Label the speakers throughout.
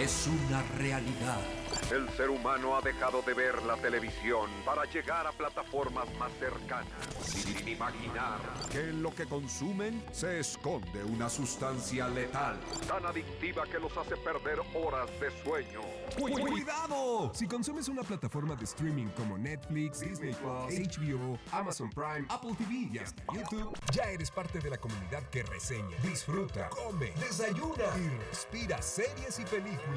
Speaker 1: es una realidad.
Speaker 2: El ser humano ha dejado de ver la televisión para llegar a plataformas más cercanas, sin imaginar
Speaker 3: que en lo que consumen se esconde una sustancia letal.
Speaker 2: tan adictiva que los hace perder horas de sueño.
Speaker 3: ¡Cuidado!
Speaker 4: Si consumes una plataforma de streaming como Netflix, Disney Plus, HBO, Amazon Prime, Apple TV y hasta YouTube, ya eres parte de la comunidad que reseña, disfruta, come, desayuna y respira series y películas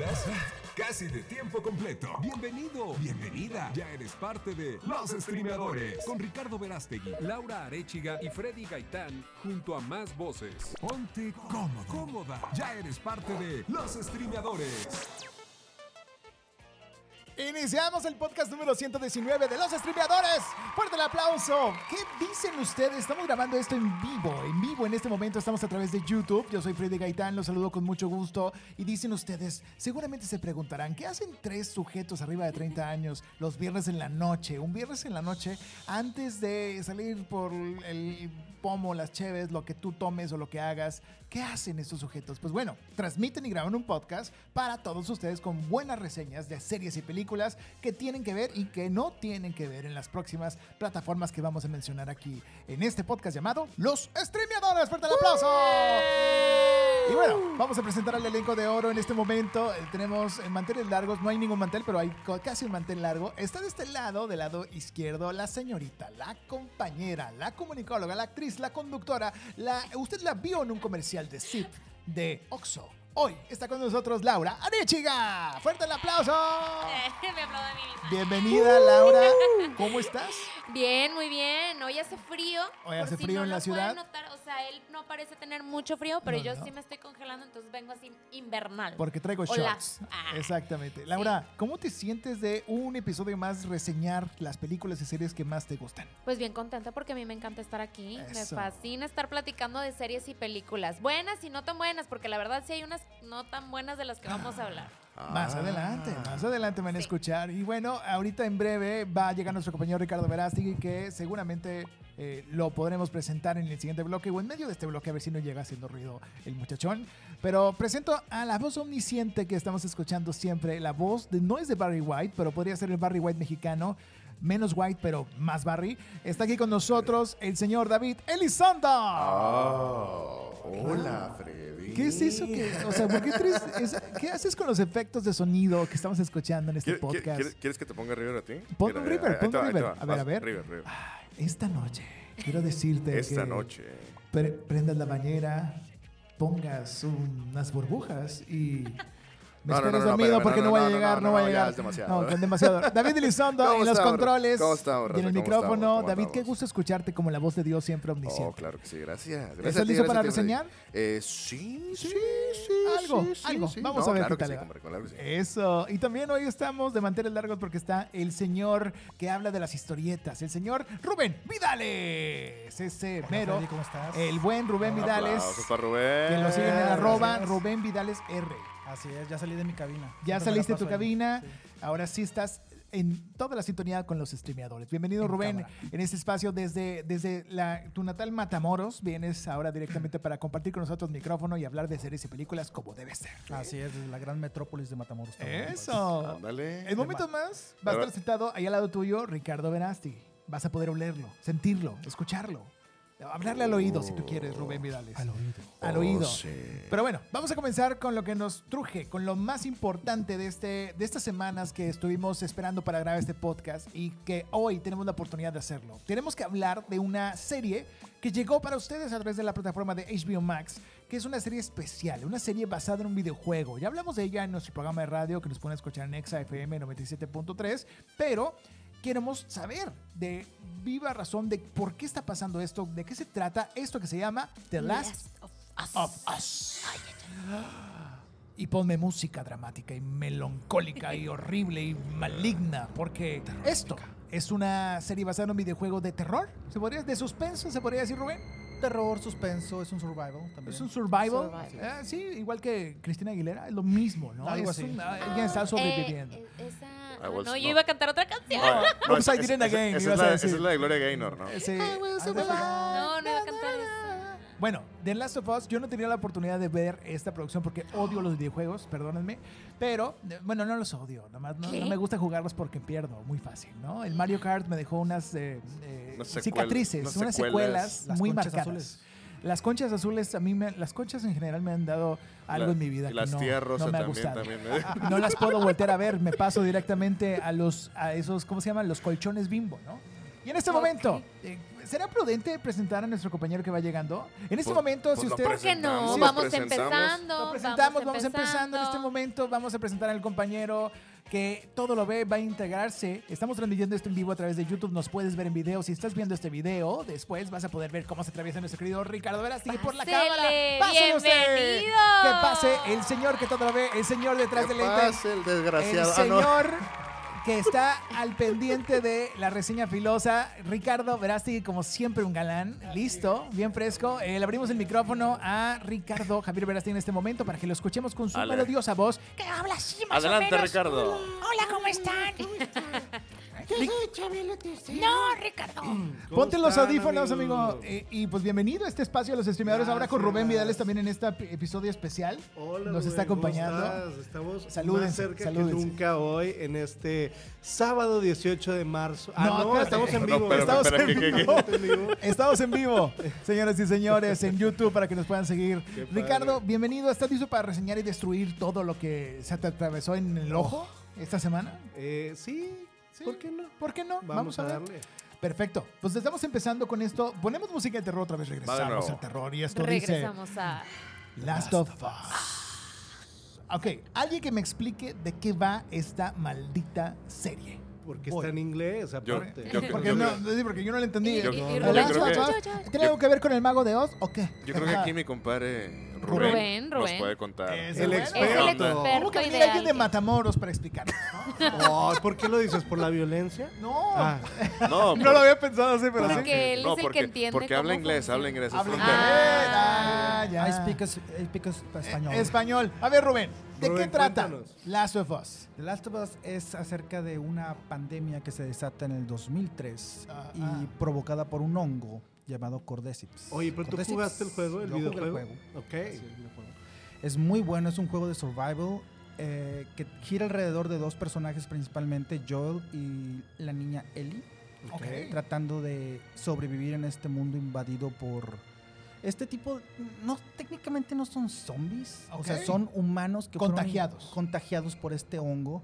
Speaker 4: casi de tiempo completo. Bienvenido, bienvenida. Ya eres parte de Los Streamadores con Ricardo Verástegui,
Speaker 5: Laura Arechiga y Freddy Gaitán junto a más voces.
Speaker 4: Ponte cómodo, cómoda. Ya eres parte de Los Streamadores.
Speaker 6: Iniciamos el podcast número 119 de los streameadores. Fuerte el aplauso. ¿Qué dicen ustedes? Estamos grabando esto en vivo. En vivo en este momento estamos a través de YouTube. Yo soy Freddy Gaitán, los saludo con mucho gusto. Y dicen ustedes, seguramente se preguntarán, ¿qué hacen tres sujetos arriba de 30 años los viernes en la noche? Un viernes en la noche antes de salir por el pomo, las cheves, lo que tú tomes o lo que hagas. ¿Qué hacen estos sujetos? Pues bueno, transmiten y graban un podcast para todos ustedes con buenas reseñas de series y películas que tienen que ver y que no tienen que ver en las próximas plataformas que vamos a mencionar aquí en este podcast llamado Los Streameadores. ¡Fuerte el aplauso! Y bueno, vamos a presentar al elenco de oro en este momento. Eh, tenemos eh, manteles largos, no hay ningún mantel, pero hay casi un mantel largo. Está de este lado, del lado izquierdo, la señorita, la compañera, la comunicóloga, la actriz, la conductora. La, usted la vio en un comercial de Zip de Oxo. Hoy está con nosotros Laura Arechiga. ¡Fuerte el aplauso!
Speaker 7: Me aplaudo a mí misma.
Speaker 6: Bienvenida, Laura. ¿Cómo estás?
Speaker 7: Bien, muy bien. Hoy hace frío.
Speaker 6: Hoy hace
Speaker 7: si
Speaker 6: frío
Speaker 7: no
Speaker 6: en la ciudad.
Speaker 7: notar, o sea, él no parece tener mucho frío, pero
Speaker 6: No,
Speaker 7: yo
Speaker 6: no.
Speaker 7: sí me estoy congelando, entonces vengo así invernal.
Speaker 6: Porque traigo shorts.
Speaker 7: Ah.
Speaker 6: Exactamente. Laura, ¿cómo te sientes de un episodio más reseñar las películas y series que más te gustan?
Speaker 7: Pues bien contenta porque a mí me encanta estar aquí. Me fascina estar platicando de series y películas. Buenas y no tan buenas, porque la verdad sí hay unas no tan buenas de las que vamos a hablar.
Speaker 6: Más adelante, más adelante van a
Speaker 7: Sí.
Speaker 6: escuchar. Y bueno, ahorita en breve va a llegar nuestro compañero Ricardo Verástegui, que seguramente eh, lo podremos presentar en el siguiente bloque o en medio de este bloque, a ver si no llega haciendo ruido el muchachón. Pero presento a la voz omnisciente que estamos escuchando siempre. La voz de, no es de Barry White, pero podría ser el Barry White mexicano. Menos White, pero más Barry. Está aquí con nosotros el señor David Elizondo.
Speaker 8: hola,
Speaker 6: ¿Qué es eso que, o sea, ¿por qué, traes ¿qué haces con los efectos de sonido que estamos escuchando en este
Speaker 8: ¿Quiere- quiere-
Speaker 6: podcast?
Speaker 8: ¿Quieres, quieres que te ponga River a ti?
Speaker 6: Pon
Speaker 8: Mira,
Speaker 6: un River,
Speaker 8: ahí
Speaker 6: pon
Speaker 8: te
Speaker 6: un River. A ver, a ver.
Speaker 8: River, River.
Speaker 6: Esta noche quiero decirte
Speaker 8: Esta
Speaker 6: que
Speaker 8: noche.
Speaker 6: pre- prendas la bañera, pongas unas burbujas y
Speaker 8: No, no, no, no,
Speaker 6: dormido
Speaker 8: espérame,
Speaker 6: porque
Speaker 8: no,
Speaker 6: no, voy a
Speaker 8: no, no,
Speaker 6: llegar, no,
Speaker 8: no,
Speaker 6: voy a
Speaker 8: ya
Speaker 6: llegar.
Speaker 8: es demasiado.
Speaker 6: No, con demasiado. David Elizondo
Speaker 8: ¿Cómo
Speaker 6: en los controles
Speaker 8: ¿Cómo estamos,
Speaker 6: y en el
Speaker 8: ¿Cómo
Speaker 6: micrófono. David, qué gusto escucharte como la voz de Dios siempre omnisciente.
Speaker 8: Oh, claro que sí, gracias. gracias
Speaker 6: ¿Estás listo para reseñar?
Speaker 8: Eh, sí, sí, sí.
Speaker 6: Algo, algo.
Speaker 8: sí.
Speaker 6: Vamos
Speaker 8: No,
Speaker 6: a ver
Speaker 8: claro
Speaker 6: qué tal
Speaker 8: sí,
Speaker 6: va.
Speaker 8: compadre, claro que sí.
Speaker 6: Eso. Y también hoy estamos de manteles largos porque está el señor que habla de las historietas, el señor Rubén Vidales. Ese mero.
Speaker 9: Freddy, ¿cómo estás?
Speaker 6: El buen Rubén Vidales.
Speaker 8: Rubén.
Speaker 6: Que lo siguen en arroba. Rubén Vidales R.
Speaker 9: Así es, ya salí de mi cabina.
Speaker 6: Ya
Speaker 9: Siempre
Speaker 6: saliste de tu cabina.
Speaker 9: Sí.
Speaker 6: Ahora sí estás en toda la sintonía con los streameadores. Bienvenido,
Speaker 9: En
Speaker 6: Rubén,
Speaker 9: cámara.
Speaker 6: en este espacio desde, desde la, tu natal Matamoros. Vienes ahora directamente para compartir con nosotros micrófono y hablar de series y películas como debe ser.
Speaker 9: Así es, desde la gran metrópolis de Matamoros. Tamaulipas.
Speaker 6: Eso.
Speaker 8: Ándale.
Speaker 6: En momentos más va a estar sentado ahí al lado tuyo Ricardo Verasti. Vas a poder olerlo, sentirlo, escucharlo. Hablarle al oído si tú quieres, Rubén Vidales.
Speaker 9: Al oído.
Speaker 6: Al
Speaker 8: Oh,
Speaker 6: oído.
Speaker 8: sí.
Speaker 6: Pero bueno, vamos a comenzar con lo que nos truje, con lo más importante de, este, de estas semanas que estuvimos esperando para grabar este podcast y que hoy tenemos la oportunidad de hacerlo. Tenemos que hablar de una serie que llegó para ustedes a través de la plataforma de HBO Max, que es una serie especial, una serie basada en un videojuego. Ya hablamos de ella en nuestro programa de radio que nos pueden escuchar en Exa FM 97.3, pero queremos saber de viva razón de por qué está pasando esto, de qué se trata esto que se llama The Last
Speaker 7: Last of Us.
Speaker 6: of Us. Y ponme música dramática y melancólica y horrible y maligna, porque esto es una serie basada en un videojuego de terror, ¿se podría de suspenso, se podría decir Rubén?
Speaker 9: Terror, suspenso, es un survival también.
Speaker 6: Es un survival.
Speaker 7: Survival.
Speaker 6: Ah, sí, igual que Cristina Aguilera, es lo mismo, ¿no?
Speaker 9: Algo
Speaker 6: es
Speaker 9: así.
Speaker 6: un- alguien está sobreviviendo.
Speaker 7: Eh, eh, esa-
Speaker 8: I was-
Speaker 7: no, yo iba a cantar otra canción.
Speaker 8: No,
Speaker 6: Down
Speaker 8: esa-
Speaker 6: Again,
Speaker 8: esa es
Speaker 6: a
Speaker 8: la-. Esa es la de Gloria Gaynor, ¿no?
Speaker 6: Ese-
Speaker 7: No, no iba a cantar
Speaker 6: bueno, The Last of Us, yo no tenía la oportunidad de ver esta producción porque odio los videojuegos, perdónenme. Pero, bueno, no los odio, nomás no, no me gusta jugarlos porque pierdo, muy fácil, ¿no? El Mario Kart me dejó unas, eh, eh,
Speaker 8: Unas
Speaker 6: cicatrices,
Speaker 8: unas
Speaker 6: unas
Speaker 8: secuelas.
Speaker 6: secuelas,
Speaker 9: Las
Speaker 6: muy marcadas.
Speaker 9: azules.
Speaker 6: Las conchas azules, a mí me, las conchas en general me han dado algo
Speaker 8: La-
Speaker 6: en mi vida que
Speaker 8: las
Speaker 6: no,
Speaker 8: tías
Speaker 6: no me ha
Speaker 8: también,
Speaker 6: gustado.
Speaker 8: también me-
Speaker 6: No las puedo voltear a ver, me paso directamente a los a esos, ¿cómo se llaman? Los colchones bimbo, ¿no? Y en este momento, eh, ¿será prudente presentar a nuestro compañero que va llegando? En este
Speaker 8: Pues-
Speaker 6: momento,
Speaker 8: pues
Speaker 6: si usted...
Speaker 7: ¿Por qué no? Vamos
Speaker 8: presentamos.
Speaker 7: empezando.
Speaker 6: Lo presentamos, vamos, empezando en este momento. Vamos a presentar al compañero que todo lo ve, va a integrarse. Estamos transmitiendo esto en vivo a través de YouTube. Nos puedes ver en video. Si estás viendo este video, después vas a poder ver cómo se atraviesa nuestro querido Ricardo Verástegui por la cámara. Pásele usted.
Speaker 7: bienvenido.
Speaker 6: Que pase el señor que todo lo ve, el señor detrás
Speaker 8: ¿Qué
Speaker 6: del lente.
Speaker 8: el desgraciado?
Speaker 6: El
Speaker 8: Ah, no.
Speaker 6: que está al pendiente de la reseña filosa, Ricardo Verástegui, como siempre un galán, listo, bien fresco. Eh, le abrimos el micrófono a Ricardo Javier Verástegui en este momento para que lo escuchemos con su
Speaker 8: Ale.
Speaker 6: melodiosa voz, que habla así más
Speaker 8: Adelante,
Speaker 6: o menos.
Speaker 8: Ricardo.
Speaker 6: Hola, ¿cómo están?
Speaker 7: No, Ricardo.
Speaker 6: Ponte los
Speaker 10: están,
Speaker 6: audífonos, amigo.
Speaker 10: amigo?
Speaker 6: Eh, y pues bienvenido a este espacio de los streamadores. Ahora con. Rubén Vidales también en este ep- episodio especial.
Speaker 10: Hola,
Speaker 6: Nos está
Speaker 10: Rubén, ¿cómo
Speaker 6: acompañando.
Speaker 10: estás? Estamos más cerca que nunca hoy en este sábado 18 de marzo. Ah,
Speaker 6: No,
Speaker 10: no, estamos en
Speaker 8: No,
Speaker 10: vivo.
Speaker 8: pero-
Speaker 6: Estamos en vivo.
Speaker 10: Estamos en vivo.
Speaker 6: Estamos en vivo, señoras y señores, en YouTube para que nos puedan seguir.
Speaker 10: Qué padre.
Speaker 6: Ricardo, bienvenido. ¿Estás listo para reseñar y destruir todo lo que se te atravesó en el ojo esta semana?
Speaker 10: Eh, sí,
Speaker 6: Sí.
Speaker 10: ¿por qué no?
Speaker 6: ¿Por qué no?
Speaker 10: Vamos, a
Speaker 6: ver.
Speaker 10: darle.
Speaker 6: Perfecto. Pues estamos empezando con esto. Ponemos música de terror otra vez. Regresamos al terror. Y esto
Speaker 7: Regresamos a.
Speaker 6: Last of Us. Ok, alguien que me explique de qué va esta maldita serie.
Speaker 10: Porque
Speaker 6: Voy.
Speaker 10: está en inglés,
Speaker 8: Yo-
Speaker 10: aparte.
Speaker 8: yo-
Speaker 6: Porque,
Speaker 8: yo
Speaker 6: no, sí, porque yo no lo entendí.
Speaker 7: Y-
Speaker 8: Yo-
Speaker 7: y- y
Speaker 8: yo
Speaker 6: ¿El
Speaker 7: Rubén,
Speaker 6: Last
Speaker 8: creo
Speaker 6: of
Speaker 8: que-
Speaker 6: Us ¿Tiene algo que ver con el mago de Oz o qué?
Speaker 8: Yo creo que aquí mi compadre Rubén,
Speaker 7: Rubén,
Speaker 8: nos
Speaker 7: Rubén.
Speaker 8: puede contar.
Speaker 6: Es
Speaker 10: El experto.
Speaker 7: Es el
Speaker 10: Experto.
Speaker 6: ¿Cómo que
Speaker 7: ideal
Speaker 6: alguien de Matamoros para explicarnos? ¿no?
Speaker 10: Ay, ¿Por qué lo dices? ¿Por la violencia?
Speaker 6: No,
Speaker 10: Ah,
Speaker 8: No,
Speaker 6: no lo había pensado así, pero sí.
Speaker 7: Porque él
Speaker 8: no,
Speaker 7: es el
Speaker 8: porque,
Speaker 7: que entiende.
Speaker 8: porque habla inglés, habla inglés. es
Speaker 6: Habla
Speaker 8: frontera.
Speaker 6: Ah, ya.
Speaker 9: I speak, I speak es- español.
Speaker 6: Eh, Español. A ver, Rubén, ¿de
Speaker 10: Rubén,
Speaker 6: qué trata
Speaker 10: cuéntanos.
Speaker 6: Last of Us?
Speaker 9: The Last of Us es acerca de una pandemia que se desata en el 2003
Speaker 6: Ah,
Speaker 9: y
Speaker 6: ah.
Speaker 9: provocada por un hongo llamado Cordyceps.
Speaker 10: Oye, pero tú jugaste el juego, el
Speaker 9: Yo jugué
Speaker 10: videojuego.
Speaker 9: juego. Sí, el videojuego. Es muy bueno, es un juego de survival eh, que gira alrededor de dos personajes principalmente, Joel y la niña Ellie,
Speaker 6: Ok.
Speaker 9: tratando de sobrevivir en este mundo invadido por este tipo, no técnicamente no son zombies, o sea, son humanos que fueron
Speaker 6: Contagiados.
Speaker 9: contagiados por este hongo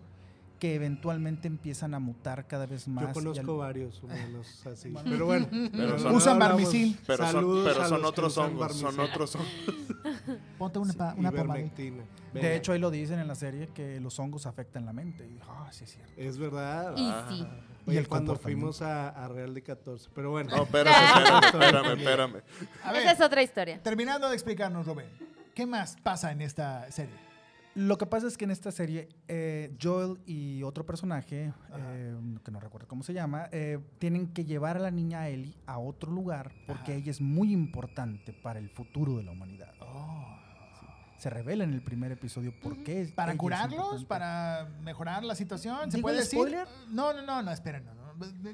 Speaker 9: que eventualmente empiezan a mutar cada vez más.
Speaker 10: Yo conozco
Speaker 9: al-
Speaker 10: varios humanos así. Pero bueno.
Speaker 8: Pero son-
Speaker 6: Usan barmisil.
Speaker 8: Pero son,
Speaker 10: Saludos
Speaker 8: pero son otros hongos, son otros hongos.
Speaker 6: Ponte una, pa- una.
Speaker 9: De hecho, ahí lo dicen en la serie que los hongos afectan la mente. Y, ah, sí es cierto.
Speaker 10: Es verdad.
Speaker 7: Y
Speaker 8: Ah.
Speaker 7: sí.
Speaker 9: Y el
Speaker 10: cuando fuimos a, a Real de 14. Pero bueno.
Speaker 8: No, espérame, espérame, espérame, espérame.
Speaker 6: A ver,
Speaker 7: Esa es otra historia.
Speaker 6: terminando de explicarnos, Rubén, ¿qué más pasa en esta serie?
Speaker 9: Lo que pasa es que en esta serie, eh, Joel y otro personaje, eh, que no recuerdo cómo se llama, eh, tienen que llevar a la niña Ellie a otro lugar porque
Speaker 6: Ajá.
Speaker 9: ella es muy importante para el futuro de la humanidad. Se revela en el primer episodio por qué. es-
Speaker 6: ¿Para
Speaker 9: ella es
Speaker 6: curarlos? ¿Para mejorar la situación? ¿Se
Speaker 9: ¿Digo
Speaker 6: puede decir?
Speaker 9: spoiler?
Speaker 6: No, no, no, no, esperen. No, no.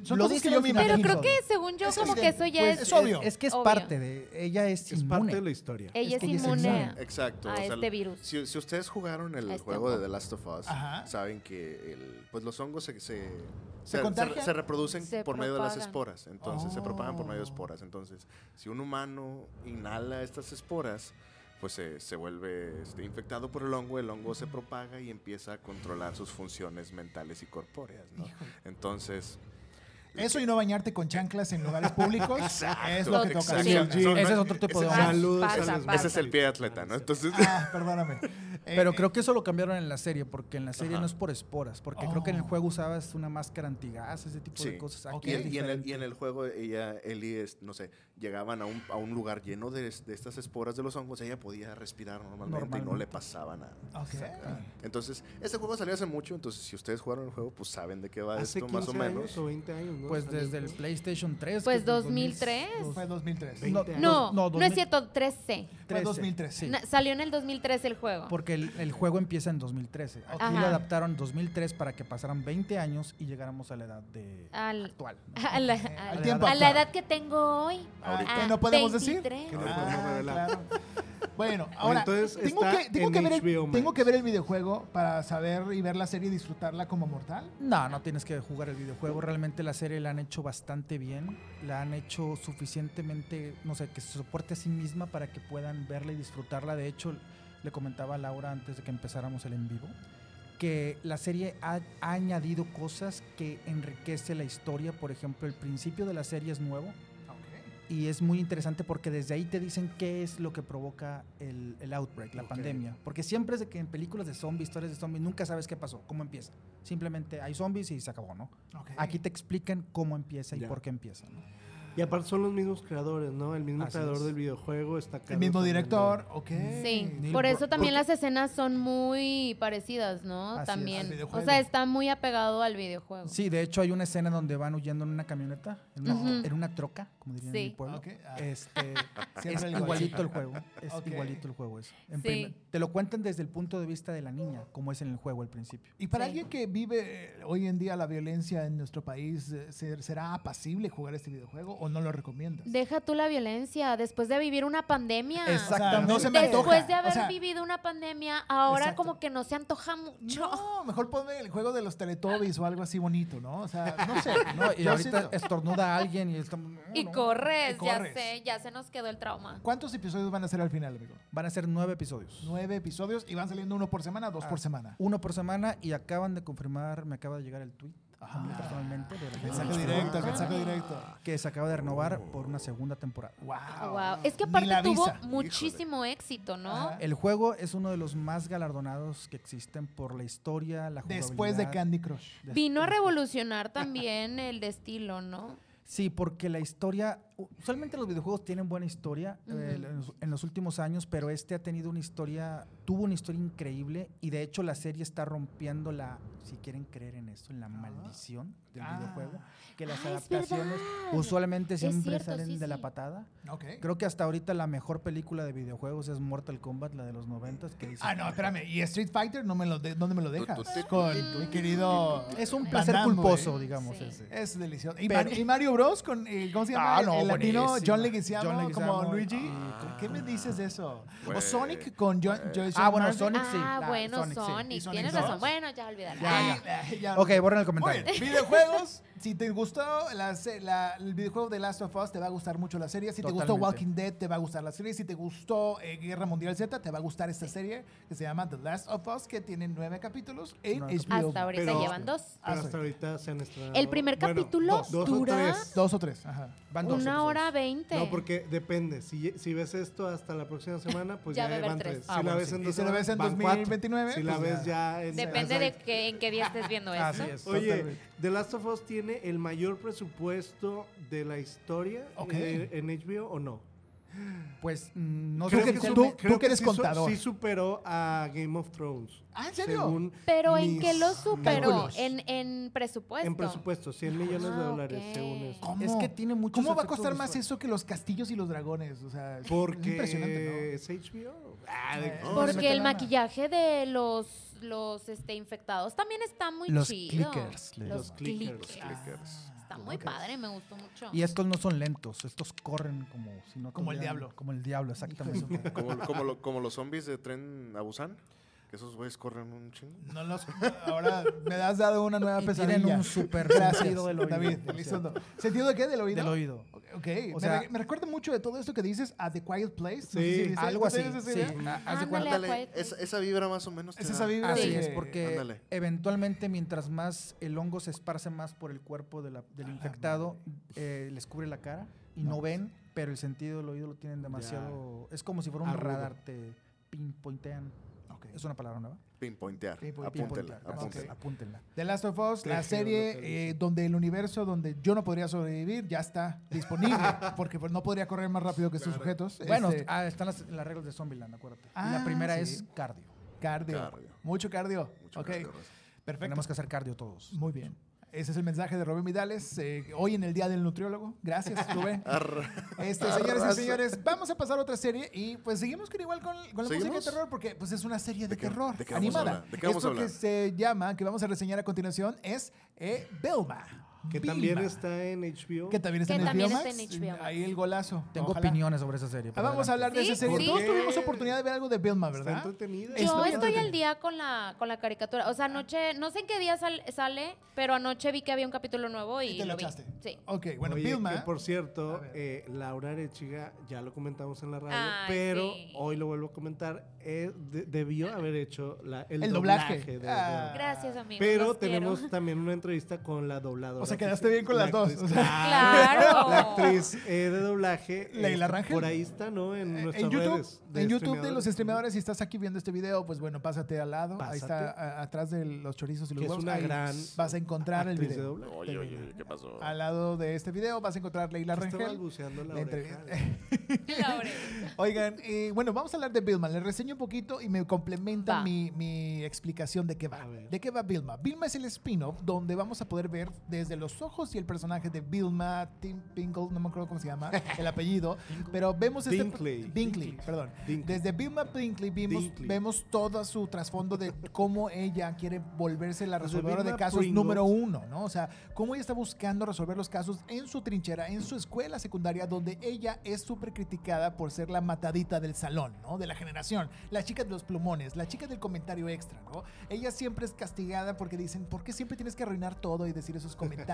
Speaker 6: Son
Speaker 9: Lo
Speaker 6: cosas
Speaker 9: dice
Speaker 6: que yo me
Speaker 9: final.
Speaker 7: Pero
Speaker 6: imagino.
Speaker 7: creo que según yo,
Speaker 6: Es
Speaker 7: como que eso ya
Speaker 6: pues,
Speaker 7: es.
Speaker 6: es obvio.
Speaker 9: Es que es
Speaker 7: Obvio.
Speaker 9: parte de. Ella es,
Speaker 10: Es
Speaker 9: inmune.
Speaker 10: parte de la historia.
Speaker 7: Ella es
Speaker 9: que ella es
Speaker 7: inmune.
Speaker 8: Exacto.
Speaker 7: a
Speaker 8: o sea,
Speaker 7: este virus.
Speaker 8: Si, si ustedes jugaron el
Speaker 7: este
Speaker 8: juego de. The Last of Us,
Speaker 6: Ajá.
Speaker 8: saben que el, pues los hongos se, se,
Speaker 6: ¿Se contagian?
Speaker 8: se reproducen
Speaker 7: Se
Speaker 8: por medio de las esporas. Entonces, se propagan por medio de
Speaker 6: Oh.
Speaker 8: esporas. Entonces, si un humano inhala estas esporas, pues se, se vuelve este, infectado por el hongo, el hongo se propaga y empieza a controlar sus funciones mentales y corpóreas, ¿no? Entonces...
Speaker 6: Eso y no bañarte con chanclas en lugares públicos es lo que toca.
Speaker 8: exacto.
Speaker 7: Sí.
Speaker 9: Ese es otro tipo de
Speaker 8: ese-
Speaker 7: Pasa, pasa.
Speaker 8: Ese es el pie de atleta, ¿no? Entonces...
Speaker 6: Ah, perdóname.
Speaker 9: Pero
Speaker 6: Eh,
Speaker 9: creo que eso lo cambiaron en la serie, porque en la serie
Speaker 8: Ajá.
Speaker 9: no es por esporas, porque creo que en el
Speaker 6: Oh.
Speaker 9: juego usabas una máscara antigas, ese tipo
Speaker 8: Sí.
Speaker 9: de cosas.
Speaker 8: Y, en- y en el, y en el juego, ella, Ellie, es- no sé, llegaban a un, a un lugar lleno de, de estas esporas de los hongos, ella podía respirar normalmente, y no le pasaba nada.
Speaker 6: ok.
Speaker 8: Entonces, este juego salió hace mucho, entonces si ustedes jugaron el juego, pues saben de qué va
Speaker 10: Hace
Speaker 8: esto
Speaker 10: 15
Speaker 8: más o menos.
Speaker 10: años o 20 años, ¿no?
Speaker 9: Pues desde el. PlayStation 3.
Speaker 7: Pues
Speaker 9: que es
Speaker 7: 2003.
Speaker 6: Fue 2003.
Speaker 10: 20
Speaker 9: No.
Speaker 7: No,
Speaker 9: no,
Speaker 7: no, es
Speaker 9: 2000.
Speaker 7: cierto, 13.
Speaker 6: Fue 2013.
Speaker 9: Sí.
Speaker 7: Na- Salió en el 2013 el juego.
Speaker 9: Porque el, el juego empieza en 2013. Aquí
Speaker 7: Ajá.
Speaker 9: lo adaptaron en 2003 para que pasaran 20 años y llegáramos a la edad de
Speaker 7: Al-
Speaker 9: actual. ¿no?
Speaker 7: A la,
Speaker 6: Al
Speaker 7: a-
Speaker 6: tiempo
Speaker 7: a la edad que tengo hoy.
Speaker 6: Ahorita
Speaker 7: Ah,
Speaker 6: no podemos decir.
Speaker 7: 23.
Speaker 10: Que no
Speaker 6: Ah, claro. Bueno, ahora
Speaker 10: entonces
Speaker 6: tengo,
Speaker 10: está
Speaker 6: que, tengo,
Speaker 10: en
Speaker 6: que ver,
Speaker 10: HBO
Speaker 6: el-
Speaker 10: Max.
Speaker 6: tengo que ver el videojuego para saber y ver la serie y disfrutarla como mortal.
Speaker 9: No, no tienes que jugar el videojuego. Realmente la serie la han hecho bastante bien. La han hecho suficientemente, no sé, que se soporte a sí misma para que puedan verla y disfrutarla. De hecho, le comentaba a Laura antes de que empezáramos el en vivo que la serie ha, ha añadido cosas que enriquece la historia. Por ejemplo, el principio de la serie es nuevo y es muy interesante porque desde ahí te dicen qué es lo que provoca el, el outbreak, la pandemia. Porque siempre es de que en películas de zombies, historias de zombies, nunca sabes qué pasó, cómo empieza. Simplemente hay zombies y se acabó, ¿no? Aquí te explican cómo empieza y
Speaker 10: Ya.
Speaker 9: por qué empieza. ¿no?
Speaker 10: Y aparte son los mismos creadores, ¿no? El mismo
Speaker 9: Así
Speaker 10: creador
Speaker 9: es.
Speaker 10: del videojuego está acá.
Speaker 6: El mismo director, ok.
Speaker 7: Sí,
Speaker 9: Neil
Speaker 7: por eso también las escenas son muy parecidas, ¿no?
Speaker 9: Así es.
Speaker 6: Al
Speaker 7: También. O sea, está muy apegado al videojuego.
Speaker 9: Sí, de hecho hay una escena donde van huyendo en una camioneta, en una,
Speaker 7: Ujú.
Speaker 9: en una troca, como dirían en
Speaker 7: Sí.
Speaker 9: mi pueblo.
Speaker 6: Ok, ah.
Speaker 9: Este, es
Speaker 6: el
Speaker 9: igualito
Speaker 6: igualito.
Speaker 9: el juego. Es igualito el juego eso. En
Speaker 7: Sí.
Speaker 9: primer- te lo cuentan desde el punto de vista de la niña, como es en el juego al principio.
Speaker 6: Y para
Speaker 7: Sí.
Speaker 6: alguien que vive eh, hoy en día la violencia en nuestro país, eh, ¿ser- ¿será apacible jugar este videojuego o no lo recomiendas?
Speaker 7: Deja tú la violencia después de vivir una pandemia.
Speaker 9: Exactamente.
Speaker 6: no se me
Speaker 7: Después
Speaker 6: antoja.
Speaker 7: de haber
Speaker 6: O sea,
Speaker 7: vivido una pandemia, ahora
Speaker 6: Exacto.
Speaker 7: como que no se antoja mucho.
Speaker 6: No, mejor ponme el juego de los Teletubbies o algo así bonito, ¿no? O sea, no sé.
Speaker 9: No, y ahorita estornuda a alguien y estamos... no,
Speaker 7: Y
Speaker 9: no.
Speaker 7: Corres, ya sé, ya se nos quedó el trauma.
Speaker 6: ¿Cuántos episodios van a ser al final, amigo?
Speaker 9: Van a ser nueve episodios.
Speaker 6: Nueve episodios y van saliendo uno por semana, dos por
Speaker 9: Ah,
Speaker 6: semana.
Speaker 9: Uno por semana y acaban de confirmar, me acaba de llegar el tweet a mí personalmente de la gente
Speaker 6: Mensaje directo, mensaje directo.
Speaker 9: que se acaba de renovar por una segunda temporada.
Speaker 6: Wow.
Speaker 7: Wow. Es que aparte tuvo muchísimo éxito, ¿no?
Speaker 6: Ajá.
Speaker 9: El juego es uno de los más galardonados que existen por la historia, la jugabilidad.
Speaker 6: Después de Candy Crush.
Speaker 7: Vino a revolucionar también el de estilo, ¿no?
Speaker 9: Sí, porque la historia, usualmente los videojuegos tienen buena historia eh,
Speaker 7: Ujú.
Speaker 9: en, los, en los últimos años, pero este ha tenido una historia, tuvo una historia increíble y de hecho la serie está rompiendo la, si quieren creer en esto, en la maldición del
Speaker 6: Ah.
Speaker 9: videojuego, que las
Speaker 7: Ah, es
Speaker 9: adaptaciones usualmente siempre
Speaker 7: cierto,
Speaker 9: salen
Speaker 7: sí,
Speaker 9: de la
Speaker 7: sí.
Speaker 9: patada.
Speaker 6: Ok.
Speaker 9: Creo que hasta ahorita la mejor película de videojuegos es Mortal Kombat, la de los noventas, que dice...
Speaker 6: Ah, no, espérame. ¿Y Street Fighter no me lo de- dónde me lo dejas?
Speaker 8: tú- tú-
Speaker 6: Con mi querido...
Speaker 9: Es un placer culposo, digamos.
Speaker 7: Sí.
Speaker 9: ese.
Speaker 6: Es delicioso. ¿Y,
Speaker 9: Pero-
Speaker 6: Mario, y Mario Bros. con, eh, ¿cómo se llama?
Speaker 9: Ah,
Speaker 6: el,
Speaker 9: no,
Speaker 6: el latino
Speaker 9: buenísima.
Speaker 6: John Leguizamo,
Speaker 9: John Leguizamo,
Speaker 6: como Luigi.
Speaker 9: ah,
Speaker 6: ¿Qué me dices de eso? o
Speaker 8: Güey.
Speaker 6: Sonic con John,
Speaker 9: Ah, bueno. Sonic sí.
Speaker 7: Ah,
Speaker 9: la-
Speaker 7: bueno,
Speaker 9: Sonic,
Speaker 7: Sonic,
Speaker 9: sí.
Speaker 6: ¿Y Sonic
Speaker 7: tienes razón. Bueno, ya olvídalo.
Speaker 9: Ya,
Speaker 6: Ah, ya.
Speaker 9: Ok, borren el comentario.
Speaker 6: bien, videojuegos. Si te gustó la la- el videojuego de Last of Us, te va a gustar mucho la serie. Si te gustó
Speaker 9: Totalmente.
Speaker 6: Walking Dead, te va a gustar la serie. Si te gustó eh, Guerra Mundial Z, te va a gustar esta serie que se llama The Last of Us, que tiene nueve capítulos en
Speaker 9: Nueve
Speaker 6: HBO.
Speaker 7: Hasta ahorita
Speaker 10: Pero-
Speaker 7: llevan dos.
Speaker 10: Pero hasta ahorita se han estrenado.
Speaker 7: El primer
Speaker 10: bueno,
Speaker 7: capítulo
Speaker 10: dos, dos o
Speaker 7: dura-
Speaker 10: tres.
Speaker 6: Dos o tres. Ajá.
Speaker 9: Van dos
Speaker 7: Una
Speaker 9: episodios.
Speaker 7: hora veinte.
Speaker 10: No, porque depende. Si, si ves esto hasta la próxima semana, pues
Speaker 7: Ya
Speaker 10: ya, van
Speaker 7: tres.
Speaker 10: tres.
Speaker 9: Ah,
Speaker 10: si la
Speaker 9: bueno,
Speaker 10: ves
Speaker 9: sí.
Speaker 10: dos
Speaker 6: si la ves en
Speaker 10: van cuatro.
Speaker 6: 2029,
Speaker 10: Si la
Speaker 6: pues
Speaker 10: ves
Speaker 6: ya.
Speaker 10: en
Speaker 7: Depende de que, en qué día estés viendo esto.
Speaker 9: Así es.
Speaker 10: Oye,
Speaker 9: totalmente.
Speaker 10: The Last of Us tiene el mayor presupuesto de la historia eh, en HBO o no?
Speaker 9: Pues mm, no
Speaker 10: Creo
Speaker 9: sé
Speaker 6: que
Speaker 9: si-
Speaker 6: tú- que eres
Speaker 10: sí
Speaker 6: contador.
Speaker 10: sí superó a Game of Thrones.
Speaker 6: Ah, ¿en serio?
Speaker 10: según
Speaker 7: Pero ¿en qué lo superó? En, en presupuesto.
Speaker 10: En presupuesto, 100 millones de dólares,
Speaker 7: ok.
Speaker 10: según eso.
Speaker 6: ¿Cómo?
Speaker 9: Es que tiene muchos
Speaker 6: ¿Cómo va a costar más eso que los castillos y los dragones? O sea, es
Speaker 10: Porque
Speaker 6: impresionante,
Speaker 10: es HBO. Ah, de-
Speaker 6: Eh,
Speaker 9: No,
Speaker 7: Porque el maquillaje de los, los este, infectados también está muy
Speaker 9: Los
Speaker 7: chido.
Speaker 9: clickers, le
Speaker 7: Los
Speaker 10: Los clickers,
Speaker 7: clickers. Está muy padre, me gustó mucho.
Speaker 9: Y estos no son lentos, estos corren como si no
Speaker 6: Como el diablo.
Speaker 9: Como el diablo, exactamente.
Speaker 8: Como, como, lo- como los zombies de tren a Busan, esos güeyes corren un chingo.
Speaker 6: ¿no? Los- ahora me has dado una nueva
Speaker 9: Y
Speaker 6: pesadilla.
Speaker 9: tienen un súper
Speaker 6: Gracias,
Speaker 9: sentido del oído,
Speaker 6: David. Elizondo. ¿Sentido de qué? ¿Del oído?
Speaker 9: Del oído.
Speaker 6: Ok,
Speaker 9: O
Speaker 6: me,
Speaker 9: sea-
Speaker 6: re- me recuerda mucho de todo esto que dices a The Quiet Place. No sé
Speaker 10: Sí,
Speaker 6: si
Speaker 9: Algo
Speaker 6: ¿no
Speaker 9: así. Sí,
Speaker 6: idea?
Speaker 9: a- haz de
Speaker 7: Ándale,
Speaker 9: cuenta.
Speaker 7: a
Speaker 8: Ándale,
Speaker 7: Quiet
Speaker 8: esa, vibra más o menos. te
Speaker 6: Es esa vibra
Speaker 9: Así es, porque
Speaker 8: Ándale.
Speaker 9: eventualmente mientras más el hongo se esparce más por el cuerpo de la- del infectado, eh, les cubre la cara y no, ven, pero el sentido del oído lo tienen demasiado... Es como si fuera un
Speaker 10: Agudo.
Speaker 9: radar, te pinpointean. Es una palabra nueva.
Speaker 8: Pinpointear. Apúntela.
Speaker 9: Apúntenla.
Speaker 6: The Last of Us, la serie eh, donde el universo donde yo no podría sobrevivir ya está disponible porque pues, no podría correr más rápido que estos sujetos.
Speaker 9: Bueno,
Speaker 6: Este,
Speaker 9: ah, están las, las reglas de Zombieland, acuérdate. y
Speaker 6: Ah,
Speaker 9: la primera
Speaker 6: sí.
Speaker 9: es cardio.
Speaker 6: cardio.
Speaker 8: Cardio.
Speaker 6: Mucho cardio.
Speaker 8: Mucho
Speaker 6: ok,
Speaker 8: cardio,
Speaker 6: perfecto.
Speaker 9: Tenemos que hacer cardio todos.
Speaker 6: Muy bien. Ese es el mensaje de Rubén Vidales. eh, hoy en el Día del Nutriólogo. Gracias, Rubén. Este, señores y señores, vamos a pasar a otra serie y pues seguimos con igual con, con la música de terror porque pues es una serie de,
Speaker 8: ¿De
Speaker 6: terror
Speaker 8: de qué vamos a
Speaker 6: animada.
Speaker 8: ¿De qué vamos a
Speaker 6: Esto que
Speaker 8: hablar?
Speaker 6: se llama, que vamos a reseñar a continuación, es eh, Belma.
Speaker 10: Que también está en HBO.
Speaker 6: Que también está
Speaker 7: Que
Speaker 6: en
Speaker 7: también
Speaker 6: HBO
Speaker 7: está
Speaker 6: Max.
Speaker 7: en HBO Max.
Speaker 6: Ahí el golazo.
Speaker 9: Tengo
Speaker 6: Ojalá.
Speaker 9: opiniones sobre esa serie.
Speaker 6: Ah, vamos a hablar de
Speaker 7: Sí,
Speaker 6: esa serie.
Speaker 7: sí.
Speaker 6: Todos tuvimos oportunidad de ver algo de Vilma,
Speaker 10: Está
Speaker 6: ¿verdad?
Speaker 10: entretenida.
Speaker 6: Es
Speaker 7: Yo estoy al
Speaker 6: entretenida.
Speaker 7: día con la, con la caricatura. O sea, anoche, no sé en qué día sal- sale, pero anoche vi que había un capítulo nuevo y,
Speaker 6: Y te lo
Speaker 7: lo vi.
Speaker 6: echaste.
Speaker 7: Sí.
Speaker 6: Ok, bueno,
Speaker 10: Oye,
Speaker 6: Vilma.
Speaker 10: que por cierto, eh, Laura Arechiga, ya lo comentamos en la radio,
Speaker 7: Ay,
Speaker 10: pero
Speaker 7: sí.
Speaker 10: hoy lo vuelvo a comentar, eh, de- debió haber hecho la- el,
Speaker 6: El doblaje.
Speaker 10: doblaje. de-
Speaker 6: Ah.
Speaker 10: de-
Speaker 7: Gracias, amigos.
Speaker 10: pero tenemos también una entrevista con la dobladora.
Speaker 6: Sea, quedaste bien con
Speaker 10: la
Speaker 6: las dos.
Speaker 10: actriz-
Speaker 6: O sea,
Speaker 7: Claro.
Speaker 10: La actriz eh, de doblaje.
Speaker 6: Leila
Speaker 10: este,
Speaker 6: Rangel.
Speaker 10: Por ahí está, ¿no? En,
Speaker 6: Eh,
Speaker 10: nuestras
Speaker 6: en YouTube,
Speaker 10: redes.
Speaker 6: en YouTube de los
Speaker 10: streameadores.
Speaker 6: streamadores, si estás aquí viendo este video, pues bueno, pásate al lado. Ahí está a- atrás de los chorizos y los huevos.
Speaker 10: una
Speaker 6: Ahí
Speaker 10: gran
Speaker 6: vas a encontrar el
Speaker 10: de
Speaker 6: video.
Speaker 10: doblaje.
Speaker 8: Oye, oye, oye, ¿qué pasó?
Speaker 6: Al lado de este video vas a encontrar Leila Rangel.
Speaker 10: balbuceando la
Speaker 6: La
Speaker 10: oreja.
Speaker 6: entrevista.
Speaker 7: Laura.
Speaker 6: Oigan, eh, bueno, vamos a hablar de Vilma. Les reseño un poquito y me complementa mi, mi explicación de qué va. ¿De qué va Vilma? Vilma es el spin-off donde vamos a poder ver desde los ojos y el personaje de Vilma Tim Pinkle, no me acuerdo cómo se llama, el apellido, pero vemos este...
Speaker 10: Dinkley.
Speaker 6: Binkley, perdón.
Speaker 10: Dinkley.
Speaker 6: Desde Vilma Binkley vimos,
Speaker 10: Dinkley.
Speaker 6: vemos todo su trasfondo de cómo ella quiere volverse la resolvedora de casos
Speaker 10: Pringles.
Speaker 6: número uno, ¿no? O sea, cómo ella está buscando resolver los casos en su trinchera, en su escuela secundaria, donde ella es súper criticada por ser la matadita del salón, ¿no? De la generación, la chica de los plumones, la chica del comentario extra, ¿no? Ella siempre es castigada porque dicen, ¿por qué siempre tienes que arruinar todo y decir esos comentarios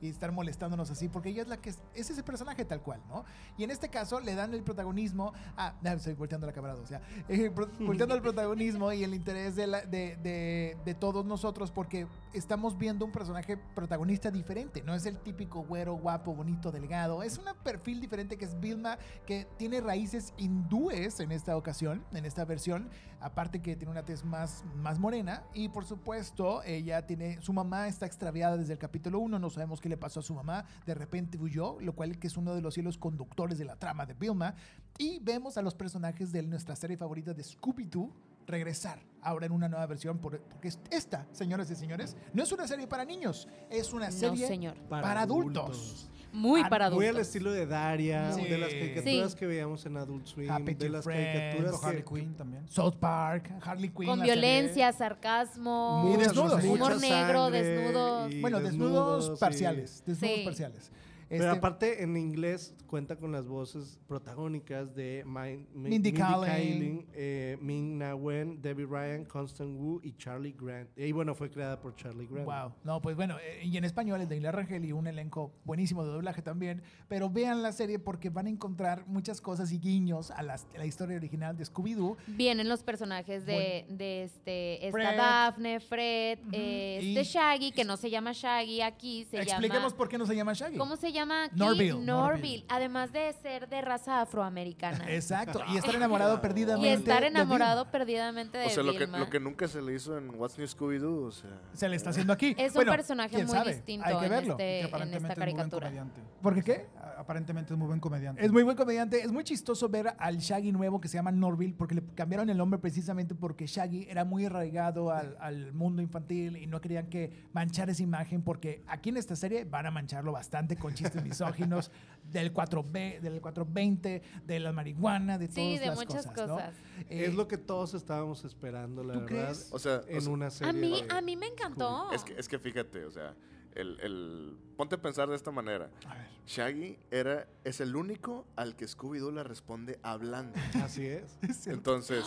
Speaker 6: y estar molestándonos así? Porque ella es la que es, es ese personaje tal cual, ¿no? Y en este caso le dan el protagonismo a, ah, estoy volteando la cámara, o sea, eh, pro- volteando el protagonismo y el interés de, la- de, de- de todos nosotros porque estamos viendo un personaje protagonista diferente, no es el típico güero, guapo, bonito, delgado, es un perfil diferente que es Vilma, que tiene raíces hindúes en esta ocasión, en esta versión, aparte que tiene una tez más, más morena y por supuesto ella tiene, su mamá está extraviada desde el capítulo 1, no sabemos qué le pasó a su mamá, de repente huyó, lo cual que es uno de los hilos conductores de la trama de Vilma y vemos a los personajes de nuestra serie favorita de Scooby-Doo regresar ahora en una nueva versión por- porque es- esta, señores y señores, no es una serie para niños, es una
Speaker 7: No,
Speaker 6: serie
Speaker 7: señor.
Speaker 6: para,
Speaker 10: Para
Speaker 6: adultos.
Speaker 10: adultos.
Speaker 7: Muy
Speaker 6: Ah,
Speaker 7: para
Speaker 10: Muy al
Speaker 7: adultos.
Speaker 10: estilo de Daria,
Speaker 6: Sí.
Speaker 10: de las caricaturas
Speaker 7: Sí.
Speaker 10: que veíamos en Adult Swim,
Speaker 6: Happy
Speaker 10: de las caricaturas
Speaker 9: Con Harley
Speaker 10: que,
Speaker 9: Quinn también.
Speaker 6: South Park, Harley Quinn.
Speaker 7: Con
Speaker 6: serie.
Speaker 7: violencia, sarcasmo,
Speaker 6: Y desnudos.
Speaker 7: humor negro, desnudos.
Speaker 10: y
Speaker 6: Bueno, desnudos,
Speaker 10: desnudos,
Speaker 6: parciales. Desnudos
Speaker 7: Sí.
Speaker 6: parciales.
Speaker 10: Pero
Speaker 6: Este,
Speaker 10: aparte en inglés cuenta con las voces protagónicas de Mi- Mi-
Speaker 6: Mindy Kaling.
Speaker 10: Kaling, eh, Ming Na Wen, Debbie Ryan, Constant Wu y Charlie Grant. Y bueno, fue creada por Charlie Grant.
Speaker 6: Wow. No, pues bueno, eh, y en español el de Leila Rangel y un elenco buenísimo de doblaje también. Pero vean la serie porque van a encontrar muchas cosas y guiños a, las- a la historia original de Scooby-Doo.
Speaker 7: Vienen los personajes de, de este, esta
Speaker 6: Fred.
Speaker 7: Daphne, Fred,
Speaker 6: Ujú.
Speaker 7: eh,
Speaker 6: Y-
Speaker 7: este Shaggy, que no se llama Shaggy aquí, se
Speaker 6: Expliquemos
Speaker 7: llama...
Speaker 6: por qué no se llama Shaggy.
Speaker 7: ¿Cómo se llama aquí?
Speaker 6: Norville.
Speaker 7: Norville. Además de ser de raza afroamericana.
Speaker 6: Exacto. Y estar enamorado perdidamente.
Speaker 7: y estar
Speaker 6: de
Speaker 7: enamorado
Speaker 6: Vilma.
Speaker 7: perdidamente de
Speaker 8: O sea, lo que,
Speaker 7: Vilma.
Speaker 8: lo que nunca se le hizo en What's New Scooby-Doo, o sea...
Speaker 6: Se le está haciendo aquí.
Speaker 7: Es
Speaker 6: Bueno,
Speaker 7: un personaje muy
Speaker 6: sabe,
Speaker 7: distinto
Speaker 6: Hay que
Speaker 7: en,
Speaker 6: verlo.
Speaker 7: este-
Speaker 9: Que
Speaker 7: en
Speaker 9: aparentemente
Speaker 7: esta
Speaker 9: es muy buen
Speaker 7: caricatura.
Speaker 9: comediante.
Speaker 6: ¿Por qué
Speaker 9: Aparentemente es muy buen comediante.
Speaker 6: Es muy buen comediante. Es muy chistoso ver al Shaggy nuevo que se llama Norville porque le cambiaron el nombre precisamente porque Shaggy era muy arraigado al, al mundo infantil y no querían que manchar esa imagen porque aquí en esta serie van a mancharlo bastante con chistes misóginos del 4B, del 420, de la marihuana, de
Speaker 7: Sí,
Speaker 6: todas
Speaker 7: de
Speaker 6: las
Speaker 7: muchas
Speaker 6: cosas. Eh,
Speaker 10: Es lo que todos estábamos esperando, la
Speaker 6: ¿tú
Speaker 10: verdad.
Speaker 6: crees?
Speaker 8: O sea, o
Speaker 10: en
Speaker 8: sea,
Speaker 10: una serie.
Speaker 7: A mí,
Speaker 10: de-
Speaker 7: a mí me encantó.
Speaker 8: Es que, es que fíjate, o sea, el, el- ponte a pensar de esta manera.
Speaker 6: A ver.
Speaker 8: Shaggy era, es el único al que Scooby-Doo le responde hablando.
Speaker 10: Así es.
Speaker 8: Entonces,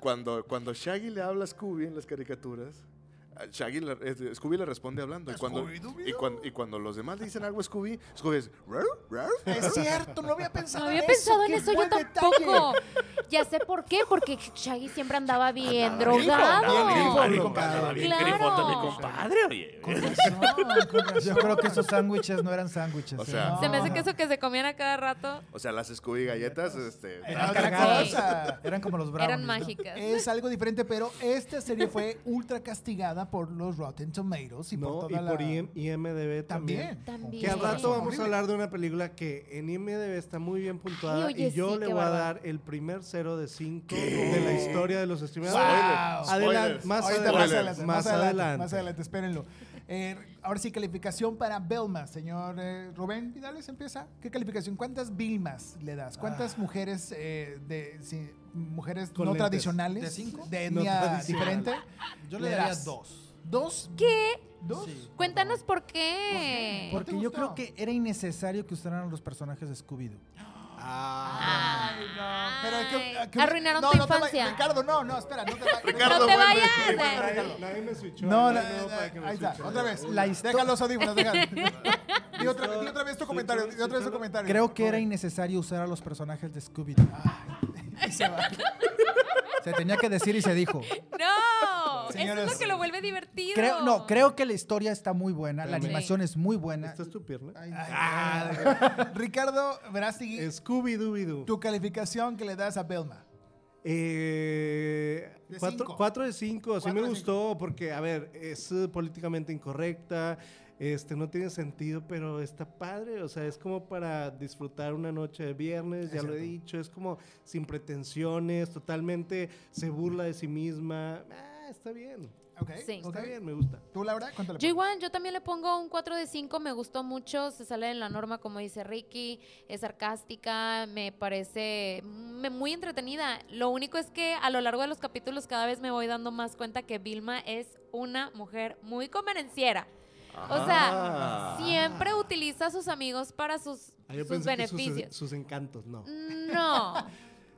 Speaker 8: cuando, cuando Shaggy le habla a Scooby en las caricaturas, Shaggy le- eh, Scooby le responde hablando. Y cuando, y, cuando, y cuando los demás le dicen algo a Scooby, Scooby es... "Rar, rar".
Speaker 6: Es cierto, no había pensado
Speaker 7: No había
Speaker 6: en
Speaker 7: pensado en eso yo
Speaker 6: detalle.
Speaker 7: tampoco. Ya sé por qué, porque Shaggy siempre andaba bien
Speaker 8: Andaba
Speaker 7: drogado.
Speaker 6: grifo,
Speaker 10: mi compadre.
Speaker 7: bien Claro. mi
Speaker 8: compadre, oye.
Speaker 6: Con razón, con razón.
Speaker 9: Yo creo que esos sándwiches no eran sándwiches.
Speaker 8: O
Speaker 9: ¿eh?
Speaker 7: Se me hace que eso que se comían a cada rato
Speaker 8: O sea, las Scooby galletas, este...
Speaker 6: Era
Speaker 9: Eran. Eran como los brownies.
Speaker 7: eran
Speaker 9: ¿no?
Speaker 7: mágicas.
Speaker 6: Es algo diferente, pero esta serie fue ultra castigada por los Rotten Tomatoes y por
Speaker 10: No,
Speaker 6: toda
Speaker 10: y por
Speaker 6: la...
Speaker 10: IM- IMDB también.
Speaker 6: También.
Speaker 7: También.
Speaker 10: Que al rato vamos
Speaker 6: Horrible.
Speaker 10: a hablar de una película que en IMDB está muy bien puntuada
Speaker 7: Ay, oye,
Speaker 10: y yo
Speaker 7: sí,
Speaker 10: le voy a dar el primer cero de cinco de la historia de los streamers.
Speaker 6: Wow.
Speaker 10: Adelante, más
Speaker 6: Ahorita
Speaker 10: adelante.
Speaker 6: más adelante,
Speaker 10: más adelante.
Speaker 6: más adelante, espérenlo. Eh, ahora sí, calificación para Belma, señor eh, Rubén Vidales, empieza. ¿Qué calificación? ¿Cuántas Vilmas le das? ¿Cuántas mujeres eh, de mujeres
Speaker 10: Con
Speaker 6: no
Speaker 10: lentes.
Speaker 6: tradicionales
Speaker 9: ¿De cinco?
Speaker 6: de
Speaker 10: No
Speaker 6: etnia
Speaker 10: tradicional.
Speaker 6: diferente?
Speaker 9: Yo le
Speaker 6: Le
Speaker 9: daría
Speaker 6: das.
Speaker 9: dos.
Speaker 6: ¿Dos?
Speaker 7: ¿Qué?
Speaker 6: ¿Dos?
Speaker 9: Sí.
Speaker 7: Cuéntanos por qué.
Speaker 6: ¿Por qué
Speaker 9: Porque yo
Speaker 6: gustó?
Speaker 9: creo que era innecesario que usaran los personajes de Scooby-Doo.
Speaker 10: Ah,
Speaker 6: Ay, no. Pero es que,
Speaker 7: Ay,
Speaker 6: que-
Speaker 7: arruinaron
Speaker 6: no,
Speaker 7: tu
Speaker 6: no te vayas,
Speaker 7: infancia.
Speaker 6: Ricardo, no, no, espera, no te vayas.
Speaker 10: Ricardo,
Speaker 7: no te
Speaker 10: vuelve.
Speaker 7: vayas.
Speaker 10: Nadie-. Nadie me switchó.
Speaker 6: No,
Speaker 10: que me
Speaker 6: ahí está, otra vez.
Speaker 9: La histo-
Speaker 6: Deja los audífonos, deja. Di otra, di otra vez tu comentario, di otra vez tu comentario.
Speaker 9: Creo que era innecesario usar a los personajes de Scooby-Doo.
Speaker 6: Y se va.
Speaker 9: Se tenía que decir y se dijo.
Speaker 7: No, eso es lo que lo vuelve divertido.
Speaker 9: Creo, no, creo que la historia está muy buena, la animación es muy buena.
Speaker 10: ¿Esta es tu pierna?
Speaker 6: Ah, Ricardo Verástegui,
Speaker 10: Scooby-Doo.
Speaker 6: tu calificación que le das a Belma.
Speaker 10: Eh,
Speaker 6: De
Speaker 10: cuatro, cuatro de cinco, sí
Speaker 6: Cuatro
Speaker 10: me gustó porque, a ver, es eh, políticamente incorrecta, este, no tiene sentido, pero está padre, o sea, es como para disfrutar una noche de viernes, ya lo he dicho, es como sin pretensiones, totalmente se burla de sí misma, ah, está bien,
Speaker 6: Ok,
Speaker 7: Sí.
Speaker 10: está bien, me gusta.
Speaker 6: ¿Tú, Laura? ¿Cuánto le
Speaker 7: Yo
Speaker 6: pones?
Speaker 7: igual, yo también le pongo un 4 de 5, me gustó mucho, se sale de la norma como dice Ricky, es sarcástica, me parece muy entretenida. Lo único es que a lo largo de los capítulos cada vez me voy dando más cuenta que Vilma es una mujer muy convenenciera. O sea,
Speaker 8: Ah.
Speaker 7: siempre utiliza a sus amigos para sus,
Speaker 10: Ah, yo
Speaker 7: sus
Speaker 10: pensé que sus-
Speaker 7: beneficios.
Speaker 10: sus encantos, no.
Speaker 7: No,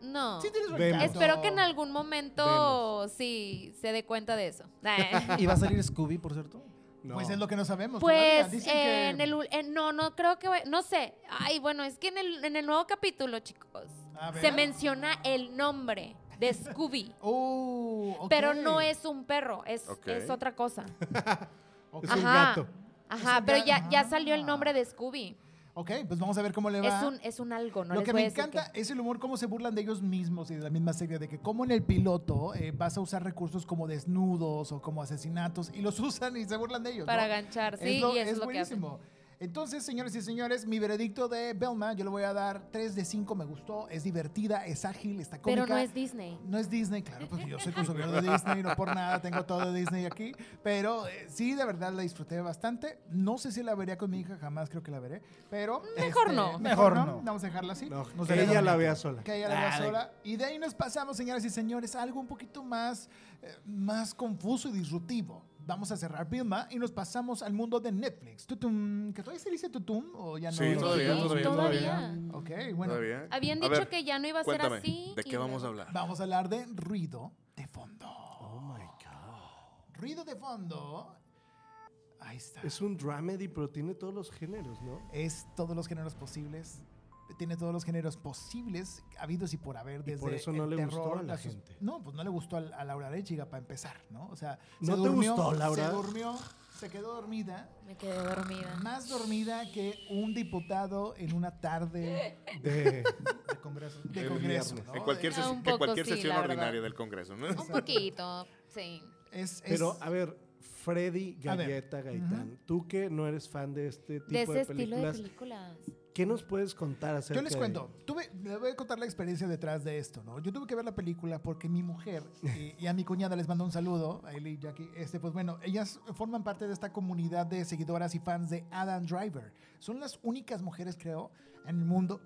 Speaker 7: no.
Speaker 6: Sí tienes.
Speaker 7: Espero que en algún momento sí se dé cuenta de eso.
Speaker 9: ¿Y va a salir Scooby, por cierto?
Speaker 10: No.
Speaker 6: Pues es lo que no sabemos.
Speaker 7: Pues
Speaker 6: Dicen que-
Speaker 7: en el no, no creo que no sé. Ay, bueno, es que en el, en el nuevo capítulo, chicos, se menciona el nombre de Scooby,
Speaker 6: Oh,
Speaker 7: pero no es un perro, es, es otra cosa.
Speaker 10: Es un
Speaker 7: Ajá.
Speaker 10: gato.
Speaker 7: Ajá,
Speaker 6: un
Speaker 7: pero ya, ya salió el nombre de Scooby.
Speaker 6: Ok, pues vamos a ver cómo le va.
Speaker 7: Es un, es un algo, no
Speaker 6: Lo
Speaker 7: les
Speaker 6: que
Speaker 7: voy
Speaker 6: me
Speaker 7: a decir
Speaker 6: encanta es el humor, cómo se burlan de ellos mismos y de la misma serie, de que como en el piloto eh, vas a usar recursos como desnudos o como asesinatos y los usan y se burlan de ellos.
Speaker 7: Para
Speaker 6: ¿no?
Speaker 7: aganchar, sí,
Speaker 6: es lo-
Speaker 7: y eso
Speaker 6: es
Speaker 7: es lo que hacen.
Speaker 6: Entonces, señores y señores, mi veredicto de Belma, yo le voy a dar 3 de 5, me gustó, es divertida, es ágil, está cómica.
Speaker 7: Pero no es Disney.
Speaker 6: No es Disney, claro, porque yo soy consumidor de Disney, no por nada, tengo todo de Disney aquí. Pero eh, sí, de verdad la disfruté bastante. No sé si la vería con mi hija, jamás creo que la veré. Pero.
Speaker 7: Mejor
Speaker 6: este,
Speaker 7: no.
Speaker 9: Mejor no.
Speaker 6: Vamos a dejarla así.
Speaker 10: No,
Speaker 9: Nos
Speaker 10: que ella la vea sola.
Speaker 6: Que ella la vea sola. Y de ahí nos pasamos, señoras y señores, a algo un poquito más, eh, más confuso y disruptivo. Vamos a cerrar Vilma y nos pasamos al mundo de Netflix. Tutum, ¿Que todavía se dice Tutum o ya no?
Speaker 8: Sí, todavía,
Speaker 7: Sí,
Speaker 8: todavía,
Speaker 7: todavía.
Speaker 6: Ok, bueno.
Speaker 8: Todavía.
Speaker 7: Habían dicho
Speaker 8: ver,
Speaker 7: que ya no iba a
Speaker 8: Cuéntame,
Speaker 7: ser así.
Speaker 8: ¿de qué vamos a hablar?
Speaker 6: Vamos a hablar de ruido de fondo. Oh my God. Ruido de fondo. Ahí está.
Speaker 10: Es un dramedy, pero tiene todos los géneros, ¿no?
Speaker 6: Es todos los géneros posibles. Tiene todos los géneros posibles, habidos y por haber. Desde
Speaker 10: por eso no
Speaker 6: el
Speaker 10: le
Speaker 6: terror,
Speaker 10: gustó a la gente.
Speaker 6: No, pues no le gustó al- a, Laura Arechiga para empezar, ¿no? O sea, se
Speaker 10: ¿No te
Speaker 6: durmió,
Speaker 10: gustó, Laura?
Speaker 6: Se durmió, se quedó dormida,
Speaker 7: Me quedé dormida.
Speaker 6: más dormida que un diputado en una tarde
Speaker 10: De,
Speaker 9: De Congreso.
Speaker 6: de Congreso. ¿no?
Speaker 8: En cualquier, ses-
Speaker 7: un
Speaker 8: que
Speaker 7: poco
Speaker 8: cualquier
Speaker 7: sí,
Speaker 8: sesión ordinaria del Congreso, ¿no?
Speaker 7: Un poquito, sí.
Speaker 6: Es, es-
Speaker 10: pero, a ver, Freddy. Galleta Gaitán, tú que no eres fan de este tipo
Speaker 7: De ese
Speaker 10: de
Speaker 7: estilo de
Speaker 10: películas. ¿qué nos puedes contar acerca
Speaker 6: Yo les
Speaker 10: de-
Speaker 6: cuento, tuve, les voy a contar la experiencia detrás de esto, ¿no? Yo tuve que ver la película porque mi mujer y, y a mi cuñada les mando un saludo, a Eli y Jackie, este, pues bueno, ellas forman parte de esta comunidad de seguidoras y fans de Adam Driver. Son las únicas mujeres, creo, en el mundo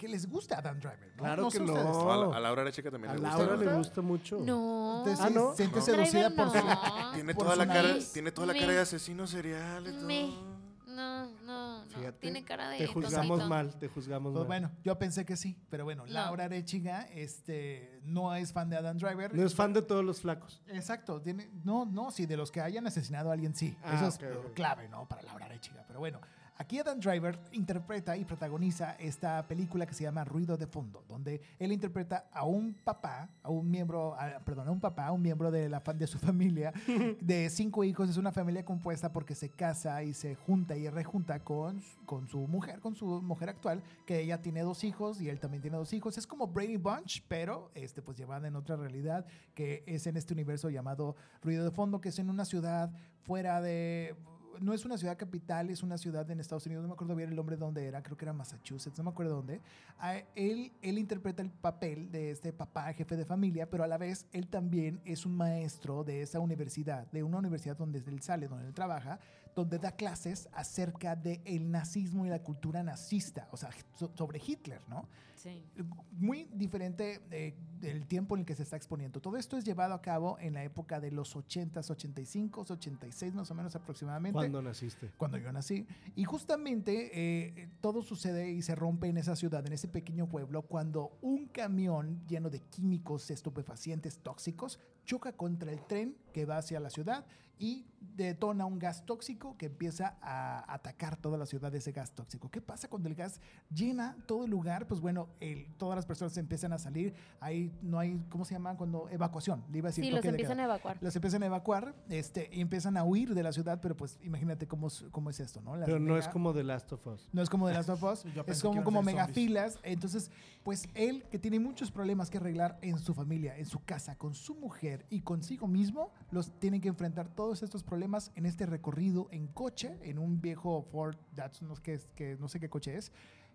Speaker 6: que les gusta Adam Driver. ¿no?
Speaker 10: Claro
Speaker 6: No
Speaker 10: que no.
Speaker 8: A, la- a Laura Chica también
Speaker 10: A
Speaker 8: le gusta.
Speaker 10: Laura le
Speaker 6: gusta?
Speaker 10: mucho.
Speaker 7: No.
Speaker 6: Usted
Speaker 10: Ah,
Speaker 6: se
Speaker 10: ¿no?
Speaker 6: siente
Speaker 8: No.
Speaker 6: seducida por su...
Speaker 8: Tiene
Speaker 6: por
Speaker 8: toda,
Speaker 6: su
Speaker 8: la cara, tiene toda la cara de asesino serial y todo.
Speaker 7: Me- No, no, no.
Speaker 10: Fíjate,
Speaker 7: Tiene cara de.
Speaker 10: Te juzgamos
Speaker 7: tosito.
Speaker 10: mal, te juzgamos
Speaker 6: Pues
Speaker 10: mal.
Speaker 6: bueno, yo pensé que sí, pero bueno,
Speaker 7: No.
Speaker 6: Laura Arechiga este, no es fan de Adam Driver.
Speaker 10: No es fan de todos los flacos.
Speaker 6: Exacto, tiene, no, no, sí, de los que hayan asesinado a alguien, sí.
Speaker 10: Ah,
Speaker 6: Eso es clave, ¿no? Para Laura Arechiga. Pero bueno, aquí Adam Driver interpreta y protagoniza esta película que se llama Ruido de Fondo, donde él interpreta a un papá, a un miembro, perdón, a un papá, a un miembro de, la, su familia, de cinco hijos. Es una familia compuesta porque se casa y se junta y rejunta con, con su mujer, con su mujer actual, que ella tiene dos hijos y él también tiene dos hijos. Es como Brady Bunch, pero este, pues llevada en otra realidad, que es en este universo llamado Ruido de Fondo, que es en una ciudad fuera de no es una ciudad capital, es una ciudad en Estados Unidos, no me acuerdo bien el nombre de dónde era, creo que era Massachusetts, no me acuerdo dónde. Él, él interpreta el papel de este papá, jefe de familia, pero a la vez él también es un maestro de esa universidad, de una universidad donde él sale, donde él trabaja, donde da clases acerca del el nazismo y la cultura nazista, o sea, so- sobre Hitler, ¿no?
Speaker 7: Sí.
Speaker 6: muy diferente eh, del tiempo en el que se está exponiendo. Todo esto es llevado a cabo en la época de los 80s, 85, 86 más o menos aproximadamente.
Speaker 10: ¿Cuándo naciste?
Speaker 6: Cuando yo nací. Y justamente eh, todo sucede y se rompe en esa ciudad, en ese pequeño pueblo, cuando un camión lleno de químicos estupefacientes tóxicos choca contra el tren que va hacia la ciudad y detona un gas tóxico que empieza a atacar toda la ciudad de ese gas tóxico. ¿Qué pasa cuando el gas llena todo el lugar? Pues bueno, el- todas las personas empiezan a salir. Ahí no hay, ¿cómo se llama? Cuando evacuación. Le iba a decir
Speaker 7: Sí, los empiezan a evacuar.
Speaker 6: Los empiezan a evacuar este, y empiezan a huir de la ciudad, pero pues imagínate cómo, es- cómo es esto, ¿no? Las
Speaker 10: Pero no
Speaker 6: mega-
Speaker 10: es como The Last of Us.
Speaker 6: no es como de las of Us,
Speaker 9: Yo
Speaker 6: es como, como megafilas. Entonces, pues él que tiene muchos problemas que arreglar en su familia, en su casa, con su mujer y consigo mismo, los tiene que enfrentar todos estos problemas en este recorrido en coche, en un viejo Ford Datsun, es- que no sé qué coche es,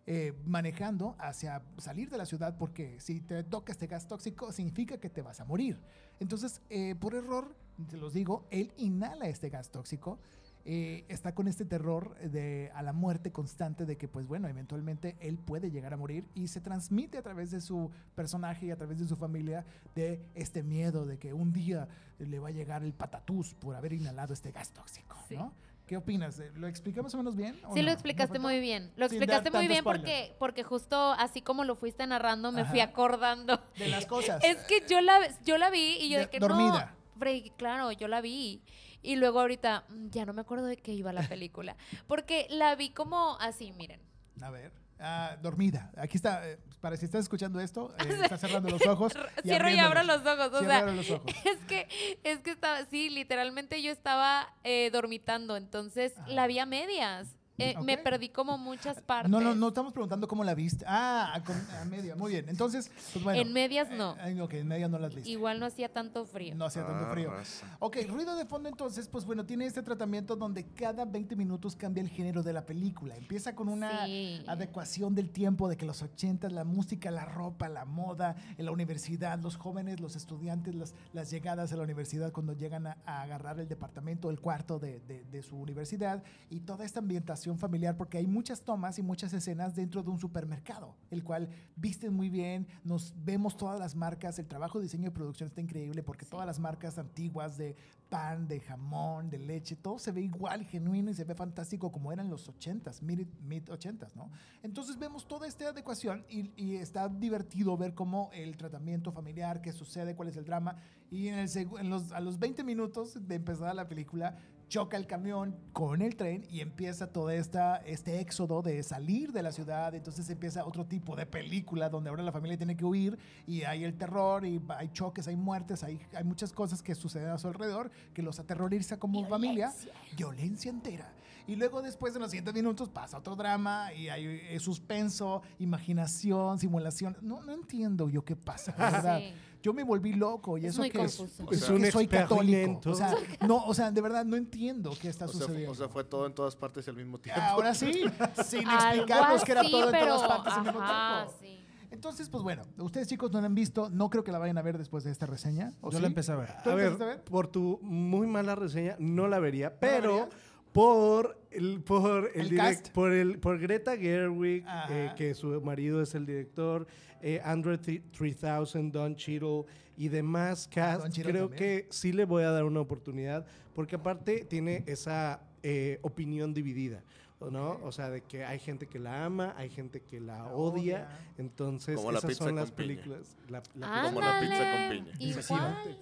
Speaker 6: eh, manejando hacia salir de la ciudad porque si te toca este gas tóxico significa que te vas a morir. Entonces, eh, por error, te los digo, él inhala este gas tóxico eh, está con este terror de a la muerte constante de que pues bueno eventualmente él puede llegar a morir y se transmite a través de su personaje y a través de su familia de este miedo de que un día le va a llegar el patatús por haber inhalado este gas tóxico
Speaker 7: Sí.
Speaker 6: ¿no? ¿Qué opinas? ¿Lo expliqué más o menos bien? o
Speaker 7: Sí,
Speaker 6: no?
Speaker 7: lo
Speaker 6: ¿Me
Speaker 7: explicaste muy bien. Lo
Speaker 6: Sin
Speaker 7: explicaste muy bien
Speaker 6: spoiler.
Speaker 7: porque, porque justo así como lo fuiste narrando, me fui
Speaker 6: Ajá.
Speaker 7: acordando.
Speaker 6: De las cosas.
Speaker 7: Es que yo la, yo la vi y yo de, que
Speaker 6: dormida.
Speaker 7: no. Claro, yo la vi. Y luego ahorita mm, ya no me acuerdo de qué iba la película. Porque la vi como así, miren.
Speaker 6: A ver. Ah, dormida. Aquí está. eh, para si estás escuchando esto, eh, está cerrando los ojos.
Speaker 7: Cierro y abro los ojos. O
Speaker 6: y
Speaker 7: sea,
Speaker 6: abre los ojos.
Speaker 7: es que, es que estaba, sí, literalmente yo estaba eh, dormitando. Entonces la vi a medias. Eh, Me perdí como muchas partes.
Speaker 6: No, no, no estamos preguntando cómo la viste. Ah, a, con- a media. Muy bien. Entonces, pues bueno.
Speaker 7: En medias no.
Speaker 6: Eh, ok, en medias no las viste.
Speaker 7: Igual no hacía tanto frío.
Speaker 6: No hacía tanto
Speaker 8: Ah,
Speaker 6: frío.
Speaker 8: raza.
Speaker 6: Ok, ruido de fondo entonces, pues bueno, tiene este tratamiento donde cada 20 minutos cambia el género de la película. Empieza con una
Speaker 7: Sí.
Speaker 6: adecuación del tiempo de que los 80, la música, la ropa, la moda, en la universidad, los jóvenes, los estudiantes, las, las llegadas a la universidad cuando llegan a, a agarrar el departamento, el cuarto de, de- de su universidad y toda esta ambientación familiar porque hay muchas tomas y muchas escenas dentro de un supermercado, el cual visten muy bien, nos vemos todas las marcas, el trabajo de diseño y producción está increíble porque todas las marcas antiguas de pan, de jamón, de leche, todo se ve igual, genuino y se ve fantástico como eran los 80s, mid, mid 80s, ¿no? Entonces vemos toda esta adecuación y, y está divertido ver cómo el tratamiento familiar, qué sucede, cuál es el drama y en el en los, a los 20 minutos de empezar la película choca el camión con el tren y empieza todo esta, este éxodo de salir de la ciudad. Entonces empieza otro tipo de película donde ahora la familia tiene que huir y hay el terror y hay choques, hay muertes, hay, hay muchas cosas que suceden a su alrededor que los aterroriza como familia. Violencia entera. Y luego después en los siguientes minutos pasa otro drama y hay eh, suspenso, imaginación, simulación. No, no entiendo yo qué pasa, de verdad.
Speaker 7: Sí.
Speaker 6: Yo me volví loco y
Speaker 7: Es
Speaker 6: eso
Speaker 7: muy
Speaker 6: que es,
Speaker 7: confuso.
Speaker 6: es
Speaker 10: Es
Speaker 6: que
Speaker 10: un
Speaker 6: soy católico. O sea, no, o sea, de verdad no entiendo qué está
Speaker 8: O sea,
Speaker 6: sucediendo.
Speaker 8: o sea, fue todo en todas partes al mismo tiempo.
Speaker 6: Ahora sí, sin explicarnos que era todo en todas partes al mismo tiempo.
Speaker 7: sí.
Speaker 6: Entonces, pues bueno, ustedes chicos no la han visto, no creo que la vayan a ver después de esta reseña. ¿o
Speaker 9: Yo
Speaker 6: sí?
Speaker 9: la empecé a ver.
Speaker 6: ¿Tú
Speaker 10: A ver,
Speaker 6: empezaste a ver?
Speaker 10: por tu muy mala reseña, no la vería, pero por el, por el,
Speaker 6: ¿El
Speaker 10: direct-
Speaker 6: cast?
Speaker 10: por el por Greta Gerwig, eh, que su marido es el director, eh, Andrew Thi- 3000, Don Cheadle y demás cast, creo
Speaker 6: también.
Speaker 10: que sí le voy a dar una oportunidad, porque aparte tiene esa eh, opinión dividida. ¿o ¿no? O sea, de que hay gente que la ama, hay gente que la,
Speaker 6: La
Speaker 10: odia,
Speaker 6: odia.
Speaker 10: entonces
Speaker 8: Como la
Speaker 10: esas
Speaker 8: pizza
Speaker 10: son
Speaker 8: con
Speaker 10: las
Speaker 8: piña.
Speaker 10: películas. La- la
Speaker 8: Como la pizza con piña.
Speaker 7: Igual.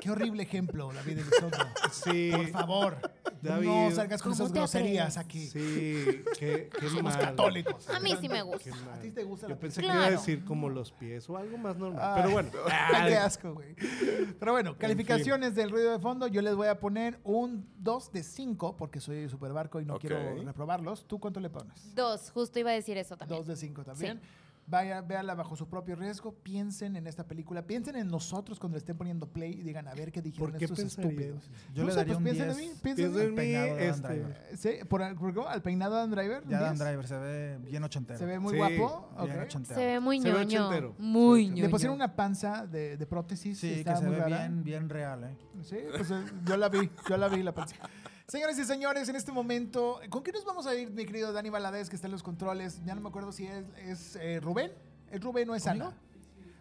Speaker 6: Qué horrible ejemplo, David Elizondo.
Speaker 10: Sí.
Speaker 6: Por favor,
Speaker 10: David.
Speaker 6: no salgas con
Speaker 7: ¿Cómo
Speaker 6: esas groserías aquí.
Speaker 10: Sí, qué, qué
Speaker 6: Somos
Speaker 10: mal.
Speaker 6: católicos.
Speaker 7: A mí sí me gusta.
Speaker 6: ¿A ti te gusta
Speaker 10: Yo
Speaker 6: la
Speaker 10: pensé
Speaker 6: pizza?
Speaker 10: que iba a
Speaker 7: Claro.
Speaker 10: decir como los pies o algo más normal.
Speaker 6: Ay,
Speaker 10: Pero bueno.
Speaker 6: qué asco, güey. Pero bueno, calificaciones del ruido de fondo, yo les voy a poner un 2 de 5 porque soy super barco y no
Speaker 8: Ok.
Speaker 6: quiero reprobarlos. ¿Tú cuánto le pones?
Speaker 7: Dos, justo iba a decir eso también.
Speaker 6: 2 de 5 también. Vaya, véala bajo su propio riesgo, piensen en esta película, piensen en nosotros cuando le estén poniendo play y digan a ver qué dijeron
Speaker 10: ¿Por qué
Speaker 6: estos
Speaker 10: pensarían?
Speaker 6: estúpidos.
Speaker 11: Yo
Speaker 6: No
Speaker 11: le
Speaker 6: sé,
Speaker 11: daría
Speaker 6: pues
Speaker 11: un
Speaker 6: piensen
Speaker 11: 10.
Speaker 6: en mí, piensen en
Speaker 10: en mí, este,
Speaker 11: Driver.
Speaker 6: Sí, por, al- por- ¿al peinado de Adam Driver?
Speaker 11: Ya
Speaker 6: ¿Un
Speaker 11: Dan
Speaker 6: 10?
Speaker 11: Driver se ve bien ochentero.
Speaker 6: Se ve muy
Speaker 10: Sí,
Speaker 6: guapo.
Speaker 11: bien
Speaker 6: ok.
Speaker 11: ochentero.
Speaker 7: Se ve muy
Speaker 10: Se ve
Speaker 7: ñoño.
Speaker 10: ochentero.
Speaker 7: Muy ñoño.
Speaker 6: Le pusieron una panza de, de prótesis.
Speaker 11: Sí, que
Speaker 6: está
Speaker 11: se
Speaker 6: muy
Speaker 11: ve
Speaker 6: rara.
Speaker 11: bien, bien real, ¿eh?
Speaker 6: Sí, pues eh, yo la vi, yo la vi la panza. Señores y señores, en este momento, ¿con qué nos vamos a ir, mi querido Dani Valadez, que está en los controles? Ya no me acuerdo si es, es eh, Rubén. ¿Es Rubén o es Ana?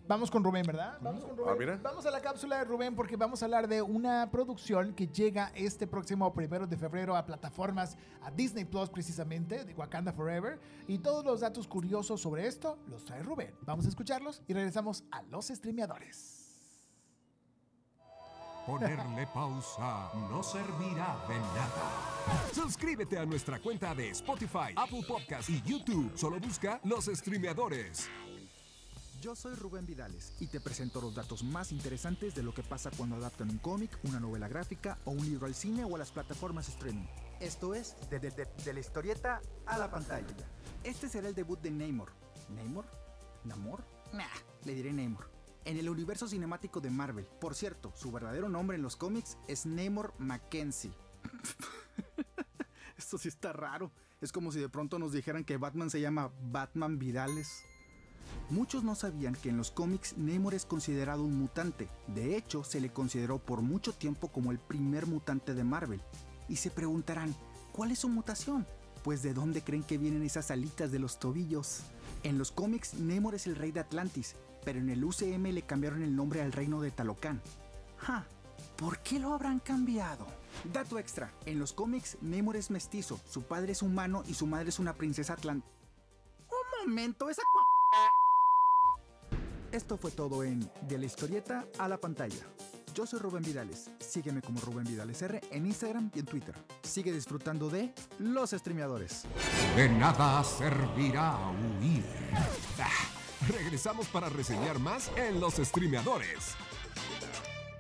Speaker 6: Vamos con Rubén, ¿verdad? Vamos con Rubén.
Speaker 8: Ah, mira.
Speaker 6: Vamos a la cápsula de Rubén porque vamos a hablar de una producción que llega este próximo primero de febrero a plataformas, a Disney Plus precisamente, de Wakanda Forever. Y todos los datos curiosos sobre esto los trae Rubén. Vamos a escucharlos y regresamos a los streameadores.
Speaker 12: Ponerle pausa no servirá de nada.
Speaker 4: Suscríbete a nuestra cuenta de Spotify, Apple Podcast y YouTube. Solo busca Los Streameadores.
Speaker 9: Yo soy Rubén Vidales y te presento los datos más interesantes de lo que pasa cuando adaptan un cómic, una novela gráfica o un libro al cine o a las plataformas streaming. Esto es de, la historieta a la pantalla. Este será el debut de Namor. ¿Namor? ¿Namor? Nah, le diré Namor. En el universo cinemático de Marvel. Por cierto, su verdadero nombre en los cómics es Namor Mackenzie. Esto sí está raro. Es como si de pronto nos dijeran que Batman se llama Batman Vidales. Muchos no sabían que en los cómics Namor es considerado un mutante. De hecho, se le consideró por mucho tiempo como el primer mutante de Marvel. Y se preguntarán, ¿cuál es su mutación? Pues de dónde creen que vienen esas alitas de los tobillos. En los cómics Namor es el rey de Atlantis, pero en el UCM le cambiaron el nombre al reino de Talocan. Ja, ¿por qué lo habrán cambiado? Dato extra, en los cómics Namor es mestizo, su padre es humano y su madre es una princesa atlant... Un momento, esa... Esto fue todo en De la historieta a la pantalla. Yo soy Rubén Vidales. Sígueme como Rubén Vidales R en Instagram y en Twitter. Sigue disfrutando de Los Streameadores.
Speaker 12: De nada servirá huir.
Speaker 4: Regresamos para reseñar más en Los Streameadores.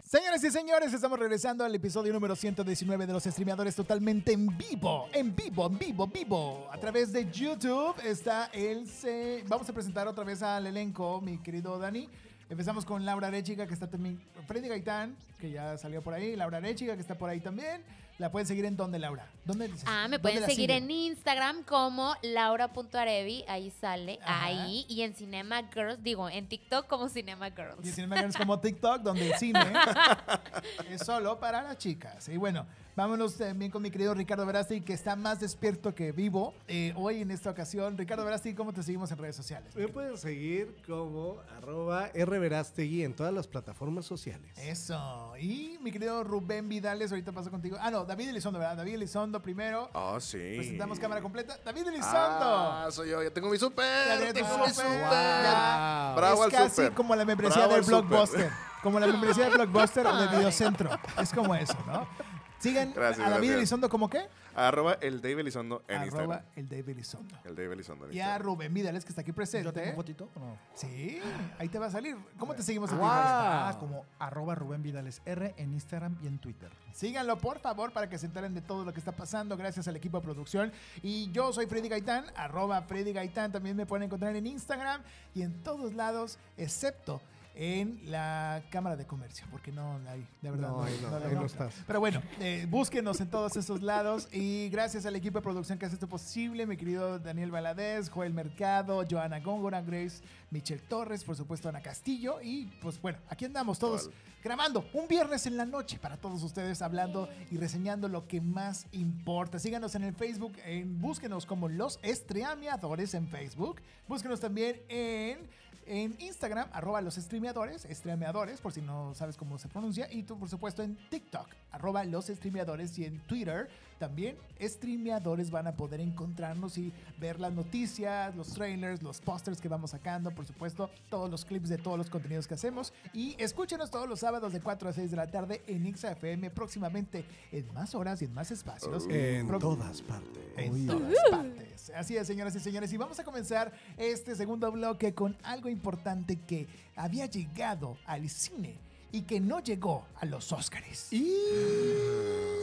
Speaker 6: Señoras y señores, estamos regresando al episodio número 119 de los streameadores totalmente en vivo, en vivo, en vivo, vivo. A través de YouTube está el... se- Vamos a presentar otra vez al elenco, mi querido Dani. Empezamos con Laura Arechiga, que está también... Freddy Gaitán, que ya salió por ahí. Laura Arechiga, que está por ahí también. La pueden seguir en dónde, Laura? ¿Dónde,
Speaker 7: Ah, me pueden seguir
Speaker 6: siguen?
Speaker 7: en Instagram como laura.arevi, ahí sale,
Speaker 6: Ajá.
Speaker 7: ahí, y en Cinema Girls, digo, en TikTok como Cinema Girls.
Speaker 6: Y Cinema Girls como TikTok, donde el cine es solo para las chicas. Y bueno, vámonos también con mi querido Ricardo Verasti, que está más despierto que vivo eh, hoy en esta ocasión. Ricardo Verasti, ¿cómo te seguimos en redes sociales?
Speaker 10: Me pueden seguir como arroba rverastegui en todas las plataformas sociales.
Speaker 6: Eso. Y mi querido Rubén Vidales, ahorita paso contigo. Ah, no, David Elizondo, ¿verdad? David Elizondo primero.
Speaker 8: Ah, sí.
Speaker 6: Presentamos cámara completa. David Elizondo.
Speaker 8: Ah, soy yo. Ya tengo mi
Speaker 6: Ya
Speaker 8: super.
Speaker 6: tengo
Speaker 8: Tengo mi
Speaker 6: super. Ya.
Speaker 8: Bravo
Speaker 6: es
Speaker 8: al
Speaker 6: casi
Speaker 8: super.
Speaker 6: como la membresía
Speaker 8: Bravo
Speaker 6: del
Speaker 8: super.
Speaker 6: Blockbuster. Como la membresía del Blockbuster o del Videocentro. Es como eso, ¿no? Sigan
Speaker 8: Gracias,
Speaker 6: a David
Speaker 8: gracias.
Speaker 6: Elizondo como qué?
Speaker 8: Arroba el Dave Elizondo en
Speaker 6: Arroba
Speaker 8: Instagram.
Speaker 6: el David Elizondo.
Speaker 8: El Dave Elizondo en
Speaker 6: Y a
Speaker 8: Instagram.
Speaker 6: Rubén Vidales, que está aquí presente.
Speaker 11: ¿Yo tengo fotito o no?
Speaker 6: Sí, ahí te va a salir. ¿Cómo te seguimos en
Speaker 11: Wow.
Speaker 6: Twitter?
Speaker 11: Ah, como arroba Rubén Vidales R en Instagram y en Twitter.
Speaker 6: Síganlo, por favor, para que se enteren de todo lo que está pasando, gracias al equipo de producción. Y yo soy Freddy Gaitán, arroba Freddy Gaitán. También me pueden encontrar en Instagram y en todos lados, excepto en la Cámara de Comercio, porque no hay, de verdad.
Speaker 10: No, ahí no, ahí no estás.
Speaker 6: Pero bueno, eh, búsquenos en todos esos lados y gracias al equipo de producción que hace esto posible, mi querido Daniel Valadez, Joel Mercado, Joana Góngora, Grace, Michelle Torres, por supuesto Ana Castillo y pues bueno, aquí andamos todos
Speaker 8: Igual.
Speaker 6: grabando un viernes en la noche para todos ustedes hablando y reseñando lo que más importa. Síganos en el Facebook, en, búsquenos como Los Estreameadores en Facebook, búsquenos también en en Instagram, arroba los streameadores, streameadores, por si no sabes cómo se pronuncia, y tú, por supuesto, en TikTok, arroba los streameadores, y en Twitter, también streameadores van a poder encontrarnos y ver las noticias, los trailers, los pósters que vamos sacando, por supuesto, todos los clips de todos los contenidos que hacemos, y escúchenos todos los sábados de 4 a 6 de la tarde en XFM, próximamente en más horas y en más espacios.
Speaker 10: En
Speaker 6: Pro-
Speaker 10: todas partes.
Speaker 6: en todas partes. Así es, señoras y señores. Y vamos a comenzar este segundo bloque con algo importante que había llegado al cine y que no llegó a los Oscars.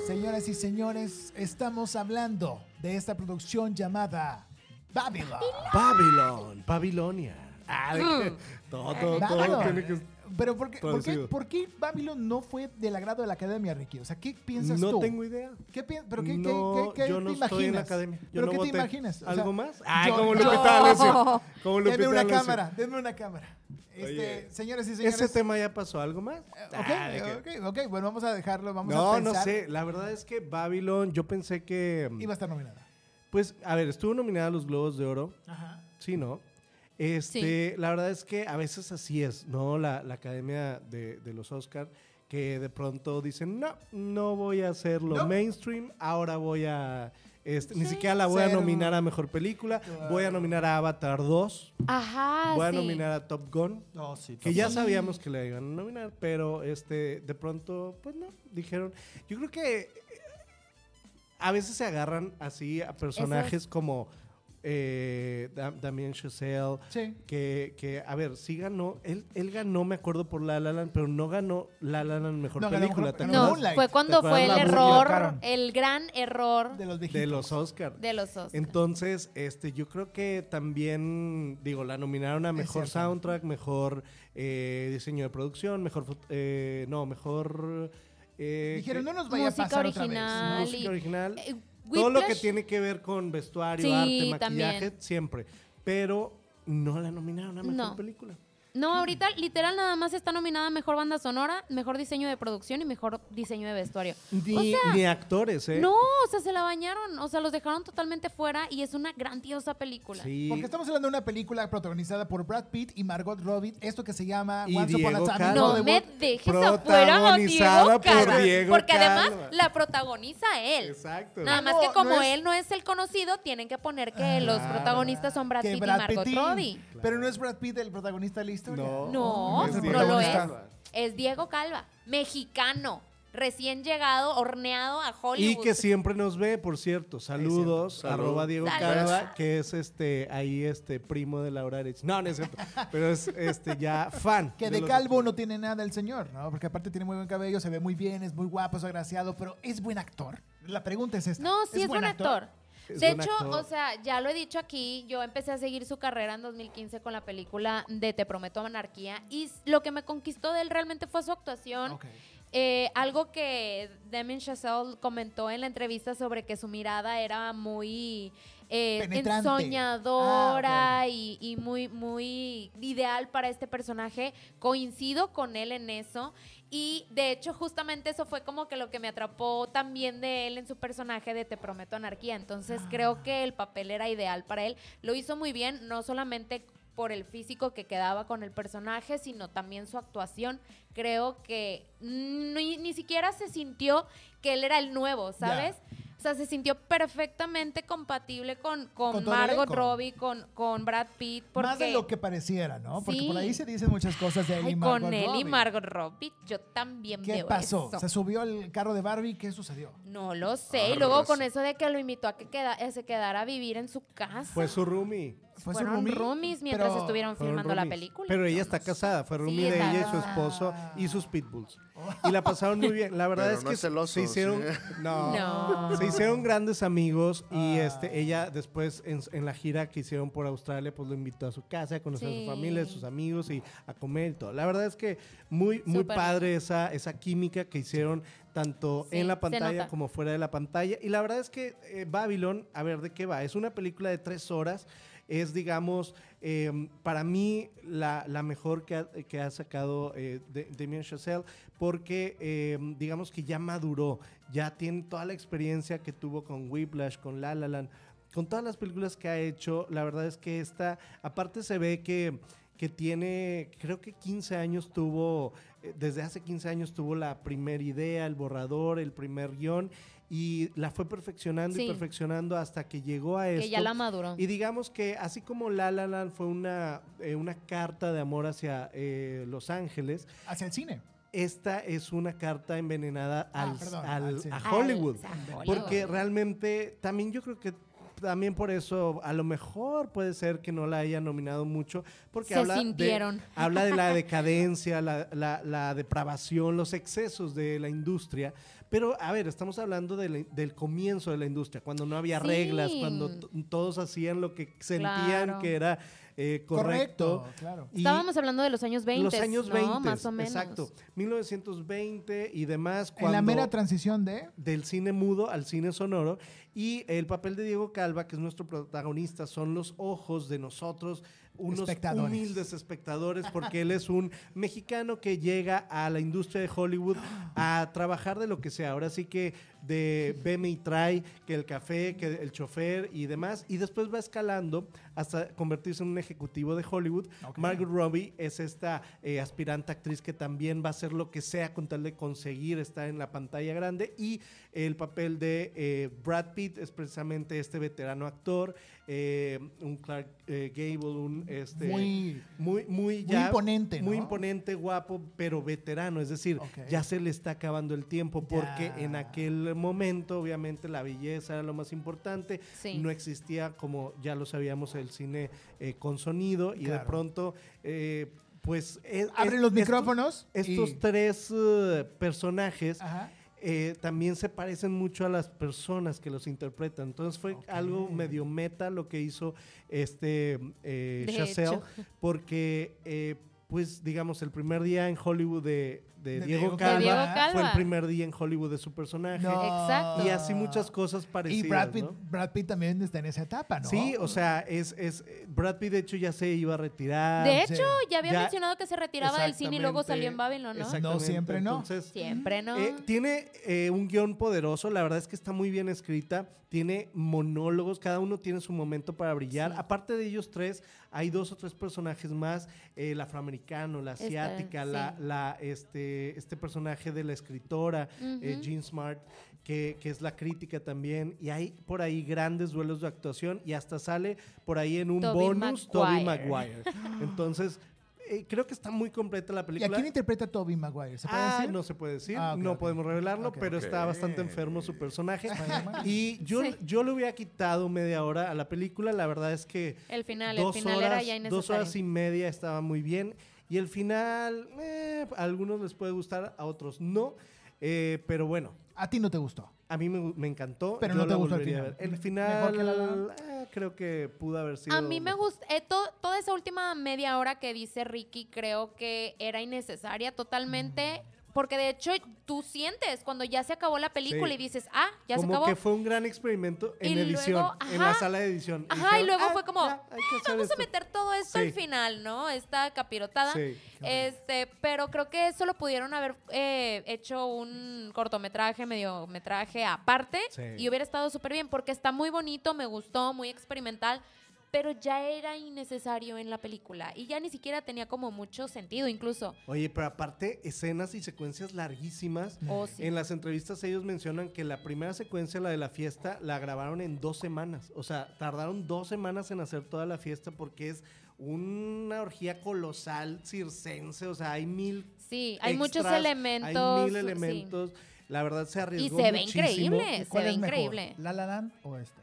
Speaker 6: Señoras y señores, estamos hablando de esta producción llamada Babylon.
Speaker 10: Babylon, Babilonia. Ah, de que todo, todo, todo
Speaker 6: Babylon.
Speaker 10: tiene que...
Speaker 6: Pero ¿por qué, por, qué, por qué Babylon no fue del agrado de la academia, Ricky? O sea, ¿qué piensas
Speaker 10: No
Speaker 6: tú?
Speaker 10: tengo idea.
Speaker 6: ¿Qué pi- ¿Pero qué,
Speaker 10: No,
Speaker 6: qué- qué
Speaker 10: yo no
Speaker 6: te imaginas?
Speaker 10: estoy en la academia. Yo
Speaker 6: ¿Pero
Speaker 10: no
Speaker 6: qué te
Speaker 10: voté.
Speaker 6: imaginas? O
Speaker 10: ¿Algo
Speaker 6: sea,
Speaker 10: más? Ay,
Speaker 6: yo-
Speaker 10: como
Speaker 6: yo-.
Speaker 10: Como
Speaker 6: Denme
Speaker 10: Lupita
Speaker 6: una cámara, denme una cámara. Este,
Speaker 10: Oye,
Speaker 6: señores y señores.
Speaker 10: ¿Ese tema ya pasó? ¿Algo más?
Speaker 6: Ok,
Speaker 10: Ah, ¿de qué?
Speaker 6: ok, ok, bueno, vamos a dejarlo, vamos
Speaker 10: No,
Speaker 6: a
Speaker 10: no
Speaker 6: pensar.
Speaker 10: sé. La verdad es que Babylon, yo pensé que... mm,
Speaker 6: Iba a estar nominada.
Speaker 10: Pues, a ver, estuvo nominada a los Globos de Oro.
Speaker 6: Ajá.
Speaker 10: Sí, ¿no? Este, La verdad es que a veces así es, ¿no? La, la academia de, de los Oscar, que de pronto dicen, no, no voy a hacerlo
Speaker 6: No.
Speaker 10: mainstream, ahora voy a... este, Ni siquiera la voy a nominar a Mejor Película, voy a nominar a Avatar 2,
Speaker 7: Ajá,
Speaker 10: voy a nominar a Top Gun,
Speaker 9: sí.
Speaker 10: que ya sabíamos que la iban a nominar, pero este, de pronto, pues no, dijeron. Yo creo que eh, a veces se agarran así a personajes como eh, Da- Damien Chazelle,
Speaker 6: Sí.
Speaker 10: que, que, a ver, sí ganó, él, él ganó, me acuerdo, por La La Land, pero no ganó La La Land Mejor
Speaker 6: No,
Speaker 10: Película,
Speaker 6: mejor-
Speaker 10: ¿te
Speaker 6: ganó
Speaker 7: No, fue cuando
Speaker 10: ¿Te
Speaker 7: fue el error, el gran error
Speaker 6: De los.
Speaker 10: De los Oscars.
Speaker 7: de los Oscars.
Speaker 10: Entonces, este, yo creo que también, digo, la nominaron a mejor soundtrack, mejor eh, diseño de producción, mejor, eh, no, mejor... eh,
Speaker 6: Dijeron, no nos vaya
Speaker 7: Música
Speaker 6: a pasar otra vez.
Speaker 7: original.
Speaker 10: música original. Todo lo que tiene que ver con vestuario,
Speaker 7: Sí,
Speaker 10: arte, maquillaje,
Speaker 7: también.
Speaker 10: siempre. Pero no la nominaron a mejor
Speaker 7: No.
Speaker 10: película.
Speaker 7: No, ahorita literal nada más está nominada Mejor Banda Sonora, Mejor Diseño de Producción y Mejor Diseño de Vestuario.
Speaker 10: Ni,
Speaker 7: O sea,
Speaker 10: ni actores, ¿eh?
Speaker 7: No, o sea, se la bañaron, o sea, los dejaron totalmente fuera y es una grandiosa película.
Speaker 10: Sí.
Speaker 6: Porque estamos hablando de una película protagonizada por Brad Pitt y Margot Robbie, esto que se llama
Speaker 10: Y
Speaker 6: Once Upon
Speaker 10: Diego
Speaker 6: a Time.
Speaker 10: Calva.
Speaker 6: in
Speaker 7: No me dejes afuera a Diego
Speaker 10: por
Speaker 7: Calva,
Speaker 10: Diego
Speaker 7: porque además la protagoniza él.
Speaker 10: Exacto.
Speaker 7: Nada
Speaker 6: Ah,
Speaker 7: más
Speaker 6: no,
Speaker 7: que como
Speaker 6: no es-
Speaker 7: él no es el conocido, tienen que poner que los
Speaker 10: Claro.
Speaker 7: protagonistas son Brad Pitt
Speaker 6: Brad
Speaker 7: y Margot
Speaker 6: Pittín.
Speaker 7: Robbie.
Speaker 6: Pero no es Brad Pitt el protagonista de la historia.
Speaker 10: No.
Speaker 7: No,
Speaker 10: Es
Speaker 7: no lo es. Es Diego Calva, mexicano, recién llegado, horneado a Hollywood.
Speaker 10: Y que siempre nos ve, por cierto. Saludos,
Speaker 8: Salud.
Speaker 10: arroba Diego. Calva, que es este ahí este primo de Laura Arich. No, no es cierto. pero es este ya fan.
Speaker 6: Que de calvo no tiene nada el señor, ¿no? Porque aparte tiene muy buen cabello, se ve muy bien, es muy guapo, es agraciado, pero es buen actor. La pregunta es esta.
Speaker 7: No, sí es, buen actor.
Speaker 10: Es
Speaker 7: de hecho,
Speaker 10: actor.
Speaker 7: o sea, ya lo he dicho aquí, yo empecé a seguir su carrera en 2015 con la película de Te Prometo Anarquía y lo que me conquistó de él realmente fue su actuación. Eh, algo que Damien Chazelle comentó en la entrevista sobre que su mirada era muy eh, ensoñadora
Speaker 6: Ah,
Speaker 7: y, y muy, muy ideal para este personaje. Coincido con él en eso. Y de hecho, justamente eso fue como que lo que me atrapó también de él en su personaje de Te Prometo Anarquía. Entonces
Speaker 6: Ah.
Speaker 7: creo que el papel era ideal para él. Lo hizo muy bien, no solamente por el físico que quedaba con el personaje, sino también su actuación. Creo que ni, ni siquiera se sintió que él era el nuevo, ¿sabes? O sea, se sintió perfectamente compatible con, con, Margot
Speaker 6: elenco.
Speaker 7: Robbie, con, con Brad Pitt. Porque,
Speaker 6: Más de lo que pareciera, ¿no? Porque
Speaker 7: Sí.
Speaker 6: por ahí se dicen muchas cosas de él y Margot
Speaker 7: con él y
Speaker 6: Robbie.
Speaker 7: Margot Robbie, yo también
Speaker 6: ¿Qué
Speaker 7: veo
Speaker 6: pasó?
Speaker 7: eso.
Speaker 6: ¿Se subió al carro de Barbie? ¿Qué sucedió?
Speaker 7: No lo sé. Y luego con eso de que lo invitó a que queda- eh, se quedara a vivir en su casa.
Speaker 10: Fue su roomie.
Speaker 6: ¿Fue
Speaker 7: Fueron
Speaker 6: roomie?
Speaker 7: roomies mientras
Speaker 6: Pero-
Speaker 7: estuvieron filmando la película.
Speaker 10: Pero ella está casada, fue
Speaker 7: Sí,
Speaker 10: roomie de
Speaker 7: está
Speaker 10: ella y su esposo y sus pitbulls. Y la pasaron muy bien. La verdad
Speaker 8: Pero
Speaker 10: es
Speaker 8: no
Speaker 10: que
Speaker 8: es celoso,
Speaker 10: se hicieron
Speaker 8: sí.
Speaker 10: no,
Speaker 7: No.
Speaker 10: se hicieron grandes amigos y
Speaker 6: Ah.
Speaker 10: este ella después en, en la gira que hicieron por Australia pues lo invitó a su casa, a conocer a
Speaker 7: Sí.
Speaker 10: su familia, a sus amigos y a comer y todo. La verdad es que muy muy padre esa esa química que hicieron tanto
Speaker 7: Sí,
Speaker 10: en la pantalla como fuera de la pantalla. Y la verdad es que eh, Babylon, a ver de qué va, es una película de tres horas. Es, digamos, eh, para mí la, la mejor que ha, que ha sacado eh, Damien porque eh, digamos que ya maduró, ya tiene toda la experiencia que tuvo con Whiplash, con La La Land, con todas las películas que ha hecho. La verdad es que esta, aparte se ve que que tiene, creo que 15 años tuvo, eh, desde hace 15 años tuvo la primera idea, el borrador, el primer guion, y la fue perfeccionando y perfeccionando hasta que llegó a esto.
Speaker 7: Que ya la maduró.
Speaker 10: Y digamos que así como La La Land fue una, eh, una carta de amor hacia eh, Los Ángeles,
Speaker 6: Hacia el cine.
Speaker 10: esta es una carta envenenada
Speaker 6: Ah,
Speaker 10: al,
Speaker 6: perdón,
Speaker 10: al-
Speaker 6: al cine.
Speaker 10: a Hollywood.
Speaker 7: Al-.
Speaker 10: Porque realmente también yo creo que también por eso a lo mejor puede ser que no la haya nominado mucho porque
Speaker 7: Se
Speaker 10: habla
Speaker 7: sintieron.
Speaker 10: de habla de la decadencia, la, la- la depravación, los excesos de la industria. Pero a ver, estamos hablando de la- del comienzo de la industria, cuando no había
Speaker 7: Sí.
Speaker 10: reglas, cuando todos hacían lo que sentían
Speaker 7: Claro.
Speaker 10: que era eh, correcto.
Speaker 6: Correcto, claro.
Speaker 10: Y
Speaker 7: Estábamos hablando de los años 20,
Speaker 10: los años
Speaker 7: ¿no?
Speaker 10: 20,
Speaker 7: Más o menos.
Speaker 10: exacto. 1920 y demás.
Speaker 6: En la mera transición de...
Speaker 10: del cine mudo al cine sonoro. Y el papel de Diego Calva, que es nuestro protagonista, son los ojos de nosotros, unos
Speaker 6: Espectadores.
Speaker 10: humildes espectadores, porque él es un mexicano que llega a la industria de Hollywood a trabajar de lo que sea. Ahora sí que de veme y trae, que el café, que el chofer y demás. Y después va escalando hasta convertirse en un ejecutivo de Hollywood. Margot Robbie es esta eh, aspirante actriz que también va a hacer lo que sea con tal de conseguir estar en la pantalla grande. Y el papel de eh, Brad Pitt es precisamente este veterano actor, eh, un Clark Gable, un este
Speaker 6: Muy-
Speaker 10: muy, muy,
Speaker 6: imponente,
Speaker 10: muy imponente, guapo, pero veterano. Es decir, ya se le está acabando el tiempo porque en aquel momento, obviamente, la belleza era lo más importante.
Speaker 7: Sí.
Speaker 10: No existía, como ya lo sabíamos, el cine eh, con sonido y de pronto, eh, pues... es-
Speaker 6: Abren
Speaker 10: es-
Speaker 6: los micrófonos
Speaker 10: Estos
Speaker 6: y-
Speaker 10: tres eh, personajes
Speaker 6: Ajá.
Speaker 10: eh, también se parecen mucho a las personas que los interpretan. Entonces fue algo medio meta lo que hizo este eh,
Speaker 7: De
Speaker 10: Chazelle,
Speaker 7: hecho.
Speaker 10: porque eh, pues digamos el primer día en Hollywood de, de
Speaker 6: De
Speaker 10: Diego,
Speaker 6: Diego
Speaker 10: Calva,
Speaker 7: De Diego Calva.
Speaker 10: fue el primer día en Hollywood de su personaje.
Speaker 6: No.
Speaker 7: Exacto.
Speaker 10: Y así muchas cosas parecidas.
Speaker 6: Y Brad Pitt,
Speaker 10: ¿no?
Speaker 6: Brad Pitt también está en esa etapa, ¿no?
Speaker 10: Sí, o sea, es, es Brad Pitt de hecho ya se iba a retirar.
Speaker 7: De
Speaker 6: sí.
Speaker 7: hecho, ya había
Speaker 10: Ya-
Speaker 7: mencionado que se retiraba del cine y luego salió en Babylon, ¿no?
Speaker 10: exactamente.
Speaker 6: No, siempre no.
Speaker 10: Entonces,
Speaker 7: Siempre, ¿no?
Speaker 10: Eh, tiene eh, un guion poderoso, la verdad es que está muy bien escrita, tiene monólogos, cada uno tiene su momento para brillar.
Speaker 7: Sí.
Speaker 10: Aparte de ellos tres, hay dos o tres personajes más, eh, el afroamericano, la
Speaker 7: Esta,
Speaker 10: asiática, la,
Speaker 7: sí.
Speaker 10: la, este, este personaje de la escritora, eh. Jean Smart, que, que es la crítica también, y hay por ahí grandes duelos de actuación y hasta sale por ahí en un bonus Toby
Speaker 7: Maguire.
Speaker 10: Entonces, eh, creo que está muy completa la
Speaker 6: ¿Y a
Speaker 10: película.
Speaker 6: quién interpreta Toby Maguire? ¿Se puede
Speaker 10: Ah,
Speaker 6: decir?
Speaker 10: no se puede decir,
Speaker 6: Ah,
Speaker 10: no podemos revelarlo, pero está bastante enfermo su personaje. Y yo,
Speaker 7: Sí.
Speaker 10: yo le hubiera quitado media hora a la película, la verdad es que
Speaker 7: El final,
Speaker 10: dos,
Speaker 7: el final
Speaker 10: horas,
Speaker 7: era ya innecesario.
Speaker 10: dos horas y media estaba muy bien. Y el final, eh, a algunos les puede gustar, a otros no. Eh, pero bueno,
Speaker 6: A ti no te gustó.
Speaker 10: a mí me, me encantó.
Speaker 6: Pero
Speaker 10: yo
Speaker 6: no te gustó el final.
Speaker 10: ver. El
Speaker 6: Me-
Speaker 10: final,
Speaker 6: mejor que La La Land.
Speaker 10: eh, creo que pudo haber sido.
Speaker 7: A mí me gusta, eh, to- toda esa última media hora que dice Ricky creo que era innecesaria totalmente, porque de hecho tú sientes cuando ya se acabó la película
Speaker 10: Sí.
Speaker 7: y dices, ah, ya
Speaker 10: Como
Speaker 7: se acabó.
Speaker 10: que fue un gran experimento en
Speaker 7: Y
Speaker 10: edición,
Speaker 7: luego,
Speaker 10: en la sala de edición.
Speaker 7: Ajá, y
Speaker 10: dijeron,
Speaker 7: luego
Speaker 10: "Ah,
Speaker 7: fue como,
Speaker 10: ya, hacer
Speaker 7: Vamos a
Speaker 10: esto".
Speaker 7: meter todo esto
Speaker 10: Sí.
Speaker 7: al final, ¿no? Esta capirotada.
Speaker 10: Sí.
Speaker 7: Este, pero creo que eso lo pudieron haber eh, hecho un cortometraje, mediometraje aparte y hubiera estado súper bien porque está muy bonito, me gustó, muy experimental, pero ya era innecesario en la película y ya ni siquiera tenía como mucho sentido incluso.
Speaker 10: Oye, pero aparte, escenas y secuencias larguísimas.
Speaker 7: Oh, sí.
Speaker 10: En las entrevistas ellos mencionan que la primera secuencia, la de la fiesta, la grabaron en dos semanas. O sea, tardaron dos semanas en hacer toda la fiesta porque es una orgía colosal, circense. O sea, hay mil
Speaker 7: Sí, hay muchos elementos.
Speaker 10: Hay mil
Speaker 7: sí.
Speaker 10: elementos. La verdad se
Speaker 7: Y
Speaker 10: arriesgó
Speaker 7: se ve
Speaker 10: muchísimo.
Speaker 7: increíble, se
Speaker 9: ¿Cuál
Speaker 7: ve
Speaker 9: mejor?
Speaker 7: increíble.
Speaker 9: ¿La La Land o esta?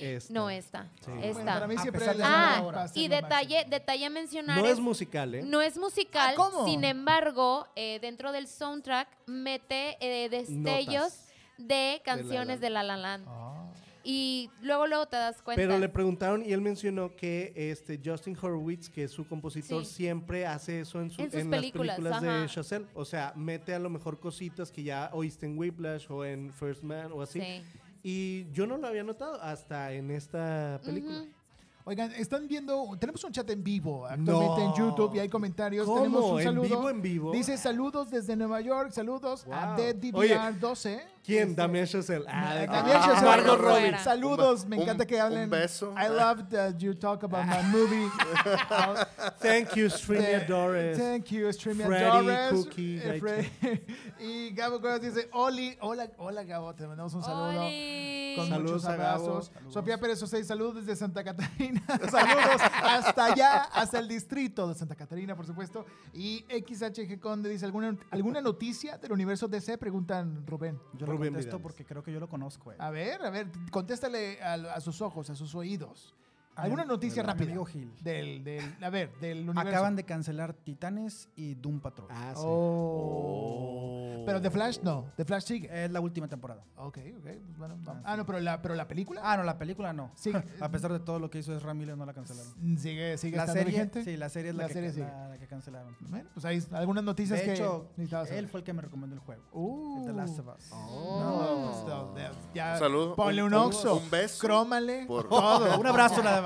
Speaker 10: Esta.
Speaker 7: No esta,
Speaker 10: Sí.
Speaker 6: Bueno, para mí siempre la-
Speaker 9: la
Speaker 7: Ah, y detalle, detalle a mencionar
Speaker 10: No
Speaker 7: es
Speaker 10: es musical, ¿eh?
Speaker 7: No es musical,
Speaker 6: Ah, ¿cómo?
Speaker 7: sin embargo, eh, dentro del soundtrack mete eh, destellos
Speaker 10: Notas.
Speaker 7: de canciones de La La Land.
Speaker 6: Ah.
Speaker 7: Y luego luego te das cuenta.
Speaker 10: Pero le preguntaron y él mencionó que este Justin Horowitz, que es su compositor,
Speaker 7: Sí.
Speaker 10: siempre hace eso en, su-
Speaker 7: En sus
Speaker 10: en
Speaker 7: películas,
Speaker 10: las películas de. Chazelle. O sea, mete a lo mejor cositas que ya oíste en Whiplash o en First Man o así.
Speaker 7: Sí.
Speaker 10: Y yo no lo había notado hasta en esta película.
Speaker 6: Oigan, están viendo, tenemos un chat en vivo actualmente en. YouTube y hay comentarios.
Speaker 10: ¿Cómo?
Speaker 6: Tenemos un
Speaker 10: ¿En
Speaker 6: saludo.
Speaker 10: vivo, en vivo?
Speaker 6: Dice saludos desde Nueva York, saludos a
Speaker 10: Wow.
Speaker 6: DDVR 12.
Speaker 10: ¿Quién?
Speaker 6: Este,
Speaker 10: Damien Chazelle. Ah,
Speaker 6: Damien
Speaker 10: Ah. Margot. Robbie.
Speaker 6: Saludos, me encanta
Speaker 8: un-
Speaker 6: que hablen.
Speaker 8: un beso.
Speaker 6: I love that you talk about my movie.
Speaker 10: Thank you, Streamia Dores.
Speaker 6: Thank you, Streamia
Speaker 10: Freddy,
Speaker 6: Dores.
Speaker 10: Cookie,
Speaker 6: Eh, y Gabo Cuevas dice, Oli, hola, hola Gabo, te mandamos un saludo.
Speaker 7: Oli.
Speaker 6: Con
Speaker 10: Saludos
Speaker 6: muchos
Speaker 10: a
Speaker 6: abrazos.
Speaker 10: Saludos.
Speaker 6: Sofía Pérez Osei, saludos desde Santa Catarina. saludos hasta allá, hasta el distrito de Santa Catarina, por supuesto. Y XHG Conde dice, ¿alguna, ¿alguna noticia del universo DC? Preguntan Rubén.
Speaker 9: Yo lo contesto porque creo que yo lo conozco. eh.
Speaker 6: A ver, a ver, contéstale a, a sus ojos, a sus oídos. ¿Alguna noticia
Speaker 9: mi
Speaker 6: rápida?
Speaker 9: amigo Gil.
Speaker 6: Del, del, a ver, del universo.
Speaker 9: Acaban de cancelar Titanes y Doom Patrol.
Speaker 10: Ah, sí.
Speaker 6: Oh. Pero The Flash no. The Flash sigue.
Speaker 9: Es la última temporada.
Speaker 6: Ok, ok. pues bueno, vamos. Ah, no, pero la, pero la película
Speaker 9: Ah, no, la película no.
Speaker 6: Sí.
Speaker 9: A pesar de todo lo que hizo Ezra Miller, no la cancelaron.
Speaker 6: sigue, sigue
Speaker 9: La
Speaker 6: estando
Speaker 9: serie,
Speaker 6: vigente.
Speaker 9: sí, la serie es la,
Speaker 6: La
Speaker 9: que,
Speaker 6: serie
Speaker 9: la-
Speaker 6: sigue.
Speaker 9: la que cancelaron.
Speaker 6: Bueno, pues hay algunas noticias
Speaker 9: De
Speaker 6: que
Speaker 9: hecho,
Speaker 6: necesitabas saber.
Speaker 9: él fue el que me recomendó el juego.
Speaker 6: Uh.
Speaker 9: The Last of Us.
Speaker 6: No, pues, no, ya- ya,
Speaker 8: Salud.
Speaker 6: Ponle un,
Speaker 8: Un-
Speaker 6: oxo.
Speaker 8: un beso
Speaker 6: Crómale.
Speaker 8: por-
Speaker 6: Todo.
Speaker 9: Un abrazo nada más.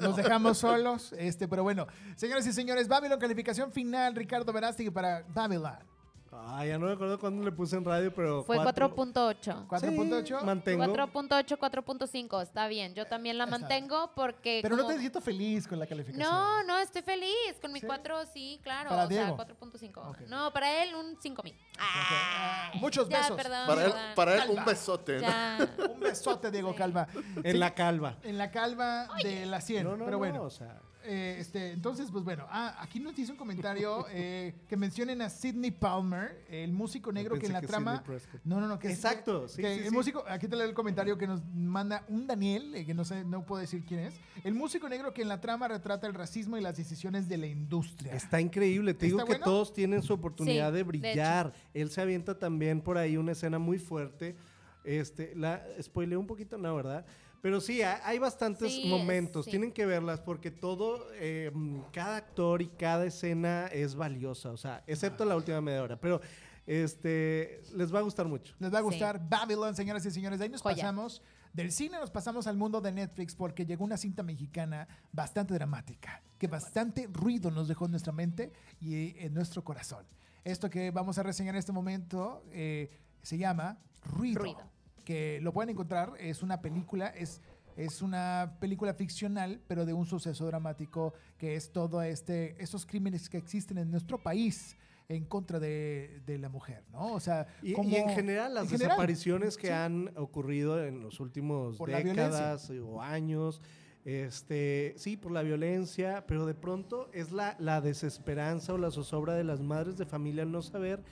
Speaker 6: Nos dejamos solos. Este, pero bueno, señoras y señores, Babylon, calificación final, Ricardo Verástegui para Babylon.
Speaker 10: Ah, ya no me acuerdo cuándo le puse en radio, pero.
Speaker 7: Fue
Speaker 10: cuatro.
Speaker 7: 4.8.
Speaker 6: 4.8.
Speaker 10: Sí, mantengo.
Speaker 7: 4.8, 4.5, está bien. Yo también la mantengo porque...
Speaker 6: Pero no
Speaker 7: como-
Speaker 6: te siento feliz con la calificación.
Speaker 7: No, no, estoy feliz. Con mi
Speaker 6: ¿Sí?
Speaker 7: 4, sí, claro.
Speaker 6: Para
Speaker 7: o sea,
Speaker 6: Diego.
Speaker 7: 4.5.
Speaker 6: Ok.
Speaker 7: No, para él un 5 mil.
Speaker 6: Ah, Muchos
Speaker 7: Ya,
Speaker 6: besos.
Speaker 7: perdón,
Speaker 8: Para él, para él
Speaker 6: Calma.
Speaker 8: un besote. ¿no?
Speaker 6: Un besote, Diego Calva.
Speaker 10: En
Speaker 6: Sí,
Speaker 10: la calva.
Speaker 6: en la calva de la 100.
Speaker 10: No, no,
Speaker 6: pero
Speaker 10: no,
Speaker 6: bueno.
Speaker 10: o sea.
Speaker 6: Eh, este, entonces, pues bueno, ah, aquí nos dice un comentario eh, que mencionen a Sidney Palmer, el músico negro que en la
Speaker 10: que
Speaker 6: trama. No, no, no, que es-
Speaker 10: Exacto, sí,
Speaker 6: que
Speaker 10: sí,
Speaker 6: el
Speaker 10: sí.
Speaker 6: músico, aquí te leo el comentario que nos manda un Daniel, eh, que no sé, no puedo decir quién es. El músico negro que en la trama retrata el racismo y las decisiones de la industria.
Speaker 10: Está increíble. Te
Speaker 6: ¿Está
Speaker 10: digo que
Speaker 6: bueno?
Speaker 10: todos tienen su oportunidad
Speaker 7: Sí,
Speaker 10: de
Speaker 7: de
Speaker 10: brillar. Él se avienta también por ahí una escena muy fuerte. Este, la spoileé un poquito, no, ¿verdad? Pero sí, ha- hay bastantes
Speaker 7: Sí, es-
Speaker 10: momentos.
Speaker 7: sí.
Speaker 10: Tienen que verlas porque todo, eh, cada actor y cada escena es valiosa. O sea, excepto la última media hora. Pero este, les va a gustar mucho.
Speaker 6: Les va a
Speaker 7: Sí.
Speaker 6: gustar Babylon, señoras y señores. De ahí nos
Speaker 7: Joya.
Speaker 6: pasamos, del cine nos pasamos al mundo de Netflix porque llegó una cinta mexicana bastante dramática, que bastante ruido nos dejó en nuestra mente y en nuestro corazón. Esto que vamos a reseñar en este momento eh, se llama Ruido,
Speaker 7: Ruido.
Speaker 6: Que lo pueden encontrar, es una película, es... Es una película ficcional, pero de un suceso dramático que es todo este, estos crímenes que existen en nuestro país en contra de, de la mujer, ¿no? O sea,
Speaker 10: Y, en general, las
Speaker 6: en general,
Speaker 10: desapariciones que
Speaker 6: sí.
Speaker 10: han ocurrido en los últimos
Speaker 6: Por
Speaker 10: décadas o años, este, sí, por la violencia, pero de pronto es la, la desesperanza o la zozobra de las madres de familia al no saber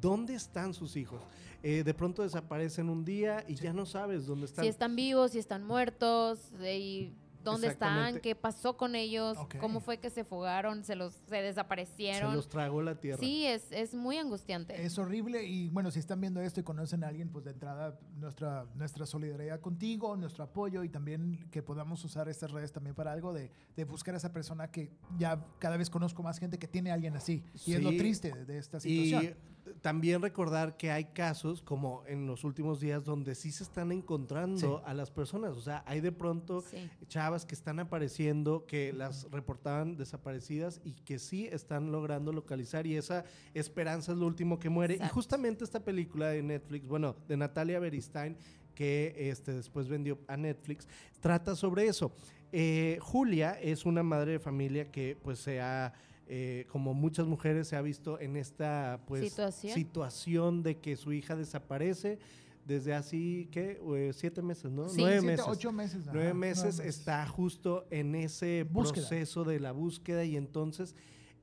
Speaker 10: dónde están sus hijos. Eh, de pronto desaparecen un día y ya no sabes dónde están.
Speaker 7: Si están vivos, si están muertos, eh, y dónde están, qué pasó con ellos, cómo fue que se fugaron, se los se
Speaker 10: Se
Speaker 7: desaparecieron.
Speaker 10: los tragó la tierra.
Speaker 7: Sí, es, es muy angustiante.
Speaker 6: Es horrible y bueno, si están viendo esto y conocen a alguien, pues de entrada nuestra, nuestra solidaridad contigo, nuestro apoyo y también que podamos usar estas redes también para algo de, de buscar a esa persona que ya cada vez conozco más gente que tiene a alguien así. Y es lo triste de, esta
Speaker 10: Y
Speaker 6: situación.
Speaker 10: También recordar que hay casos, como en los últimos días, donde sí se están encontrando
Speaker 6: Sí.
Speaker 10: a las personas. O sea, hay de pronto
Speaker 7: Sí.
Speaker 10: chavas que están apareciendo, que las reportaban desaparecidas y que sí están logrando localizar. Y esa esperanza es lo último que muere. Y justamente esta película de Netflix, bueno, de Natalia Beristain, que este, después vendió a Netflix, trata sobre eso. Eh, Julia es una madre de familia que pues se ha, eh, como muchas mujeres, se ha visto en esta pues
Speaker 7: Situación.
Speaker 10: situación de que su hija desaparece desde así, ¿qué? Eh, siete meses, ¿no?
Speaker 7: Sí.
Speaker 10: Nueve
Speaker 6: Siete,
Speaker 10: meses.
Speaker 6: ocho meses. ajá,
Speaker 10: Nueve meses
Speaker 6: nueve
Speaker 10: está justo en ese
Speaker 6: Búsqueda.
Speaker 10: proceso de la búsqueda y entonces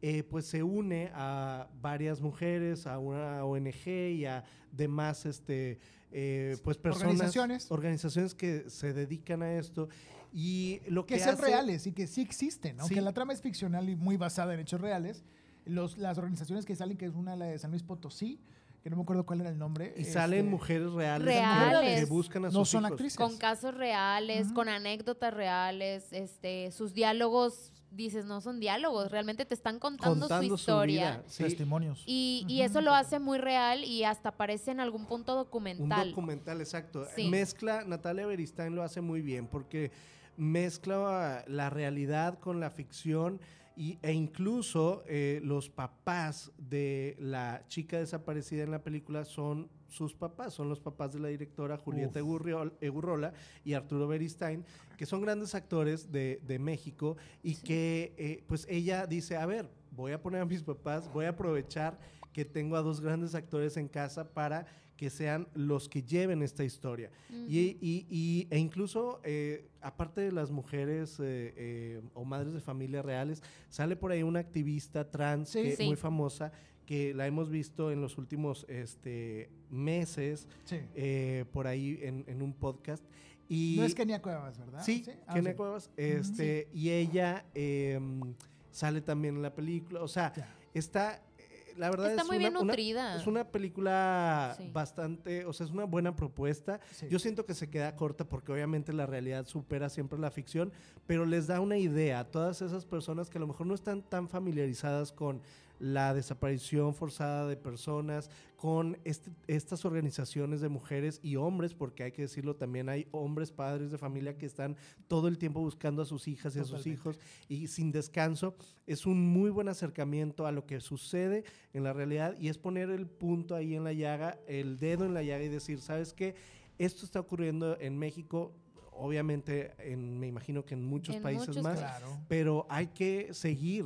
Speaker 10: eh, pues se une a varias mujeres, a una ONG y a demás este, eh, pues personas,
Speaker 6: Organizaciones.
Speaker 10: organizaciones que se dedican a esto y lo que,
Speaker 6: que sean
Speaker 10: hace-
Speaker 6: reales y que sí existen, aunque
Speaker 10: Sí.
Speaker 6: la trama es ficcional y muy basada en hechos reales. Los, las organizaciones que salen, que es una la de San Luis Potosí, que no me acuerdo cuál era el nombre.
Speaker 10: y salen
Speaker 6: este,
Speaker 10: mujeres reales,
Speaker 7: Reales.
Speaker 10: que buscan a
Speaker 6: No
Speaker 10: sus
Speaker 6: son
Speaker 10: hijos.
Speaker 6: actrices.
Speaker 7: Con casos reales, con anécdotas reales, este, sus diálogos, dices, no son diálogos, realmente te están contando,
Speaker 10: contando
Speaker 7: su historia.
Speaker 10: vida, sí.
Speaker 9: Testimonios.
Speaker 7: Y, y eso lo hace muy real y hasta aparece en algún punto
Speaker 10: Un
Speaker 7: documental.
Speaker 10: documental, exacto.
Speaker 7: Sí.
Speaker 10: Mezcla, Natalia Beristain lo hace muy bien porque mezcla la realidad con la ficción y, e incluso eh, los papás de la chica desaparecida en la película son sus papás, son los papás de la directora Julieta Egurriol- Egurrola y Arturo Beristain, que son grandes actores de, de México y que eh, pues ella dice, a ver, voy a poner a mis papás, voy a aprovechar que tengo a dos grandes actores en casa para que sean los que lleven esta historia. y, y- y- e incluso, eh, aparte de las mujeres eh, eh, o madres de familia reales, sale por ahí una activista trans
Speaker 6: Sí.
Speaker 10: que-
Speaker 7: Sí.
Speaker 10: muy famosa que la hemos visto en los últimos este, meses
Speaker 6: Sí.
Speaker 10: eh, por ahí en, en un podcast. Y
Speaker 6: No es Kenia Cuevas, ¿verdad?
Speaker 10: Sí,
Speaker 6: Ah,
Speaker 10: Kenia
Speaker 6: sí.
Speaker 10: Cuevas. Este, Y ella em, sale también en la película. O sea,
Speaker 6: Ya.
Speaker 10: está. eh, la verdad
Speaker 7: Está
Speaker 10: es
Speaker 7: muy
Speaker 10: una,
Speaker 7: bien
Speaker 10: una-
Speaker 7: nutrida.
Speaker 10: es una película
Speaker 7: Sí.
Speaker 10: bastante, o sea, es una buena propuesta.
Speaker 6: Sí.
Speaker 10: Yo siento que se queda corta porque obviamente la realidad supera siempre la ficción, pero les da una idea a todas esas personas que a lo mejor no están tan familiarizadas con la desaparición forzada de personas, con este- estas organizaciones de mujeres y hombres, porque hay que decirlo también, hay hombres, padres de familia que están todo el tiempo buscando a sus hijas y a sus hijos y sin descanso. Es un muy buen acercamiento a lo que sucede en la realidad y es poner el punto ahí en la llaga, el dedo en la llaga y decir, ¿sabes qué? Esto está ocurriendo en México, obviamente en, me imagino que en muchos
Speaker 7: En
Speaker 10: países
Speaker 7: muchos
Speaker 10: más,
Speaker 6: Claro.
Speaker 10: pero hay que seguir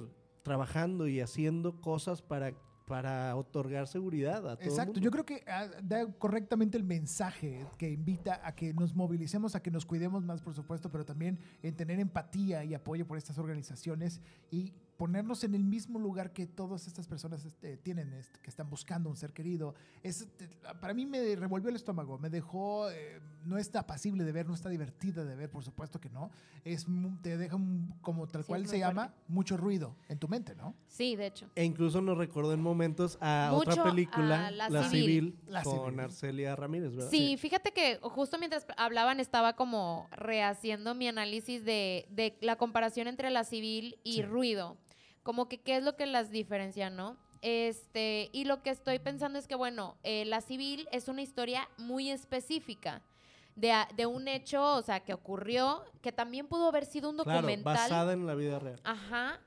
Speaker 10: trabajando y haciendo cosas para, para otorgar seguridad a todo el
Speaker 6: Exacto,
Speaker 10: mundo.
Speaker 6: yo creo que ah, da correctamente el mensaje que invita a que nos movilicemos, a que nos cuidemos más, por supuesto, pero también en tener empatía y apoyo por estas organizaciones y ponernos en el mismo lugar que todas estas personas este, tienen, este, que están buscando un ser querido. Es, este, para mí me revolvió el estómago, me dejó, eh, no está apacible de ver, no está divertida de ver, por supuesto que no. Es, te deja, un- como tal
Speaker 7: Sí,
Speaker 6: cual se
Speaker 7: muy
Speaker 6: llama,
Speaker 7: fuerte.
Speaker 6: mucho ruido en tu mente, ¿no?
Speaker 7: Sí, de hecho.
Speaker 10: E incluso nos recordó en momentos a
Speaker 7: Mucho
Speaker 10: otra película,
Speaker 7: a La
Speaker 10: La,
Speaker 7: Civil.
Speaker 10: Civil,
Speaker 6: La
Speaker 10: con
Speaker 6: Civil.
Speaker 10: Arcelia Ramírez, ¿verdad?
Speaker 7: Sí, fíjate que justo mientras hablaban estaba como rehaciendo mi análisis de, de la comparación entre la civil y
Speaker 6: Sí.
Speaker 7: ruido. Como que qué es lo que las diferencia, ¿no? Este, y lo que estoy pensando es que, bueno, eh, la civil es una historia muy específica de, de un hecho, o sea, que ocurrió, que también pudo haber sido un
Speaker 10: Claro,
Speaker 7: documental.
Speaker 10: basada en la vida real.
Speaker 7: Ajá.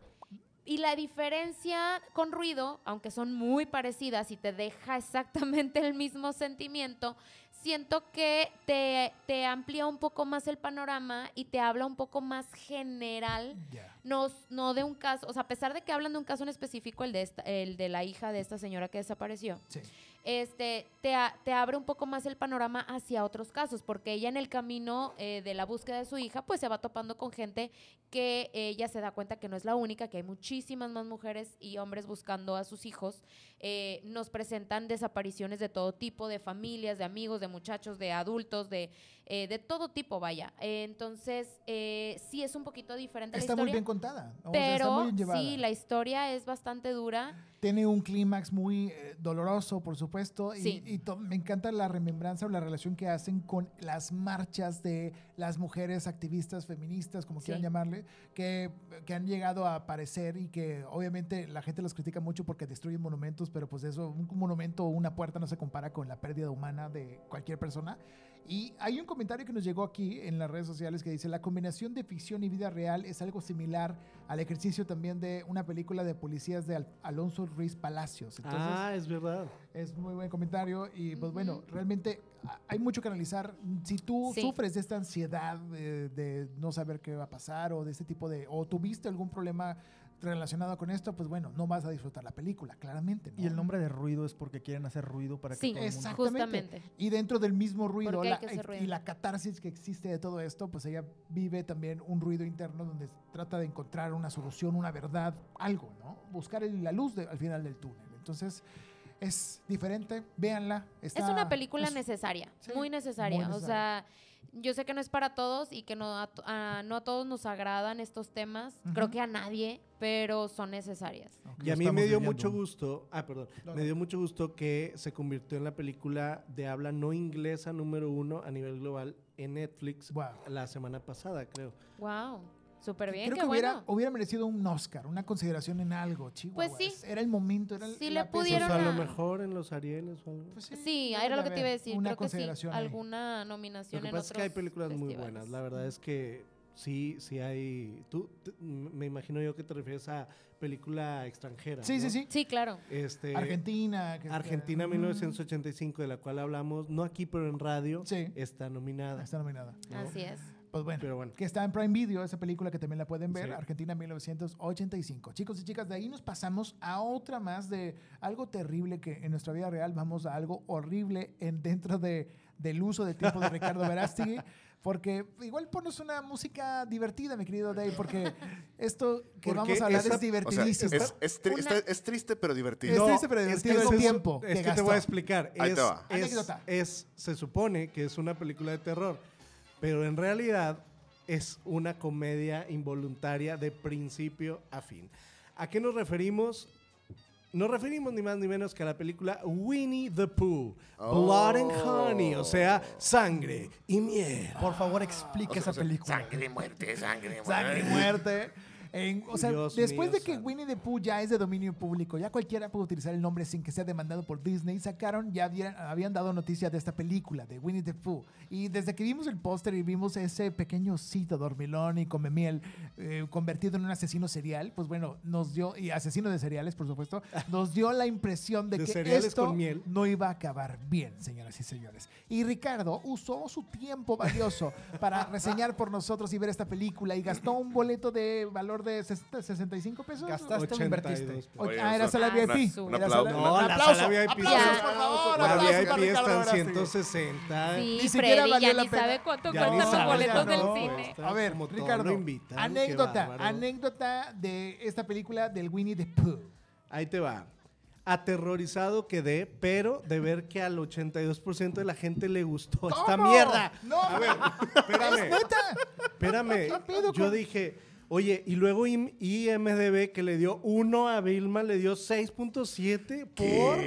Speaker 7: Y la diferencia con ruido, aunque son muy parecidas y te deja exactamente el mismo sentimiento, siento que te, te amplía un poco más el panorama y te habla un poco más general, no, no de un caso, o sea, a pesar de que hablan de un caso en específico, el de, esta- el de la hija de esta señora que desapareció,
Speaker 6: Sí.
Speaker 7: Este, te, te abre un poco más el panorama hacia otros casos, porque ella en el camino eh, de la búsqueda de su hija, pues se va topando con gente que ella se da cuenta que no es la única, que hay muchísimas más mujeres y hombres buscando a sus hijos. Eh, nos presentan desapariciones de todo tipo, de familias, de amigos, de muchachos, de adultos, de, eh, de todo tipo, vaya. Eh, entonces, eh, sí es un poquito diferente
Speaker 6: Está
Speaker 7: la
Speaker 6: muy bien contada.
Speaker 7: pero
Speaker 6: muy bien llevada.
Speaker 7: sí, la historia es bastante dura.
Speaker 6: Tiene un clímax muy eh, doloroso, por supuesto, y,
Speaker 7: Sí.
Speaker 6: y me encanta la remembranza o la relación que hacen con las marchas de las mujeres activistas, feministas, como quieran
Speaker 7: Sí.
Speaker 6: llamarle, que, que han llegado a aparecer y que obviamente la gente los critica mucho porque destruyen monumentos, pero pues eso, un monumento o una puerta no se compara con la pérdida humana de cualquier persona. Y hay un comentario que nos llegó aquí en las redes sociales que dice, la combinación de ficción y vida real es algo similar al ejercicio también de una película de policías de Al- Alonso Ruiz Palacios. Entonces,
Speaker 10: ah, es verdad.
Speaker 6: es muy buen comentario y pues bueno, realmente a- hay mucho que analizar. Si tú
Speaker 7: Sí.
Speaker 6: sufres de esta ansiedad de, de no saber qué va a pasar o de este tipo de, o tuviste algún problema relacionado con esto, pues bueno, no vas a disfrutar la película, claramente. ¿no?
Speaker 9: Y el nombre de ruido es porque quieren hacer ruido para que
Speaker 7: Sí,
Speaker 9: todo el mundo...
Speaker 6: Exactamente. Y dentro del mismo ruido la- y la catarsis que existe de todo esto, pues ella vive también un ruido interno donde trata de encontrar una solución, una verdad, algo, ¿no? Buscar el- la luz de- al final del túnel. Entonces, es diferente, véanla.
Speaker 7: Es una película
Speaker 6: es-
Speaker 7: necesaria,
Speaker 6: sí,
Speaker 7: muy necesaria.
Speaker 6: muy
Speaker 7: O sea, yo sé que no es para todos y que no a, no a todos nos agradan estos temas. Creo que a nadie, pero son necesarias.
Speaker 10: Y a mí me dio
Speaker 9: viviendo.
Speaker 10: mucho gusto, ah, perdón,
Speaker 6: No,
Speaker 10: me
Speaker 6: no.
Speaker 10: dio mucho gusto que se convirtió en la película de habla no inglesa número uno a nivel global en Netflix
Speaker 6: Wow.
Speaker 10: la semana pasada, creo.
Speaker 7: Wow, súper bien,
Speaker 6: Creo que hubiera,
Speaker 7: bueno.
Speaker 6: hubiera merecido un Oscar, una consideración en algo, Chihuahua.
Speaker 7: Pues sí.
Speaker 6: Era el momento, era el-
Speaker 7: Sí
Speaker 6: la
Speaker 7: le
Speaker 6: pieza-
Speaker 10: Pues
Speaker 7: Pudieron
Speaker 10: a lo mejor en los Arieles o algo.
Speaker 6: Pues
Speaker 7: Sí,
Speaker 6: debe
Speaker 7: era lo que te iba a decir.
Speaker 6: Una
Speaker 7: Creo que sí,
Speaker 6: consideración
Speaker 7: alguna
Speaker 10: Lo
Speaker 7: nominación
Speaker 10: que
Speaker 7: en
Speaker 10: pasa es que hay películas muy buenas. La verdad es que sí, sí hay. Tú, me imagino yo que te refieres a película extranjera.
Speaker 6: Sí,
Speaker 10: ¿no?
Speaker 6: sí, sí.
Speaker 7: Sí, claro.
Speaker 10: Este,
Speaker 6: Argentina. que-
Speaker 10: Argentina
Speaker 6: Mm,
Speaker 10: 1985, de la cual hablamos, no aquí, pero en radio,
Speaker 6: Sí.
Speaker 10: está nominada.
Speaker 6: Está nominada.
Speaker 10: ¿no?
Speaker 7: Así es.
Speaker 6: Pues bueno,
Speaker 10: Pero bueno.
Speaker 6: que está en Prime Video, esa película que también la pueden ver,
Speaker 10: Sí.
Speaker 6: Argentina 1985. Chicos y chicas, de ahí nos pasamos a otra más de algo terrible que en nuestra vida real vamos a algo horrible en dentro de, del uso del tiempo de Ricardo Verástegui. Porque igual ponos una música divertida, mi querido Dave, porque esto que
Speaker 10: Porque
Speaker 6: vamos a hablar
Speaker 10: esa-
Speaker 6: es
Speaker 8: O sea,
Speaker 6: divertidísimo.
Speaker 8: es, es tri-
Speaker 7: Una-
Speaker 8: está- es triste pero divertido.
Speaker 6: Es triste, pero
Speaker 10: es
Speaker 6: divertido
Speaker 10: que
Speaker 6: al
Speaker 10: se-
Speaker 6: tiempo
Speaker 10: Es
Speaker 6: que
Speaker 10: que te voy a explicar.
Speaker 8: Ahí
Speaker 10: Es,
Speaker 8: te va.
Speaker 10: es-
Speaker 6: Anécdota.
Speaker 10: es- se supone que es una película de terror, pero en realidad es una comedia involuntaria de principio a fin. ¿A qué nos referimos? nos referimos ni más ni menos que a la película Winnie the Pooh. Blood and Honey, o sea, sangre y miel.
Speaker 6: Por favor, explique esa película.
Speaker 8: Sangre, muerte, sangre,
Speaker 6: Sangre y muerte. En- o sea,
Speaker 10: Dios
Speaker 6: después
Speaker 10: mío
Speaker 6: de que. Winnie the Pooh ya es de dominio público, ya cualquiera puede utilizar el nombre sin que sea demandado por Disney, sacaron, ya habían, habían dado noticia de esta película, de Winnie the Pooh. Y desde que vimos el póster y vimos ese pequeño osito dormilón y come miel eh, convertido en un asesino serial, pues bueno, nos dio, y asesino de cereales, por supuesto, nos dio la impresión de,
Speaker 10: De
Speaker 6: que esto
Speaker 10: con miel.
Speaker 6: no iba a acabar bien, señoras y señores. Y Ricardo usó su tiempo valioso para reseñar por nosotros y ver esta película y gastó un boleto de valor de 60, 65 pesos.
Speaker 9: Gastaste o
Speaker 10: 82
Speaker 9: invertiste.
Speaker 8: Oye,
Speaker 6: ah, era sala VIP.
Speaker 7: un
Speaker 8: aplauso.
Speaker 10: No, la
Speaker 6: aplauso,
Speaker 10: sala VIP. La VIP
Speaker 6: para Ricardo
Speaker 10: está en
Speaker 6: Verástegui.
Speaker 10: 160.
Speaker 7: Sí,
Speaker 6: Ni siquiera
Speaker 7: Freddy
Speaker 6: valió
Speaker 7: ya
Speaker 6: la
Speaker 7: ni
Speaker 6: pena.
Speaker 7: sabe cuánto
Speaker 10: Ya
Speaker 7: cuestan los boletos del
Speaker 10: no,
Speaker 7: cine.
Speaker 6: A ver, Ricardo, anécdota, anécdota de esta película del Winnie the Pooh.
Speaker 10: Ahí te va. Aterrorizado quedé, pero de ver que al 82% de la gente le gustó esta
Speaker 6: ¿Cómo?
Speaker 10: mierda.
Speaker 6: No,
Speaker 10: A ver, espérame.
Speaker 6: ¿Es neta?
Speaker 10: Espérame.
Speaker 6: ¿Qué pedo
Speaker 10: Yo
Speaker 6: con-
Speaker 10: dije, oye, y luego IM- IMDB que le dio 1 a Vilma, le dio 6.7 por...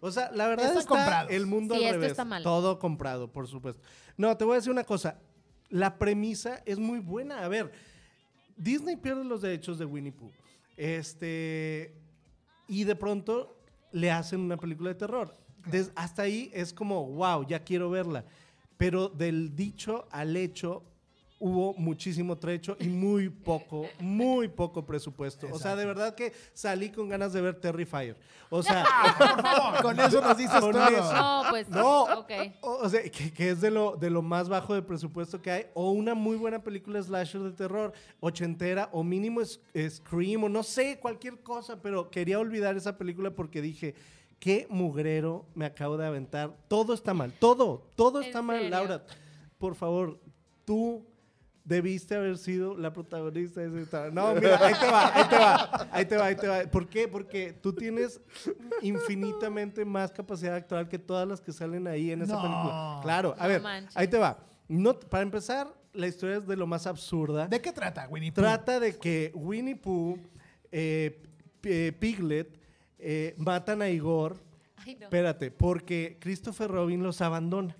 Speaker 10: O sea, la verdad
Speaker 6: Están
Speaker 10: está
Speaker 6: comprados.
Speaker 10: el mundo
Speaker 7: Sí,
Speaker 10: al
Speaker 7: esto
Speaker 10: revés.
Speaker 7: está mal.
Speaker 10: Todo comprado, por supuesto. No, te voy a decir una cosa. La premisa es muy buena. A ver, Disney pierde los derechos de Winnie Pooh. Este... Y de pronto le hacen una película de terror. Hasta ahí es como, wow, ya quiero verla. Pero del dicho al hecho hubo muchísimo trecho y muy poco, muy poco presupuesto. O sea, de verdad que salí con ganas de ver Terrifier. O sea,
Speaker 6: Por favor, con eso nos dices
Speaker 10: Con
Speaker 6: todo.
Speaker 10: eso.
Speaker 7: No, pues,
Speaker 10: no,
Speaker 7: ok.
Speaker 10: o, o sea, que, que es de lo, de lo más bajo de presupuesto que hay, o una muy buena película slasher de terror, ochentera, o mínimo es- Scream, o no sé, cualquier cosa, pero quería olvidar esa película porque dije, qué mugrero me acabo de aventar. Todo está mal, todo, todo
Speaker 7: ¿En
Speaker 10: está mal,
Speaker 7: serio?
Speaker 10: Laura. Por favor, tú debiste haber sido la protagonista de esa historia. No, mira, ahí te va, ahí te va, ahí te va, ahí te va. ¿Por qué? Porque tú tienes infinitamente más capacidad actoral que todas las que salen ahí en esa
Speaker 6: No.
Speaker 10: película. Claro, a ver, ahí te va. No, para empezar, la historia es de lo más absurda.
Speaker 6: ¿De qué trata, Winnie Pooh?
Speaker 10: Trata de que Winnie Pooh, eh, eh, Piglet, eh, matan a Igor.
Speaker 7: Ay, no.
Speaker 10: Espérate, porque Christopher Robin los abandona.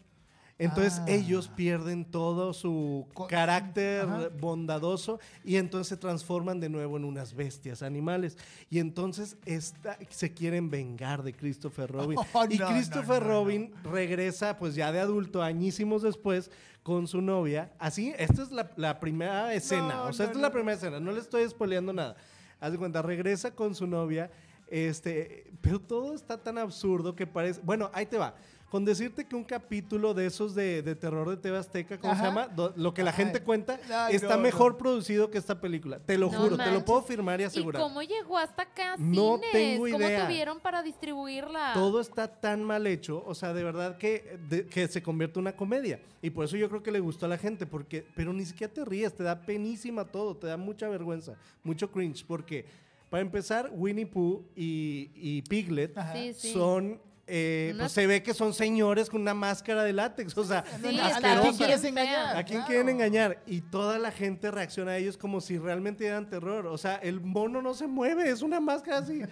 Speaker 10: Entonces
Speaker 6: Ah.
Speaker 10: ellos pierden todo su
Speaker 6: Co-
Speaker 10: carácter
Speaker 6: Ajá.
Speaker 10: bondadoso y entonces se transforman de nuevo en unas bestias animales. Y entonces esta- se quieren vengar de Christopher Robin.
Speaker 6: Oh,
Speaker 10: y
Speaker 6: no,
Speaker 10: Christopher
Speaker 6: no, no,
Speaker 10: Robin regresa pues ya de adulto, añísimos después, con su novia. Así, esta es la, la primera escena.
Speaker 6: No,
Speaker 10: o sea, esta es la primera escena. No le estoy spoileando nada. Haz de cuenta, regresa con su novia. Este, pero todo está tan absurdo que parece. Bueno, ahí te va. Con decirte que un capítulo de esos de, de terror de TV Azteca, ¿cómo se llama? Do- lo que la gente
Speaker 6: Ay,
Speaker 10: cuenta,
Speaker 6: ay,
Speaker 10: está
Speaker 6: no,
Speaker 10: mejor
Speaker 6: no.
Speaker 10: producido que esta película. Te lo
Speaker 7: No
Speaker 10: juro, te lo puedo firmar y
Speaker 7: ¿Y
Speaker 10: asegurar.
Speaker 7: cómo llegó hasta acá
Speaker 10: No
Speaker 7: cines?
Speaker 10: tengo
Speaker 7: ¿Cómo
Speaker 10: idea.
Speaker 7: tuvieron para distribuirla?
Speaker 10: Todo está tan mal hecho, o sea, de verdad que, de- que se convierte en una comedia. Y por eso yo creo que le gustó a la gente, porque, pero ni siquiera te ríes, te da penísima todo, te da mucha vergüenza, mucho cringe, porque para empezar, Winnie Pooh y, y Piglet
Speaker 6: Ajá.
Speaker 7: Sí, sí.
Speaker 10: son, eh, pues se ve que son señores con una máscara de látex, o sea,
Speaker 7: Sí,
Speaker 6: ¿A quién
Speaker 7: bien
Speaker 6: quieres
Speaker 7: fea.
Speaker 6: engañar?
Speaker 10: ¿A quién
Speaker 6: Claro.
Speaker 10: quieren engañar? Y toda la gente reacciona a ellos como si realmente dieran terror. O sea, el mono no se mueve, es una máscara así.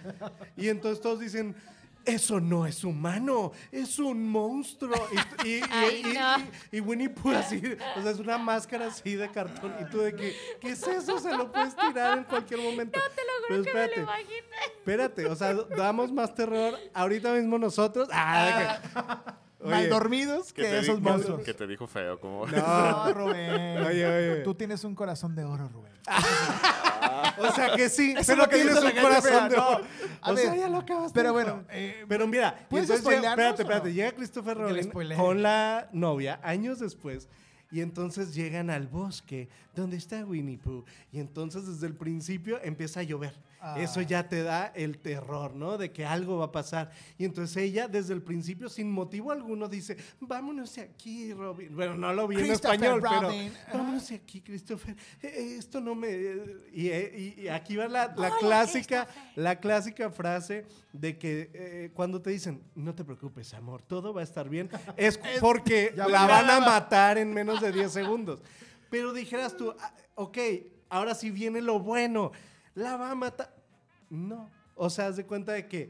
Speaker 10: Y entonces todos dicen, eso no es humano, es un monstruo. Y, y- y-
Speaker 7: Ay,
Speaker 10: y-
Speaker 7: no.
Speaker 10: y- y Winnie Pooh así, o sea, es una máscara así de cartón. Y tú de que, ¿qué es eso? Se lo puedes tirar en cualquier momento. No, te lo
Speaker 7: Creo que me lo imaginé.
Speaker 10: Espérate, o sea, damos más terror ahorita mismo nosotros. Ah, de que-
Speaker 6: Mal dormidos que, esos monstruos.
Speaker 8: que te dijo feo, como...
Speaker 6: No, Rubén.
Speaker 10: Oye, oye.
Speaker 6: Tú tienes un corazón de oro, Rubén.
Speaker 10: O sea que sí,
Speaker 6: Eso es
Speaker 10: pero
Speaker 6: lo que
Speaker 10: tienes un corazón de oro.
Speaker 6: A
Speaker 10: O
Speaker 6: ver,
Speaker 10: sea, ya lo acabaste.
Speaker 6: Pero
Speaker 10: de
Speaker 6: bueno,
Speaker 10: joder.
Speaker 6: eh,
Speaker 10: pero mira, y
Speaker 6: ¿puedes
Speaker 10: entonces llega-
Speaker 6: spoilearnos
Speaker 10: espérate,
Speaker 6: no?
Speaker 10: espérate, llega Christopher
Speaker 6: Que le
Speaker 10: Robin con la novia años después y entonces llegan al bosque donde está Winnie Pooh y entonces desde el principio empieza a llover.
Speaker 6: Ah.
Speaker 10: Eso ya te da el terror, ¿no? De que algo va a pasar. Y entonces ella desde el principio sin motivo alguno dice, vámonos de aquí, Robin. Bueno, no lo vi en español, pero vámonos de aquí, Christopher. Eh, eh, esto no me... Y, eh, y- y aquí va la, la clásica, la clásica frase de que eh, cuando te dicen, no te preocupes, amor, todo va a estar bien, es porque la van a matar en menos de 10 segundos. Pero dijeras tú, ah, ok, ahora sí viene lo bueno, la va a matar. No. O sea, haz de cuenta de que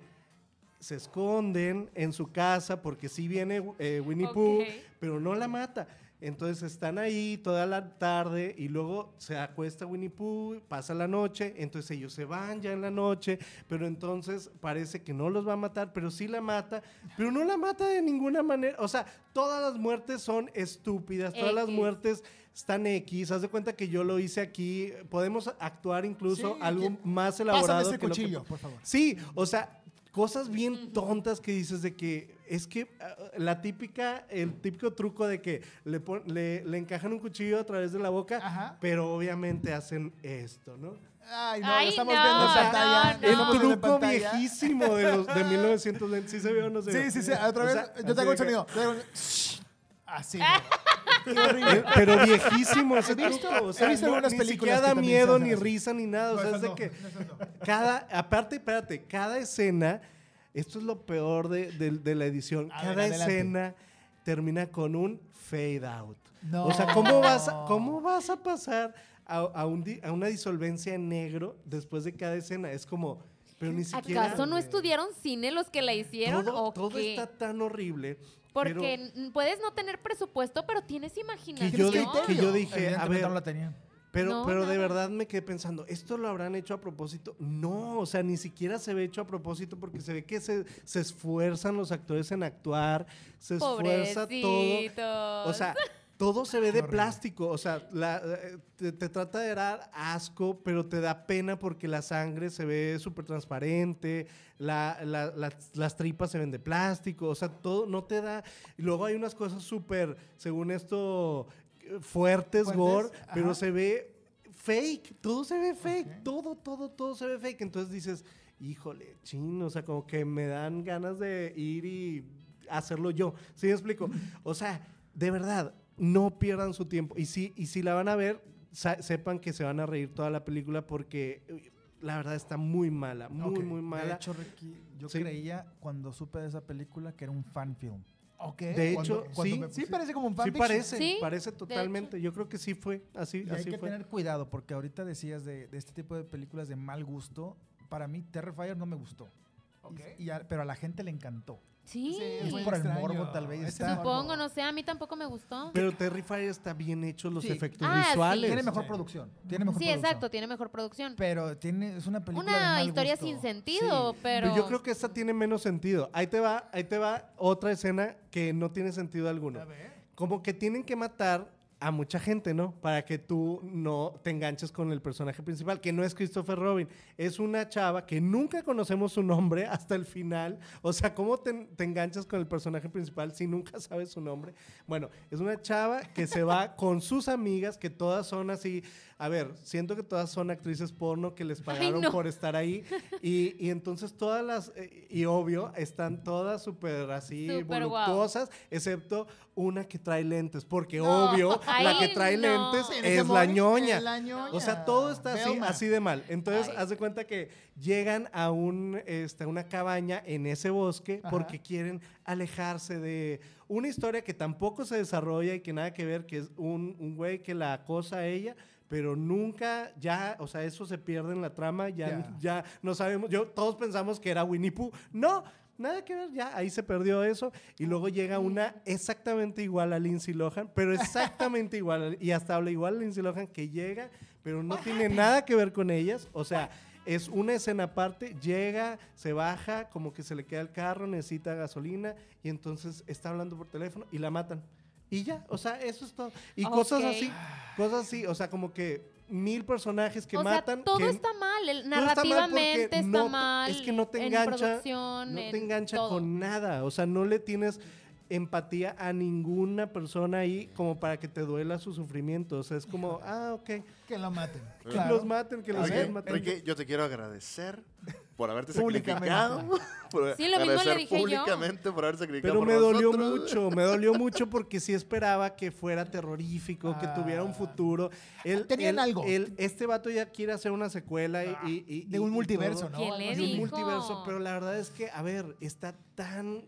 Speaker 10: se esconden en su casa porque sí viene eh, Winnie Pooh,
Speaker 7: Ok.
Speaker 10: pero no la mata. Entonces están ahí toda la tarde y luego se acuesta Winnie Pooh, pasa la noche, entonces ellos se van ya en la noche, pero entonces parece que no los va a matar, pero sí la mata, pero no la mata de ninguna manera. O sea, todas las muertes son estúpidas, todas las muertes están X. Haz de cuenta que yo lo hice aquí. Podemos actuar incluso
Speaker 6: Sí,
Speaker 10: algo
Speaker 6: que-
Speaker 10: más
Speaker 6: Pásame
Speaker 10: elaborado.
Speaker 6: ese
Speaker 10: que lo que-
Speaker 6: cuchillo, por favor.
Speaker 10: Sí, o sea, cosas bien tontas que dices de que es que ah, la típica, el típico truco de que le, pon- le, le encajan un cuchillo a través de la boca,
Speaker 6: Ajá.
Speaker 10: pero obviamente hacen esto, ¿no?
Speaker 6: Ay, no,
Speaker 7: Ay,
Speaker 6: lo estamos
Speaker 7: no,
Speaker 6: viendo en
Speaker 10: O
Speaker 6: pantalla.
Speaker 7: no,
Speaker 10: El truco
Speaker 6: pantalla.
Speaker 10: viejísimo de, los, de 1920. ¿Sí se ve o no se ve?
Speaker 6: Sí, sí, sí. Otra
Speaker 10: O
Speaker 6: vez,
Speaker 10: sea,
Speaker 6: yo
Speaker 10: así
Speaker 6: te hago el
Speaker 10: que-
Speaker 6: sonido. Hago- Así. Qué.
Speaker 10: Eh, Pero viejísimo
Speaker 6: He visto-.
Speaker 10: O sea,
Speaker 6: visto
Speaker 10: no,
Speaker 6: algunas
Speaker 10: ni
Speaker 6: películas
Speaker 10: siquiera
Speaker 6: que
Speaker 10: da miedo, ni risa, ni nada. O
Speaker 6: No,
Speaker 10: sea, es de
Speaker 6: no,
Speaker 10: que cada, aparte, espérate, cada escena, esto es lo peor de, de- de la edición,
Speaker 6: A
Speaker 10: cada
Speaker 6: ver,
Speaker 10: escena termina con un fade out.
Speaker 6: No.
Speaker 10: O sea, ¿cómo vas a, cómo vas a pasar a, a un a una disolvencia en negro después de cada escena? Es como, pero ni siquiera...
Speaker 7: ¿Acaso no estudiaron cine los que la hicieron
Speaker 10: todo,
Speaker 7: o
Speaker 10: todo
Speaker 7: qué?
Speaker 10: está tan horrible.
Speaker 7: Porque
Speaker 10: pero
Speaker 7: puedes no tener presupuesto, pero tienes
Speaker 10: que
Speaker 7: imaginación.
Speaker 10: yo, di-
Speaker 6: criterio.
Speaker 10: que yo dije, a ver,
Speaker 9: no la tenía.
Speaker 10: Pero,
Speaker 7: No,
Speaker 10: pero de verdad me quedé pensando, ¿esto lo habrán hecho a propósito? No, o sea, ni siquiera se ve hecho a propósito porque se ve que se, se esfuerzan los actores en actuar, se esfuerza todo.
Speaker 7: Pobrecitos.
Speaker 10: O sea, todo se ve de plástico, o sea, la- eh, te, te trata de dar asco, pero te da pena porque la sangre se ve súper transparente, la- la- la- las tripas se ven de plástico, o sea, todo no te da... Y luego hay unas cosas súper, según esto, fuertes,
Speaker 6: Fuertes,
Speaker 10: gore,
Speaker 6: ajá.
Speaker 10: pero se ve fake, todo se ve fake, todo, todo, todo se ve fake. Entonces dices, híjole, chino, o sea, como que me dan ganas de ir y hacerlo yo. ¿Sí me explico? O sea, de verdad, no pierdan su tiempo. Y si, y si la van a ver, sepan que se van a reír toda la película porque la verdad está muy mala, muy, muy
Speaker 9: De
Speaker 10: mala.
Speaker 9: hecho, Ricky, yo
Speaker 10: Sí.
Speaker 9: creía cuando supe de esa película que era un fan film.
Speaker 6: Ok.
Speaker 10: De
Speaker 6: Cuando-
Speaker 10: hecho,
Speaker 6: cuando
Speaker 10: sí.
Speaker 6: me- sí parece como un
Speaker 10: Sí parece,
Speaker 7: Sí,
Speaker 10: parece
Speaker 7: de
Speaker 10: totalmente. Yo creo que sí fue, así,
Speaker 9: Y hay que
Speaker 10: fue.
Speaker 9: tener cuidado porque ahorita decías de, de este tipo de películas de mal gusto. Para mí, Terrifier no me gustó.
Speaker 6: Ok.
Speaker 9: Y a- pero a la gente le encantó.
Speaker 7: Sí.
Speaker 6: Sí,
Speaker 9: por el morbo, tal vez, está-.
Speaker 7: Supongo, no sé, a mí tampoco me gustó.
Speaker 10: Pero Terrifier está bien hecho los
Speaker 9: Sí.
Speaker 10: efectos
Speaker 7: Ah, sí.
Speaker 10: visuales.
Speaker 9: Tiene mejor
Speaker 6: Sí.
Speaker 9: producción. Tiene mejor
Speaker 7: sí,
Speaker 9: producción.
Speaker 7: exacto, tiene mejor producción.
Speaker 9: Pero tiene, es una película de
Speaker 7: Una
Speaker 9: mal
Speaker 7: historia
Speaker 9: gusto.
Speaker 7: sin sentido, pero...
Speaker 10: yo creo que esta tiene menos sentido. Ahí te va, ahí te va otra escena que no tiene sentido alguno.
Speaker 6: A ver.
Speaker 10: Como que tienen que matar a mucha gente, ¿no? Para que tú no te enganches con el personaje principal, que no es Christopher Robin. Es una chava que nunca conocemos su nombre hasta el final. O sea, ¿cómo te, te enganchas con el personaje principal si nunca sabes su nombre? Bueno, es una chava que se va con sus amigas, que todas son así. A ver, siento que todas son actrices porno que les pagaron
Speaker 7: no.
Speaker 10: por estar ahí. Y, y entonces todas las, eh, y obvio, están todas súper así,
Speaker 7: guau.
Speaker 10: voluptuosas, excepto una que trae lentes, porque
Speaker 6: No.
Speaker 10: obvio, la que trae
Speaker 7: no.
Speaker 10: lentes es la ñoña.
Speaker 6: la ñoña.
Speaker 10: O sea, todo está así, así de mal. Entonces,
Speaker 7: Ay.
Speaker 10: haz de cuenta que llegan a un, este, una cabaña en ese bosque
Speaker 6: Ajá.
Speaker 10: porque quieren alejarse de una historia que tampoco se desarrolla y que nada que ver, que es un, un güey que la acosa a ella, pero nunca ya, o sea, eso se pierde en la trama, ya,
Speaker 6: Ya.
Speaker 10: ya no sabemos, yo todos pensamos que era Winnie Pooh. No, nada que ver, ya ahí se perdió eso. Y luego llega una exactamente igual a Lindsay Lohan, pero exactamente igual, y hasta habla igual a Lindsay Lohan que llega, pero no tiene nada que ver con ellas, o sea... Es una escena aparte, llega, se baja, como que se le queda el carro, necesita gasolina y entonces está hablando por teléfono y la matan. Y ya, o sea, eso es todo. Y cosas así, cosas así, o sea, como que mil personajes que
Speaker 7: o
Speaker 10: matan.
Speaker 7: sea, todo
Speaker 10: que
Speaker 7: está mal, el-
Speaker 10: todo está mal
Speaker 7: narrativamente está
Speaker 10: no
Speaker 7: mal.
Speaker 10: Es que no te
Speaker 7: en
Speaker 10: engancha, no te engancha
Speaker 7: todo.
Speaker 10: con nada, o sea, no le tienes empatía a ninguna persona ahí como para que te duela su sufrimiento, o sea, es como, ah, ok,
Speaker 6: Que lo maten.
Speaker 10: que
Speaker 6: Claro.
Speaker 10: los maten, que los.
Speaker 8: Ricky, yo te quiero agradecer por haberte sacrificado. por
Speaker 7: Sí, lo mismo le dije yo.
Speaker 8: públicamente por haber sacrificado
Speaker 10: Pero
Speaker 8: por
Speaker 10: me dolió
Speaker 8: nosotros.
Speaker 10: mucho, me dolió mucho porque sí esperaba que fuera terrorífico, que tuviera un futuro. Él,
Speaker 6: Tenían
Speaker 10: él-
Speaker 6: algo.
Speaker 10: él- este vato ya quiere hacer una secuela y, y- y-
Speaker 6: De un
Speaker 10: y
Speaker 6: multiverso,
Speaker 10: todo.
Speaker 6: ¿no?
Speaker 7: ¿Quién
Speaker 6: Algo
Speaker 7: le
Speaker 6: así.
Speaker 10: De un multiverso, pero la verdad es que, a ver, está tan...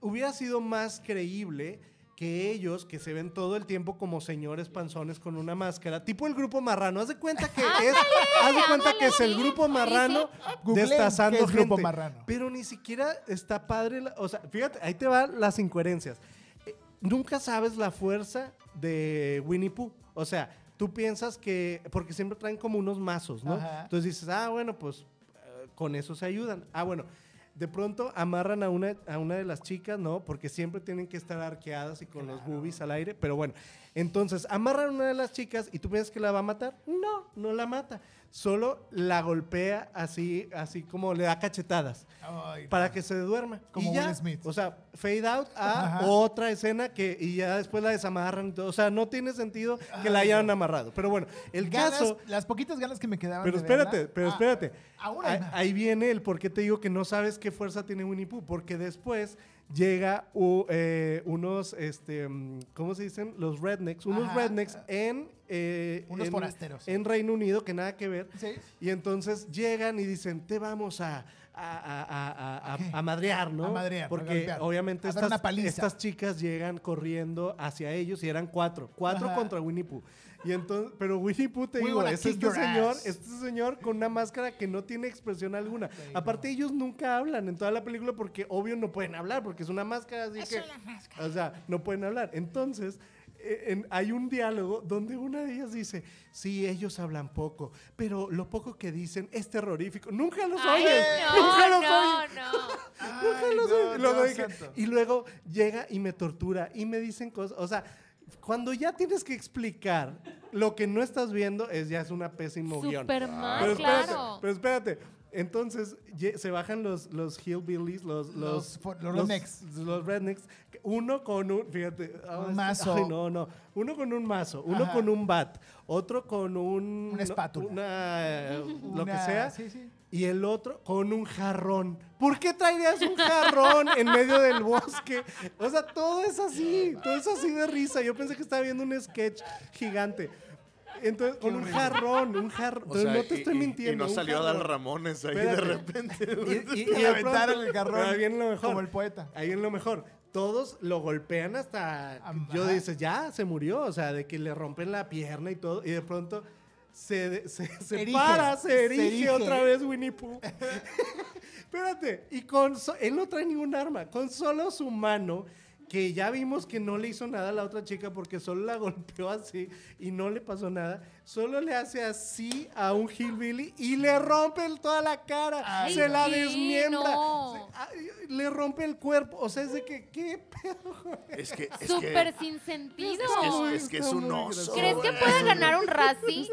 Speaker 10: Hubiera sido más creíble que ellos, que se ven todo el tiempo como señores panzones con una máscara, tipo el grupo marrano. Haz de cuenta que es, haz de cuenta que es el grupo marrano
Speaker 6: Googleen
Speaker 10: destazando
Speaker 6: qué es Grupo
Speaker 10: gente.
Speaker 6: Marrano.
Speaker 10: Pero ni siquiera está padre, la- o sea, fíjate, ahí te van las incoherencias. Eh, Nunca sabes la fuerza de Winnie Pooh. O sea, tú piensas que, porque siempre traen como unos mazos, ¿no?
Speaker 6: Ajá.
Speaker 10: Entonces dices, ah, bueno, pues eh, con eso se ayudan. Ah, bueno, de pronto amarran a una, a una de las chicas, ¿no? Porque siempre tienen que estar arqueadas y con los boobies al aire. Pero bueno, entonces amarran a una de las chicas y tú piensas que la va a matar. No, no la mata. Solo la golpea así, así como le da cachetadas
Speaker 6: Ay,
Speaker 10: para que se duerma.
Speaker 6: Como
Speaker 10: ya,
Speaker 6: Will Smith.
Speaker 10: O sea, fade out a
Speaker 6: Ajá.
Speaker 10: otra escena que y ya después la desamarran. O sea, no tiene sentido que la hayan amarrado. Pero bueno, el
Speaker 6: ganas-
Speaker 10: caso.
Speaker 6: Las poquitas ganas que me quedaban.
Speaker 10: Pero
Speaker 6: de
Speaker 10: espérate,
Speaker 6: verla-
Speaker 10: pero
Speaker 6: Ah,
Speaker 10: espérate.
Speaker 6: hay
Speaker 10: Ahí, ahí viene el por qué te digo que no sabes qué fuerza tiene Winnie Pooh. Porque después llega u- eh, unos, este, mm, ¿cómo se dicen? Los rednecks. Unos
Speaker 6: Ajá.
Speaker 10: rednecks en... eh,
Speaker 6: Unos
Speaker 10: en-
Speaker 6: forasteros.
Speaker 10: En Reino Unido, que nada que ver.
Speaker 6: Sí.
Speaker 10: Y entonces llegan y dicen, te vamos a, a, a- a- a- madrear, ¿no?
Speaker 6: A madrear,
Speaker 10: Porque obviamente estas, estas chicas llegan corriendo hacia ellos y eran cuatro. Cuatro
Speaker 6: Ajá.
Speaker 10: contra Winnie Pooh. Y entonces, pero Winnie Pooh, te
Speaker 6: We
Speaker 10: digo,
Speaker 6: wanna
Speaker 10: es este
Speaker 6: your
Speaker 10: señor,
Speaker 6: ass.
Speaker 10: este señor con una máscara que no tiene expresión alguna. Aparte, ellos nunca hablan en toda la película porque obvio no pueden hablar, porque es una máscara, así que. O sea, no pueden hablar. Entonces, eh, en- hay un diálogo donde una de ellas dice, sí, ellos hablan poco, pero lo poco que dicen es terrorífico. Nunca los
Speaker 7: Ay,
Speaker 10: oyes.
Speaker 7: no,
Speaker 10: nunca los
Speaker 7: no,
Speaker 10: oyes.
Speaker 7: no.
Speaker 10: Nunca
Speaker 6: Ay,
Speaker 10: los
Speaker 6: no,
Speaker 10: oyes. Luego dije- y luego llega y me tortura y me dicen cosas. O sea, cuando ya tienes que explicar lo que no estás viendo, es ya es una pésimo guion.
Speaker 7: Super mal,
Speaker 10: Pero espérate,
Speaker 7: claro.
Speaker 10: pero espérate. Entonces ye- se bajan los, los hillbillies, los, los,
Speaker 6: Los rednecks.
Speaker 10: los rednecks. Uno con un, fíjate, ah,
Speaker 6: Un mazo.
Speaker 10: ay, no, no. Uno con un mazo, uno
Speaker 6: Ajá.
Speaker 10: con un bat, otro con un.
Speaker 6: Una espátula.
Speaker 10: una, lo que sea.
Speaker 6: sí, sí.
Speaker 10: Y el otro con un jarrón. ¿Por qué traerías un jarrón en medio del bosque? O sea, todo es así, todo es así de risa. Yo pensé que estaba viendo un sketch gigante. Entonces, con un jarrón, un jarrón.
Speaker 8: O sea,
Speaker 10: no te
Speaker 8: y-
Speaker 10: estoy mintiendo.
Speaker 8: Y no salió
Speaker 10: jarrón.
Speaker 8: Dal Ramones ahí
Speaker 10: Espérate.
Speaker 8: de repente.
Speaker 10: Y, y- y
Speaker 6: aventaron el jarrón
Speaker 10: Ahí viene lo mejor.
Speaker 6: como el poeta.
Speaker 10: Ahí viene lo mejor. Todos lo golpean hasta. Yo dices, ya se murió. O sea, de que le rompen la pierna y todo. Y de pronto se, se, se
Speaker 6: Erige,
Speaker 10: para, se erige,
Speaker 6: erige.
Speaker 10: otra vez Winnie Pooh. Espérate. Y con. so- él no trae ningún arma. Con solo su mano. Que ya vimos que no le hizo nada a la otra chica porque solo la golpeó así y no le pasó nada. Solo le hace así a un hillbilly y le rompe el- toda la cara.
Speaker 7: Ay,
Speaker 10: se la desmiembra.
Speaker 7: No.
Speaker 10: Se- ay, le rompe el cuerpo. O sea, es de que, ¿qué pedo?
Speaker 8: Es que, es
Speaker 7: Súper
Speaker 8: que,
Speaker 7: sin sentido.
Speaker 8: es que es, que es
Speaker 10: Está
Speaker 8: un oso.
Speaker 7: ¿Crees que puede ganar un Razzie?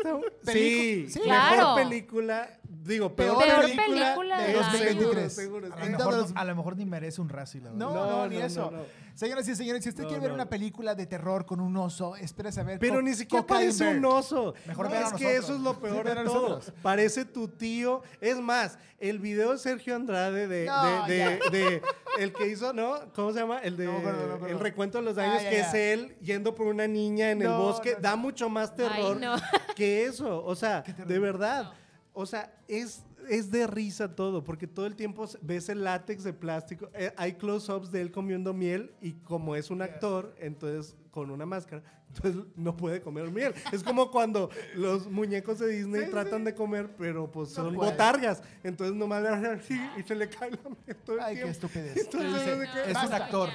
Speaker 10: Sí,
Speaker 6: Sí.
Speaker 10: mejor película. Digo, peor,
Speaker 6: Peor
Speaker 10: película,
Speaker 7: película
Speaker 6: de
Speaker 7: del año.
Speaker 6: 2023.
Speaker 10: seguro,
Speaker 9: A lo, mejor,
Speaker 6: los-
Speaker 9: a lo mejor ni merece un Razzie, la verdad.
Speaker 6: No,
Speaker 10: No,
Speaker 6: no, ni
Speaker 10: no,
Speaker 6: eso.
Speaker 10: no, no.
Speaker 6: Señoras y señores, si usted
Speaker 10: No,
Speaker 6: quiere ver una película de terror con un oso, espera a ver.
Speaker 10: Pero
Speaker 6: Co-
Speaker 10: ni siquiera parece un oso.
Speaker 6: Mejor
Speaker 10: No, es que eso es lo peor de todo.
Speaker 6: nosotros.
Speaker 10: Parece tu tío. Es más, el video de Sergio Andrade de,
Speaker 6: No,
Speaker 10: de,
Speaker 6: ya.
Speaker 10: de- de- el que hizo, ¿no? ¿Cómo se llama? El de
Speaker 6: No
Speaker 10: el recuento de los
Speaker 6: Ah,
Speaker 10: daños,
Speaker 6: ya,
Speaker 10: que
Speaker 6: ya.
Speaker 10: es él yendo por una niña en el bosque.
Speaker 6: no, no.
Speaker 10: Da mucho más terror
Speaker 7: no.
Speaker 10: que eso. O sea, de verdad. O sea, es, es de risa todo, porque todo el tiempo ves el látex de plástico. eh, hay close-ups de él comiendo miel y como es un actor, entonces con una máscara, entonces no puede comer miel. Es como cuando los muñecos de Disney tratan de comer, pero pues son
Speaker 6: puede.
Speaker 10: botargas. Entonces nomás le hacen así y se le cae la miel todo el
Speaker 6: Ay, qué
Speaker 10: tiempo.
Speaker 6: estupidez.
Speaker 10: Entonces, que-
Speaker 9: Es un actor.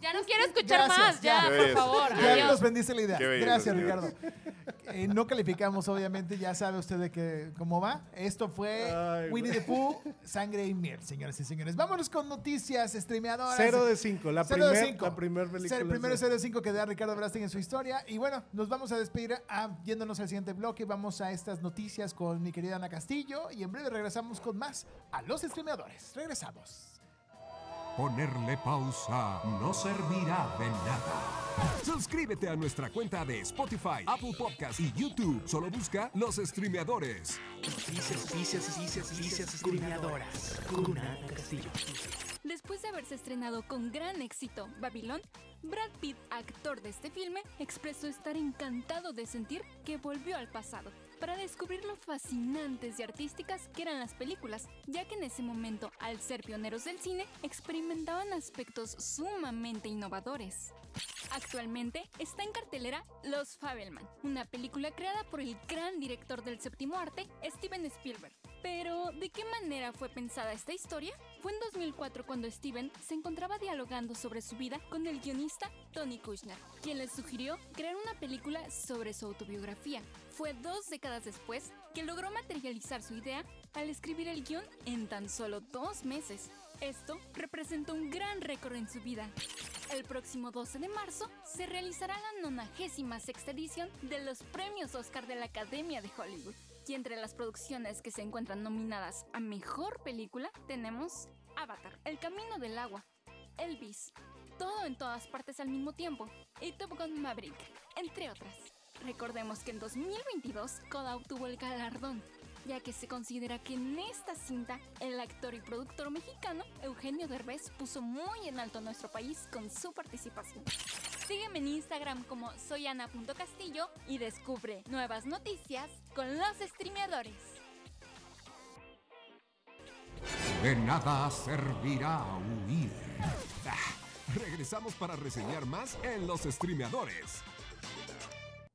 Speaker 7: Ya no quiero escuchar
Speaker 6: Gracias,
Speaker 7: más, ya,
Speaker 6: ya.
Speaker 7: por favor.
Speaker 6: Ya
Speaker 8: Adiós.
Speaker 6: nos bendice la idea. Gracias,
Speaker 8: señor.
Speaker 6: Ricardo. Eh, no calificamos, obviamente, ya sabe usted de que, cómo va. Esto fue
Speaker 10: Ay,
Speaker 6: Winnie the Pooh, Sangre y Miel, señoras y señores. Vámonos con noticias streameadoras.
Speaker 10: Cero de cinco, la
Speaker 6: Cero de
Speaker 10: primer-
Speaker 6: cinco.
Speaker 10: la primer película
Speaker 6: El primero
Speaker 10: de-
Speaker 6: 0 de 5 que da Ricardo Brasting en su historia. Y bueno, nos vamos a despedir ah, yéndonos al siguiente bloque. Vamos a estas noticias con mi querida Ana Castillo. Y en breve regresamos con más a los streameadores. Regresamos.
Speaker 3: Ponerle pausa no servirá de nada.
Speaker 4: Suscríbete a nuestra cuenta de Spotify, Apple Podcast y YouTube. Solo busca Los Streameadores.
Speaker 13: Después de haberse estrenado con gran éxito Babilón, Brad Pitt, actor de este filme, expresó estar encantado de sentir que volvió al pasado para descubrir lo fascinantes y artísticas que eran las películas, ya que en ese momento, al ser pioneros del cine, experimentaban aspectos sumamente innovadores. Actualmente está en cartelera Los Fabelman, una película creada por el gran director del séptimo arte, Steven Spielberg. Pero, ¿de qué manera fue pensada esta historia? Fue en 2004 cuando Steven se encontraba dialogando sobre su vida con el guionista Tony Kushner, quien le sugirió crear una película sobre su autobiografía. Fue dos décadas después que logró materializar su idea al escribir el guion en tan solo dos meses. Esto representa un gran récord en su vida. El próximo 12 de marzo se realizará la 96 edición de los premios Oscar de la Academia de Hollywood. Y entre las producciones que se encuentran nominadas a Mejor Película tenemos Avatar, El Camino del Agua, Elvis, Todo en todas partes al mismo tiempo y Top Gun Maverick, entre otras. Recordemos que en 2022 Coda obtuvo el galardón, ya que se considera que en esta cinta el actor y productor mexicano Eugenio Derbez puso muy en alto nuestro país con su participación. Sígueme en Instagram como soyana.castillo y descubre nuevas noticias con los streameadores.
Speaker 3: De nada servirá huir.
Speaker 4: Ah, regresamos para reseñar más en los streameadores.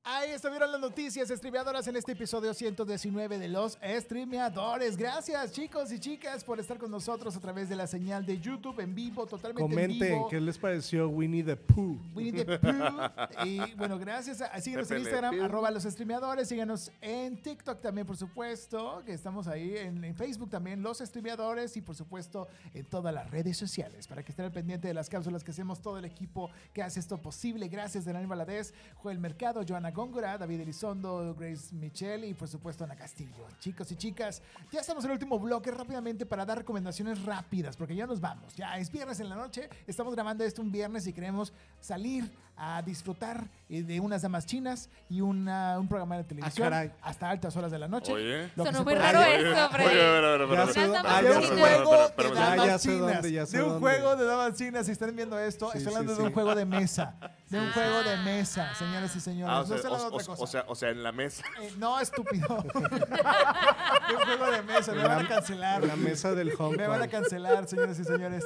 Speaker 6: Ahí estuvieron las noticias streameadoras en este episodio 119 de los streameadores. Gracias chicos y chicas por estar con nosotros a través de la señal de YouTube en vivo, totalmente en
Speaker 10: Comenten
Speaker 6: vivo.
Speaker 10: qué les pareció Winnie the Pooh.
Speaker 6: Winnie the Pooh. Y bueno, gracias. A, síguenos en Instagram, arroba los streameadores. Síganos en TikTok también, por supuesto, que estamos ahí. En, en Facebook también, los streameadores. Y por supuesto, en todas las redes sociales, para que estén al pendiente de las cápsulas que hacemos todo el equipo que hace esto posible. Gracias, Daniel Valadez, Joel Mercado, Joana Góngora, David Elizondo, Grace Michelle y por supuesto Ana Castillo. Chicos y chicas, ya estamos en el último bloque rápidamente para dar recomendaciones rápidas, porque ya nos vamos. Ya es viernes en la noche, estamos grabando esto un viernes y queremos salir a disfrutar eh, de unas damas chinas y una- un programa de televisión
Speaker 10: caray.
Speaker 6: hasta altas horas de la noche.
Speaker 8: Oye.
Speaker 6: Lo que
Speaker 7: Sonó muy raro eso, Freddy.
Speaker 8: Oye, a ver, a ver, a ver,
Speaker 10: Ya
Speaker 8: a ver.
Speaker 10: sé dónde- ah,
Speaker 6: de un juego de damas chinas. Si están viendo esto,
Speaker 10: Sí,
Speaker 6: estoy
Speaker 10: sí,
Speaker 6: hablando de
Speaker 10: sí.
Speaker 6: un juego de mesa. De un juego de mesa, señoras y señores.
Speaker 8: Ah, o
Speaker 6: no
Speaker 8: sea, o-
Speaker 6: otra
Speaker 8: o-
Speaker 6: cosa.
Speaker 8: o sea, o sea, en la mesa.
Speaker 6: Eh, no, estúpido. de un juego de mesa. Me van a cancelar.
Speaker 10: En la mesa del Hong
Speaker 6: Me van a cancelar, señoras y señores.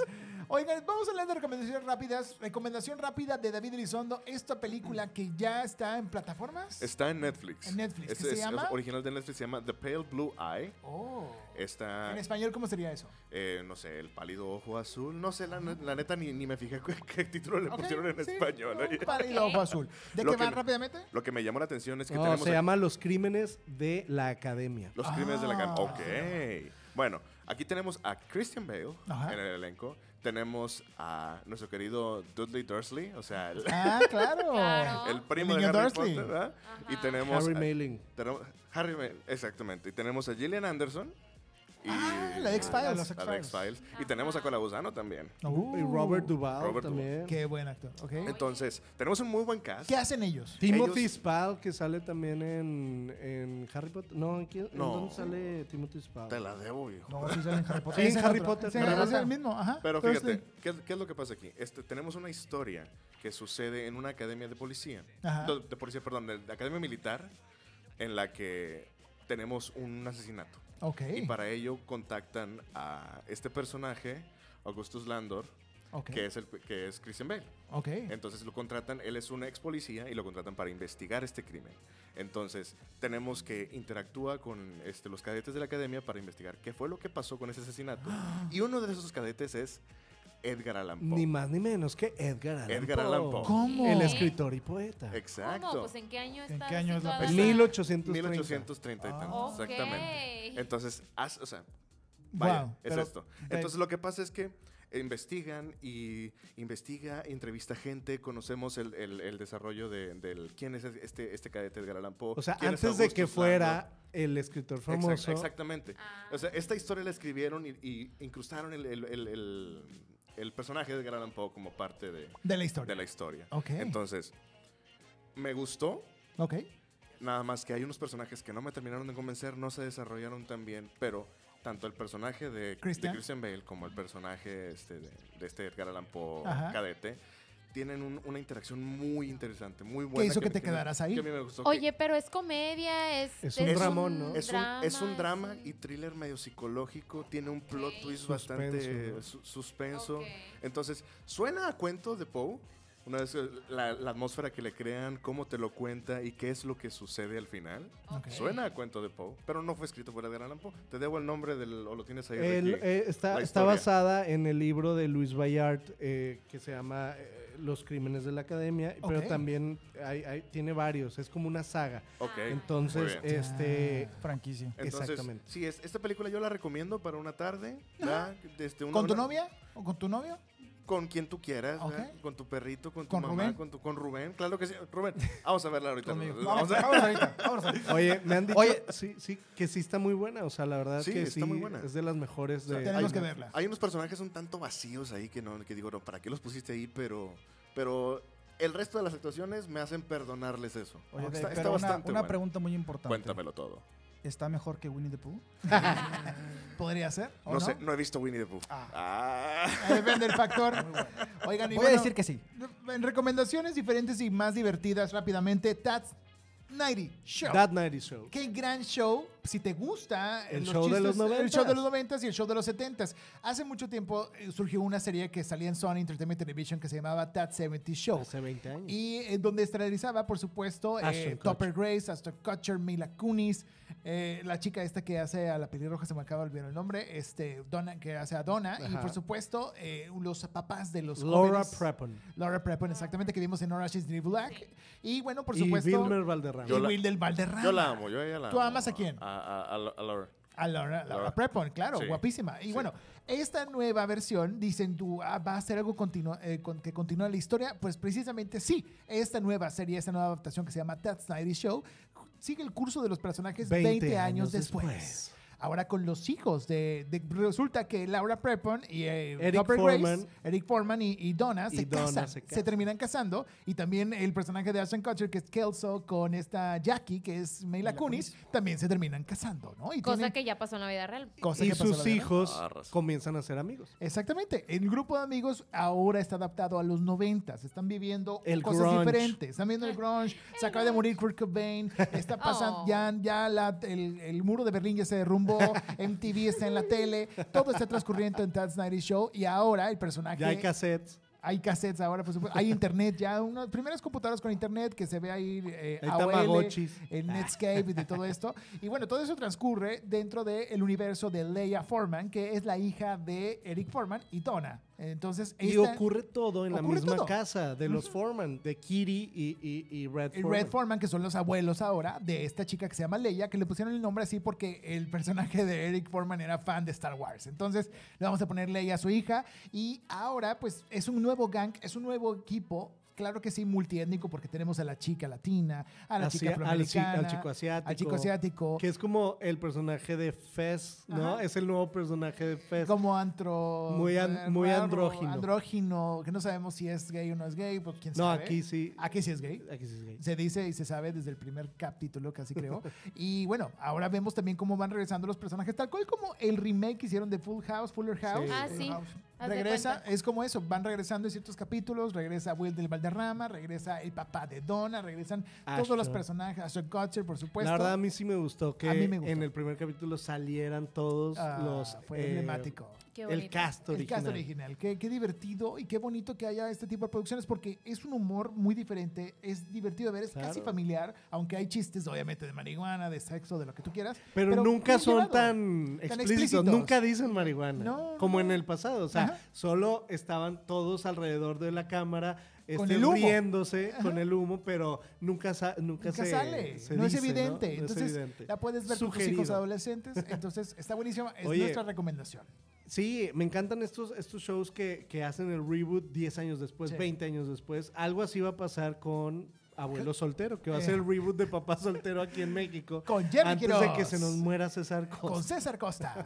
Speaker 6: Oigan, vamos a hablar de recomendaciones rápidas. Recomendación rápida de David Elizondo. Esta película que ya está en plataformas.
Speaker 8: Está en Netflix.
Speaker 6: En Netflix,
Speaker 8: Es,
Speaker 6: ¿qué se
Speaker 8: es- original de Netflix se llama The Pale Blue Eye.
Speaker 6: Oh.
Speaker 8: Está,
Speaker 6: En español, ¿cómo sería eso?
Speaker 8: eh, no sé, el pálido ojo azul. No sé, la, ne- la neta ni, ni me fijé qué, qué título le pusieron en
Speaker 6: sí,
Speaker 8: español.
Speaker 6: Un pálido ojo azul. ¿De qué va
Speaker 8: me-
Speaker 6: rápidamente?
Speaker 8: Lo que me llamó la atención es que
Speaker 10: No,
Speaker 8: tenemos
Speaker 10: se
Speaker 8: aquí
Speaker 10: llama Los Crímenes de la Academia.
Speaker 8: los crímenes de la
Speaker 6: Ah.
Speaker 8: can- Ok. Bueno, aquí tenemos a Christian Bale
Speaker 6: Ajá.
Speaker 8: en el elenco. Tenemos a nuestro querido Dudley Dursley, o sea, el,
Speaker 6: Ah, claro.
Speaker 7: Claro.
Speaker 8: el primo
Speaker 6: El
Speaker 8: de Harry
Speaker 6: Dursley.
Speaker 8: Potter, ¿verdad? Y tenemos
Speaker 10: Harry Mailing.
Speaker 8: tenemos- Harry Ma- exactamente. Y tenemos a Gillian Anderson. Y
Speaker 6: Ah, la X-Files.
Speaker 10: los
Speaker 8: La de X-Files. Y tenemos a Colabuzano también.
Speaker 6: Uh,
Speaker 10: Y Robert Duvall
Speaker 8: Robert Duvall.
Speaker 10: también.
Speaker 6: Qué buen actor. ok.
Speaker 8: Entonces, tenemos un muy buen cast.
Speaker 6: ¿Qué hacen ellos?
Speaker 10: Timothy
Speaker 8: Ellos-
Speaker 10: Spall, que sale también en, en Harry Potter. No, ¿en, quién- en
Speaker 8: No.
Speaker 10: dónde sale Timothy Spall?
Speaker 8: Te la debo, viejo.
Speaker 6: No, sí sale en Harry Potter.
Speaker 10: Sí, en Harry. Potter,
Speaker 6: Sí,
Speaker 10: Harry
Speaker 6: es el mismo, ajá.
Speaker 8: Pero fíjate, ¿qué, es- qué es lo que pasa aquí? Este, tenemos una historia que sucede en una academia de policía.
Speaker 6: Ajá.
Speaker 8: De, de policía, perdón, de, de academia militar, en la que tenemos un asesinato.
Speaker 6: Ok.
Speaker 8: Y para ello contactan a este personaje, Augustus Landor,
Speaker 6: Ok.
Speaker 8: que, es el, que es Christian Bale.
Speaker 6: Ok.
Speaker 8: Entonces lo contratan, él es un ex policía y lo contratan para investigar este crimen. Entonces tenemos que interactúa con este, los cadetes de la academia para investigar qué fue lo que pasó con ese asesinato. Y uno de esos cadetes es Edgar Allan Poe.
Speaker 10: Ni más ni menos que Edgar Allan
Speaker 8: Edgar
Speaker 10: Poe.
Speaker 8: Allan Poe.
Speaker 6: ¿Cómo?
Speaker 10: El escritor y poeta.
Speaker 8: Exacto.
Speaker 7: ¿Cómo? Pues ¿en qué año
Speaker 6: ¿En
Speaker 7: está
Speaker 6: qué año es la película?
Speaker 7: esa-
Speaker 10: 1830.
Speaker 8: 1830 y
Speaker 7: Ok.
Speaker 8: exactamente. Entonces, haz- o sea, vaya,
Speaker 6: Wow,
Speaker 8: es
Speaker 6: pero-
Speaker 8: esto. Entonces, lo que pasa es que investigan y investiga, entrevista gente, conocemos el, el- el desarrollo de, del quién es este, este cadete Edgar Allan Poe.
Speaker 10: O sea, antes de que fuera el escritor
Speaker 8: Exact-
Speaker 10: famoso.
Speaker 8: exactamente. O sea, esta historia la escribieron y, y incrustaron el, el- el- personaje de Edgar Allan Poe como parte de,
Speaker 6: De la historia.
Speaker 8: de la historia.
Speaker 6: Ok.
Speaker 8: Entonces, me gustó,
Speaker 6: Ok.
Speaker 8: Nada más que hay unos personajes que no me terminaron de convencer, no se desarrollaron tan bien, pero tanto el personaje de de
Speaker 6: Christian.
Speaker 8: Christian, Bale como el personaje este, de, de este Edgar Allan Poe
Speaker 6: Ajá.
Speaker 8: cadete tienen un- una interacción muy interesante, muy buena.
Speaker 6: ¿Qué hizo que
Speaker 8: me-
Speaker 6: te quedaras ahí?
Speaker 8: Que a mí me gustó. que
Speaker 7: Oye, pero es comedia, es...
Speaker 10: Es un dramón, ¿no?
Speaker 8: es, un, es un drama y thriller medio psicológico, tiene un plot twist
Speaker 10: Suspenso,
Speaker 8: bastante
Speaker 10: ¿no?
Speaker 8: su- suspenso. Entonces, suena a cuento de Poe, Una vez eh, la, la atmósfera que le crean, cómo te lo cuenta y qué es lo que sucede al final. Suena a cuento de Poe, pero no fue escrito por Edgar Allan Poe. Te debo el nombre del, o lo tienes ahí.
Speaker 10: El-
Speaker 8: Ricky?
Speaker 10: eh, está, está basada en el libro de Luis Bayard eh, que se llama eh, Los Crímenes de la Academia, pero también hay- hay- tiene varios, es como una saga.
Speaker 8: Ok, muy
Speaker 10: Entonces,
Speaker 8: bien.
Speaker 10: este...
Speaker 9: Franquicia.
Speaker 8: Entonces,
Speaker 10: Exactamente.
Speaker 8: Sí, es, esta película yo la recomiendo para una tarde. una-
Speaker 6: ¿Con tu novia? ¿O con tu novio?
Speaker 8: Con quien tú quieras, con tu perrito, con tu
Speaker 6: ¿Con
Speaker 8: mamá,
Speaker 6: Rubén?
Speaker 8: con, tu, con Rubén. Claro que sí. Rubén, vamos a verla ahorita. Vamos a-
Speaker 6: Vamos ahorita, vamos ahorita.
Speaker 10: Oye, me han dicho
Speaker 9: Oye.
Speaker 10: sí, sí, que sí está muy buena, o sea, la verdad
Speaker 8: Sí,
Speaker 10: que
Speaker 8: está
Speaker 10: sí
Speaker 8: muy buena.
Speaker 10: es de las mejores de...
Speaker 6: Tenemos
Speaker 8: hay-
Speaker 6: que verla.
Speaker 8: Hay unos personajes un tanto vacíos ahí que no, que digo, no, ¿para qué los pusiste ahí? Pero, pero el resto de las actuaciones me hacen perdonarles eso.
Speaker 9: Oye,
Speaker 8: está,
Speaker 9: una,
Speaker 8: bastante
Speaker 9: una
Speaker 8: bueno.
Speaker 9: pregunta muy importante.
Speaker 8: Cuéntamelo todo.
Speaker 9: ¿Está mejor que Winnie the Pooh?
Speaker 6: ¿Podría ser? ¿o
Speaker 8: No, sé, no he visto Winnie the Pooh. Ah.
Speaker 6: Ahí Depende del factor. Oigan, y
Speaker 9: Voy a decir que sí.
Speaker 6: En recomendaciones diferentes y más divertidas rápidamente, That's 90 Show.
Speaker 10: That Night Show.
Speaker 6: Qué gran show. Si te gusta
Speaker 10: El
Speaker 6: los
Speaker 10: show de los
Speaker 6: El show de
Speaker 10: 90s.
Speaker 6: los 90 y el show de los 70 Hace mucho tiempo eh, surgió una serie que salía en Sony Entertainment Television que se llamaba That 70 Show.
Speaker 10: Hace 20 años.
Speaker 6: Y eh, donde estelarizaba, por supuesto, eh, Topper Grace, Aston Kutcher, Mila Kunis, eh, la chica esta que hace a la pelirroja, se me acaba de olvidar el nombre, este, Donna, que hace a Donna, y por supuesto, eh, los papás de los
Speaker 10: Laura
Speaker 6: jóvenes.
Speaker 10: Prepon.
Speaker 6: Laura Prepon, exactamente, que vimos en Orange is the New Black. Y bueno, por
Speaker 10: Y
Speaker 6: supuesto...
Speaker 10: Wilmer Valderrama.
Speaker 6: y
Speaker 8: Yo la-
Speaker 6: Wilder Valderrama.
Speaker 8: Yo la amo, yo ella la
Speaker 6: ¿Tú
Speaker 8: amo.
Speaker 6: amas a quién?
Speaker 8: A, a, a, a Laura.
Speaker 6: A Laura, Laura
Speaker 8: Laura.
Speaker 6: Prepon, claro,
Speaker 8: Sí.
Speaker 6: guapísima. Y
Speaker 8: Sí.
Speaker 6: bueno, esta nueva versión, dicen tú, ah, va a ser algo continua- eh, con- que continúa la historia. Pues precisamente sí, esta nueva serie, esta nueva adaptación que se llama That's 90 Show, sigue el curso de los personajes 20, años, después. Ahora con los hijos de, de- resulta que Laura Prepon y eh,
Speaker 10: Eric
Speaker 6: Grace,
Speaker 10: Foreman.
Speaker 6: Eric Foreman y, y Donna
Speaker 10: Y
Speaker 6: se
Speaker 10: Donna
Speaker 6: casan,
Speaker 10: se
Speaker 6: terminan casando y también el personaje de Ashton Kutcher que es Kelso con esta Jackie que es Mila Kunis también se terminan casando, ¿no? Y
Speaker 7: Cosa
Speaker 6: tienen-
Speaker 7: que ya pasó en la vida real.
Speaker 6: cosa
Speaker 10: Y
Speaker 6: que
Speaker 10: sus hijos
Speaker 8: Arras.
Speaker 10: comienzan a ser amigos.
Speaker 6: Exactamente. El grupo de amigos ahora está adaptado a los 90. Están viviendo
Speaker 10: El
Speaker 6: cosas
Speaker 10: grunge.
Speaker 6: diferentes. Están viendo el grunge. Se acaba de morir Kurt Cobain. Está pasando
Speaker 7: Oh.
Speaker 6: ya, ya la- el, el muro de Berlín ya se derrumbó. MTV está en la tele. Todo está transcurriendo en That's 90 Show. Y ahora el personaje...
Speaker 10: Ya hay cassettes.
Speaker 6: Hay cassettes ahora, por supuesto. Hay internet ya. Unas primeras computadoras con internet que se ve ahí eh,
Speaker 10: Hay
Speaker 6: AOL, el Netscape y de todo esto. Y bueno, todo eso transcurre dentro del universo de Leia Foreman, que es la hija de Eric Foreman y Donna. Entonces,
Speaker 10: Y
Speaker 6: esta-
Speaker 10: ocurre todo en la misma
Speaker 6: todo.
Speaker 10: casa de los Foreman, de Kitty y, y, y Red
Speaker 6: y
Speaker 10: Foreman.
Speaker 6: Red Foreman, que son los abuelos ahora de esta chica que se llama Leia, que le pusieron el nombre así porque el personaje de Eric Foreman era fan de Star Wars. Entonces le vamos a poner Leia a su hija y ahora pues es un nuevo gang, es un nuevo equipo. Claro que sí, multiétnico, porque tenemos a la chica latina, a la chica afroamericana,
Speaker 10: al chico asiático.
Speaker 6: al chico asiático,
Speaker 10: Que es como el personaje de Fez, ¿no?
Speaker 6: Ajá.
Speaker 10: Es el nuevo personaje de Fez.
Speaker 6: como antro...
Speaker 10: Muy an- muy
Speaker 6: raro,
Speaker 10: andrógino.
Speaker 6: Andrógino, que no sabemos si es gay o no es gay, pues quién
Speaker 10: No,
Speaker 6: sabe.
Speaker 10: aquí sí.
Speaker 6: Aquí sí es gay.
Speaker 10: Aquí sí es gay.
Speaker 6: Se dice y se sabe desde el primer capítulo, casi creo. y bueno, ahora vemos también cómo van regresando los personajes, tal cual como el remake que hicieron de Full House, Fuller House.
Speaker 7: Ah, sí.
Speaker 6: House. Regresa, es como eso, van regresando en ciertos capítulos, regresa Will del Valderrama, regresa el papá de Donna, regresan todos los personajes, Ashton Kutcher, por supuesto.
Speaker 10: La verdad, a mí sí me gustó que
Speaker 6: A mí me gustó.
Speaker 10: en el primer capítulo salieran todos
Speaker 6: Ah,
Speaker 10: los.
Speaker 6: fue
Speaker 10: eh,
Speaker 6: emblemático.
Speaker 10: El cast
Speaker 6: El
Speaker 10: original.
Speaker 6: cast original. Qué, qué divertido y qué bonito que haya este tipo de producciones porque es un humor muy diferente, es divertido de ver, es casi familiar, aunque hay chistes obviamente de marihuana, de sexo, de lo que tú quieras.
Speaker 10: Pero, nunca son
Speaker 6: llevado.
Speaker 10: tan, explícitos.
Speaker 6: explícitos.
Speaker 10: Nunca dicen marihuana.
Speaker 6: No,
Speaker 10: como
Speaker 6: no.
Speaker 10: en el pasado. O sea,
Speaker 6: Ajá.
Speaker 10: solo estaban todos alrededor de la cámara. Este, riéndose con el humo, pero nunca, sa- nunca,
Speaker 6: Nunca
Speaker 10: se,
Speaker 6: sale,
Speaker 10: se
Speaker 6: no es
Speaker 10: dice,
Speaker 6: evidente.
Speaker 10: ¿no? No es
Speaker 6: Entonces
Speaker 10: evidente.
Speaker 6: la puedes ver con tus hijos adolescentes. Entonces está buenísima, es
Speaker 10: Oye,
Speaker 6: nuestra recomendación.
Speaker 10: Sí, me encantan estos, estos shows que, que hacen el reboot 10 años después,
Speaker 6: Sí.
Speaker 10: 20 años después. Algo así va a pasar con Abuelo Soltero, que va a
Speaker 6: Eh.
Speaker 10: ser el reboot de Papá Soltero aquí en México.
Speaker 6: Con Jeremy
Speaker 10: Antes de que se nos muera César Costa.
Speaker 6: Con César Costa.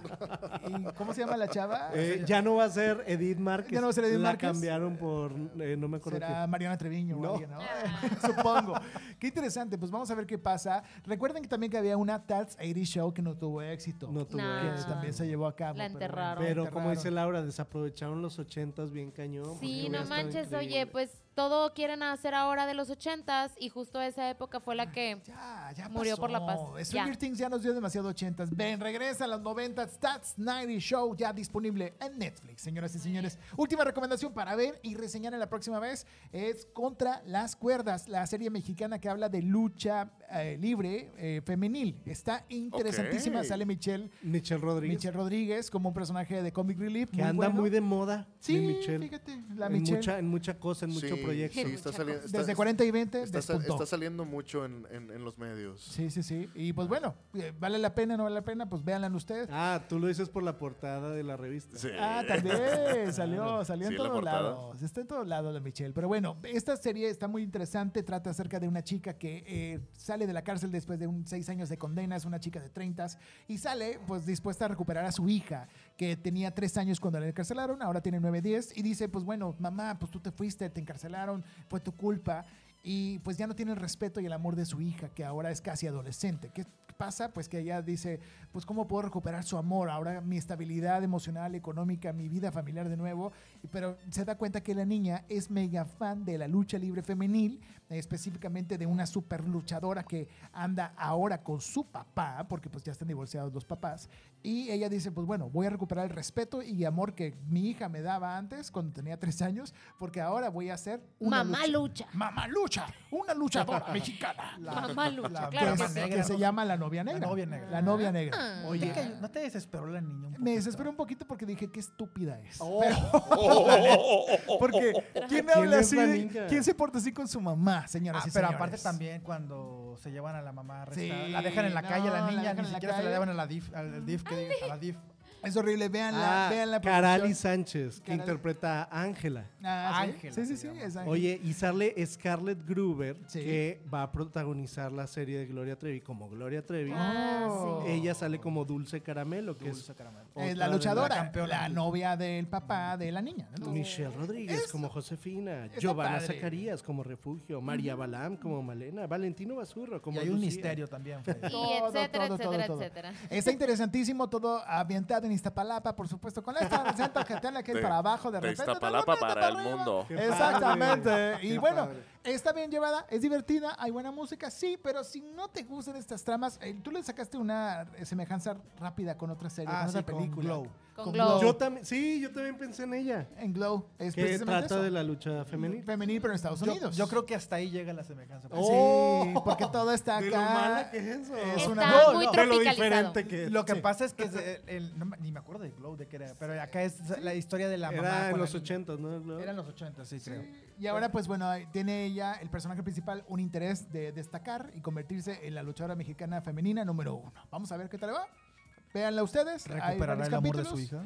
Speaker 6: ¿Y cómo se llama la chava?
Speaker 10: Eh, ya no va a ser Edith Márquez.
Speaker 6: Ya no va a ser Edith
Speaker 10: La
Speaker 6: Márquez.
Speaker 10: cambiaron por, eh, no me acuerdo
Speaker 6: Será
Speaker 10: qué.
Speaker 6: Mariana Treviño
Speaker 10: No.
Speaker 6: o alguien, ¿no? Supongo. Qué interesante. Pues vamos a ver qué pasa. Recuerden que también que había una Tats 80 Show que no tuvo éxito.
Speaker 10: No tuvo
Speaker 7: No.
Speaker 6: que
Speaker 10: éxito.
Speaker 6: también se llevó a cabo.
Speaker 7: La
Speaker 6: pero
Speaker 7: enterraron.
Speaker 10: Pero
Speaker 6: la
Speaker 10: como dice. Laura, desaprovecharon los ochentas bien cañón.
Speaker 7: Sí, no manches,
Speaker 10: increíble.
Speaker 7: oye, pues todo quieren hacer ahora de los ochentas y justo esa época fue la que
Speaker 6: Ya, ya
Speaker 7: murió por la paz.
Speaker 6: pasó.
Speaker 7: Ya.
Speaker 6: Stranger Things ya nos dio demasiado ochentas. Ven, regresa a los 90 Stats 90 Show ya disponible en Netflix, señoras y señores. Última recomendación para ver y reseñar en la próxima vez es Contra las Cuerdas, la serie mexicana que habla de lucha eh, libre eh, femenil. Está interesantísima. Sale Michelle,
Speaker 10: Michelle Rodríguez.
Speaker 6: Michelle Rodríguez como un personaje de Comic Relief.
Speaker 10: que anda
Speaker 6: bueno.
Speaker 10: muy de moda.
Speaker 6: Sí, fíjate, la
Speaker 10: en
Speaker 6: Michelle.
Speaker 10: mucha, en mucha cosa, en mucho
Speaker 8: Sí,
Speaker 10: proyecto.
Speaker 8: sí, está sali- está-
Speaker 6: Desde 40 y 20
Speaker 8: Está, sa-
Speaker 6: despuntó.
Speaker 8: está saliendo mucho en, en- en los medios.
Speaker 6: Sí, sí, sí. Y pues bueno, eh, vale la pena, no vale la pena, pues véanla ustedes.
Speaker 10: Ah, tú lo dices por la portada de la revista.
Speaker 8: Sí.
Speaker 6: Ah, también salió, salió
Speaker 8: Sí,
Speaker 6: en todos lados. Está en todos lados la Michelle. Pero bueno, esta serie está muy interesante. Trata acerca de una chica que eh, sale de la cárcel después de un seis años de condena. Es una chica de 30 y sale pues dispuesta a recuperar a su hija que tenía tres años cuando la encarcelaron. Ahora tiene 9, 10 y dice pues bueno, mamá, pues tú te fuiste, te encarcelaron, fue tu culpa. Y pues ya no tiene el respeto y el amor de su hija, que ahora es casi adolescente. ¿Qué pasa? Pues que ella dice, pues cómo puedo recuperar su amor, ahora mi estabilidad emocional, económica, mi vida familiar de nuevo. Pero se da cuenta que la niña es mega fan de la lucha libre femenil, específicamente de una super luchadora que anda ahora con su papá, porque pues ya están divorciados los papás. Y ella dice, pues bueno, voy a recuperar el respeto y amor que mi hija me daba antes, cuando tenía tres años, porque ahora voy a ser una
Speaker 7: Mamá lucha.
Speaker 6: Mamá lucha, una luchadora mexicana.
Speaker 7: Mamá lucha,
Speaker 9: la
Speaker 7: claro
Speaker 6: que,
Speaker 7: que
Speaker 6: se llama la novia negra.
Speaker 9: La novia negra.
Speaker 6: La novia negra.
Speaker 7: Ah.
Speaker 9: Oye, ¿no te desesperó la niña un
Speaker 6: Me desesperó un poquito porque dije qué estúpida es.
Speaker 10: Oh.
Speaker 6: Pero- porque ¿quién habla así?
Speaker 10: la?
Speaker 6: ¿Quién se porta así con su mamá, señoras
Speaker 9: Ah,
Speaker 6: y
Speaker 9: pero
Speaker 6: señores?
Speaker 9: aparte también cuando se llevan a la mamá arrestada,
Speaker 6: Sí,
Speaker 9: la dejan en la
Speaker 6: no,
Speaker 9: calle a la
Speaker 6: la
Speaker 9: niña, ni
Speaker 6: la
Speaker 9: siquiera se la llevan a la DIF, al DIF, que diga, a la DIF.
Speaker 6: Es horrible, véanla,
Speaker 10: Ah,
Speaker 6: véanla. Producción.
Speaker 10: Sánchez, que interpreta a Ángela.
Speaker 6: Ah, ¿sí?
Speaker 9: Ángela
Speaker 6: Sí, sí, sí.
Speaker 9: llama.
Speaker 6: es Ángela.
Speaker 10: Oye, y sale Scarlett Gruber,
Speaker 6: Sí.
Speaker 10: que va a protagonizar la serie de Gloria Trevi como Gloria Trevi.
Speaker 7: Ah,
Speaker 6: Oh.
Speaker 7: sí.
Speaker 10: Ella sale como Dulce Caramelo, que
Speaker 9: Dulce
Speaker 10: es
Speaker 9: caramelo.
Speaker 6: Es
Speaker 10: otra
Speaker 6: la luchadora, la,
Speaker 9: campeona.
Speaker 6: novia del papá de la niña. ¿no?
Speaker 10: Michelle Rodríguez como Josefina, Giovanna
Speaker 6: padre.
Speaker 10: Zacarías como Refugio, María Balam como Malena, Valentino Basurro como
Speaker 9: Y hay un misterio también, Freddy.
Speaker 7: Y
Speaker 6: Todo,
Speaker 7: etcétera,
Speaker 6: todo, todo,
Speaker 7: etcétera,
Speaker 6: todo.
Speaker 7: etcétera.
Speaker 6: Está interesantísimo todo ambientado en Iztapalapa, por supuesto, con esta receta que tiene que ir
Speaker 8: De-
Speaker 6: para abajo de
Speaker 8: de
Speaker 6: repente.
Speaker 8: Iztapalapa para el mundo.
Speaker 6: Exactamente. Y bueno, está bien llevada, es divertida, hay buena música, sí, pero si no te gustan estas tramas, eh, tú le sacaste una semejanza rápida con otra serie,
Speaker 9: Ah,
Speaker 6: con
Speaker 9: sí,
Speaker 6: otra
Speaker 9: con
Speaker 6: película.
Speaker 9: Glow.
Speaker 7: Con Glow.
Speaker 10: Yo también, sí, yo también pensé en ella.
Speaker 6: En Glow. Es
Speaker 10: Que trata
Speaker 6: eso.
Speaker 10: de la lucha femenil.
Speaker 6: Femenil, pero en Estados Unidos.
Speaker 9: yo creo que hasta ahí llega la semejanza.
Speaker 10: Oh.
Speaker 6: Sí, porque todo está
Speaker 10: De
Speaker 6: acá.
Speaker 10: lo mala que es eso.
Speaker 6: Es
Speaker 7: Está
Speaker 6: una-
Speaker 9: No,
Speaker 7: muy
Speaker 9: no,
Speaker 10: de lo diferente que es.
Speaker 9: Lo que
Speaker 6: Sí.
Speaker 9: pasa es que es el- el- no me- ni me acuerdo de Glow de qué era, pero acá es la historia de la mamá.
Speaker 10: Era en los. 80, ¿no? ¿no?
Speaker 9: Eran los 80, sí, creo.
Speaker 6: Y ahora, pues bueno, tiene ella, el personaje principal, un interés de destacar y convertirse en la luchadora mexicana femenina número uno. Vamos a ver qué tal le va. Véanla ustedes.
Speaker 9: ¿Recuperará el amor de su hija?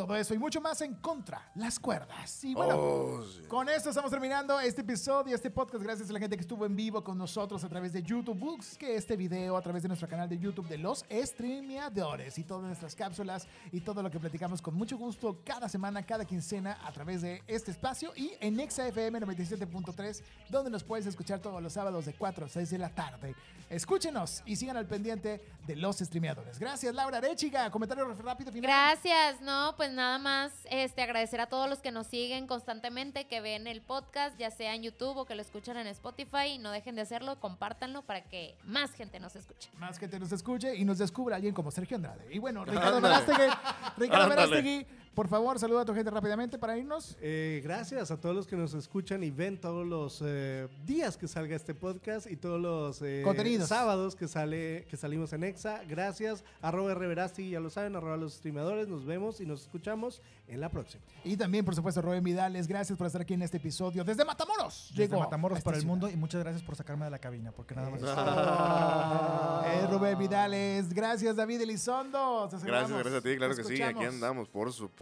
Speaker 6: Todo eso y mucho más en contra las cuerdas. Y bueno,
Speaker 8: Oh, sí.
Speaker 6: con esto estamos terminando este episodio, este podcast. Gracias a la gente que estuvo en vivo con nosotros a través de YouTube. Busque este video a través de nuestro canal de YouTube de los streameadores y todas nuestras cápsulas y todo lo que platicamos con mucho gusto cada semana, cada quincena a través de este espacio y en XFM 97.3, donde nos puedes escuchar todos los sábados de 4 a 6 de la tarde. Escúchenos y sigan al pendiente de los streameadores. Gracias, Laura Arechiga. Comentario rápido final.
Speaker 7: Gracias, no, pues nada más este agradecer a todos los que nos siguen constantemente, que ven el podcast, ya sea en YouTube o que lo escuchan en Spotify, y no dejen de hacerlo, compártanlo para que más gente nos escuche.
Speaker 6: Más gente nos escuche y nos descubra alguien como Sergio Andrade. Y bueno, Ricardo. Verástegui, Ricardo. Verástegui, por favor, saluda a tu gente rápidamente para irnos.
Speaker 10: Eh, gracias a todos los que nos escuchan y ven todos los eh, días que salga este podcast y todos los eh,
Speaker 6: Contenidos.
Speaker 10: sábados que sale que salimos en Exa. Gracias, arroba Reverasti, ya lo saben, arroba los streamadores. Nos vemos y nos escuchamos en la próxima.
Speaker 6: Y también, por supuesto, Rubén Vidales, gracias por estar aquí en este episodio desde Matamoros.
Speaker 9: Desde
Speaker 6: Llegó
Speaker 9: Matamoros
Speaker 6: a esta
Speaker 9: para el mundo y muchas gracias por sacarme de la cabina, porque nada más.
Speaker 6: Ah, eh, Rubén Vidales, gracias David Elizondo.
Speaker 8: Gracias, gracias a ti, claro que sí, aquí andamos, por supuesto.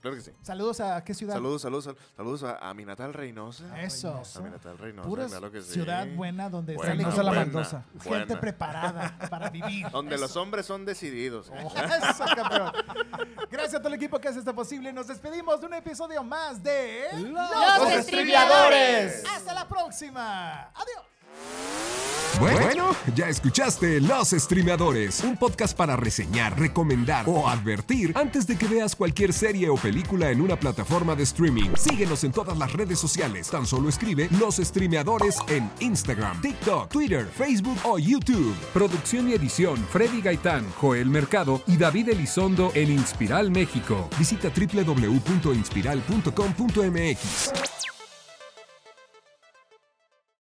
Speaker 8: Claro que sí.
Speaker 6: Saludos a qué ciudad.
Speaker 8: Saludos, saludos, sal- saludos a, a mi natal Reynosa.
Speaker 6: Eso.
Speaker 8: A mi natal Reynosa,
Speaker 6: Pura
Speaker 8: claro que sí.
Speaker 6: ciudad buena donde
Speaker 8: Buena,
Speaker 6: sale
Speaker 9: la
Speaker 8: buena,
Speaker 9: Mendoza.
Speaker 6: gente preparada para vivir.
Speaker 8: Donde
Speaker 6: Eso.
Speaker 8: los hombres son decididos.
Speaker 6: Eso, campeón. Gracias a todo el equipo que hace esto posible. Nos despedimos de un episodio más de
Speaker 7: Los Streameadores.
Speaker 6: Hasta la próxima. Adiós.
Speaker 4: Bueno, ya escuchaste Los Streameadores, un podcast para reseñar, recomendar o advertir antes de que veas cualquier serie o película en una plataforma de streaming. Síguenos en todas las redes sociales. Tan solo escribe Los Streameadores en Instagram, TikTok, Twitter, Facebook o YouTube.
Speaker 5: Producción y edición Freddy Gaitán, Joel Mercado y David Elizondo en Inspiral México.
Speaker 4: Visita www.inspiral.com.mx.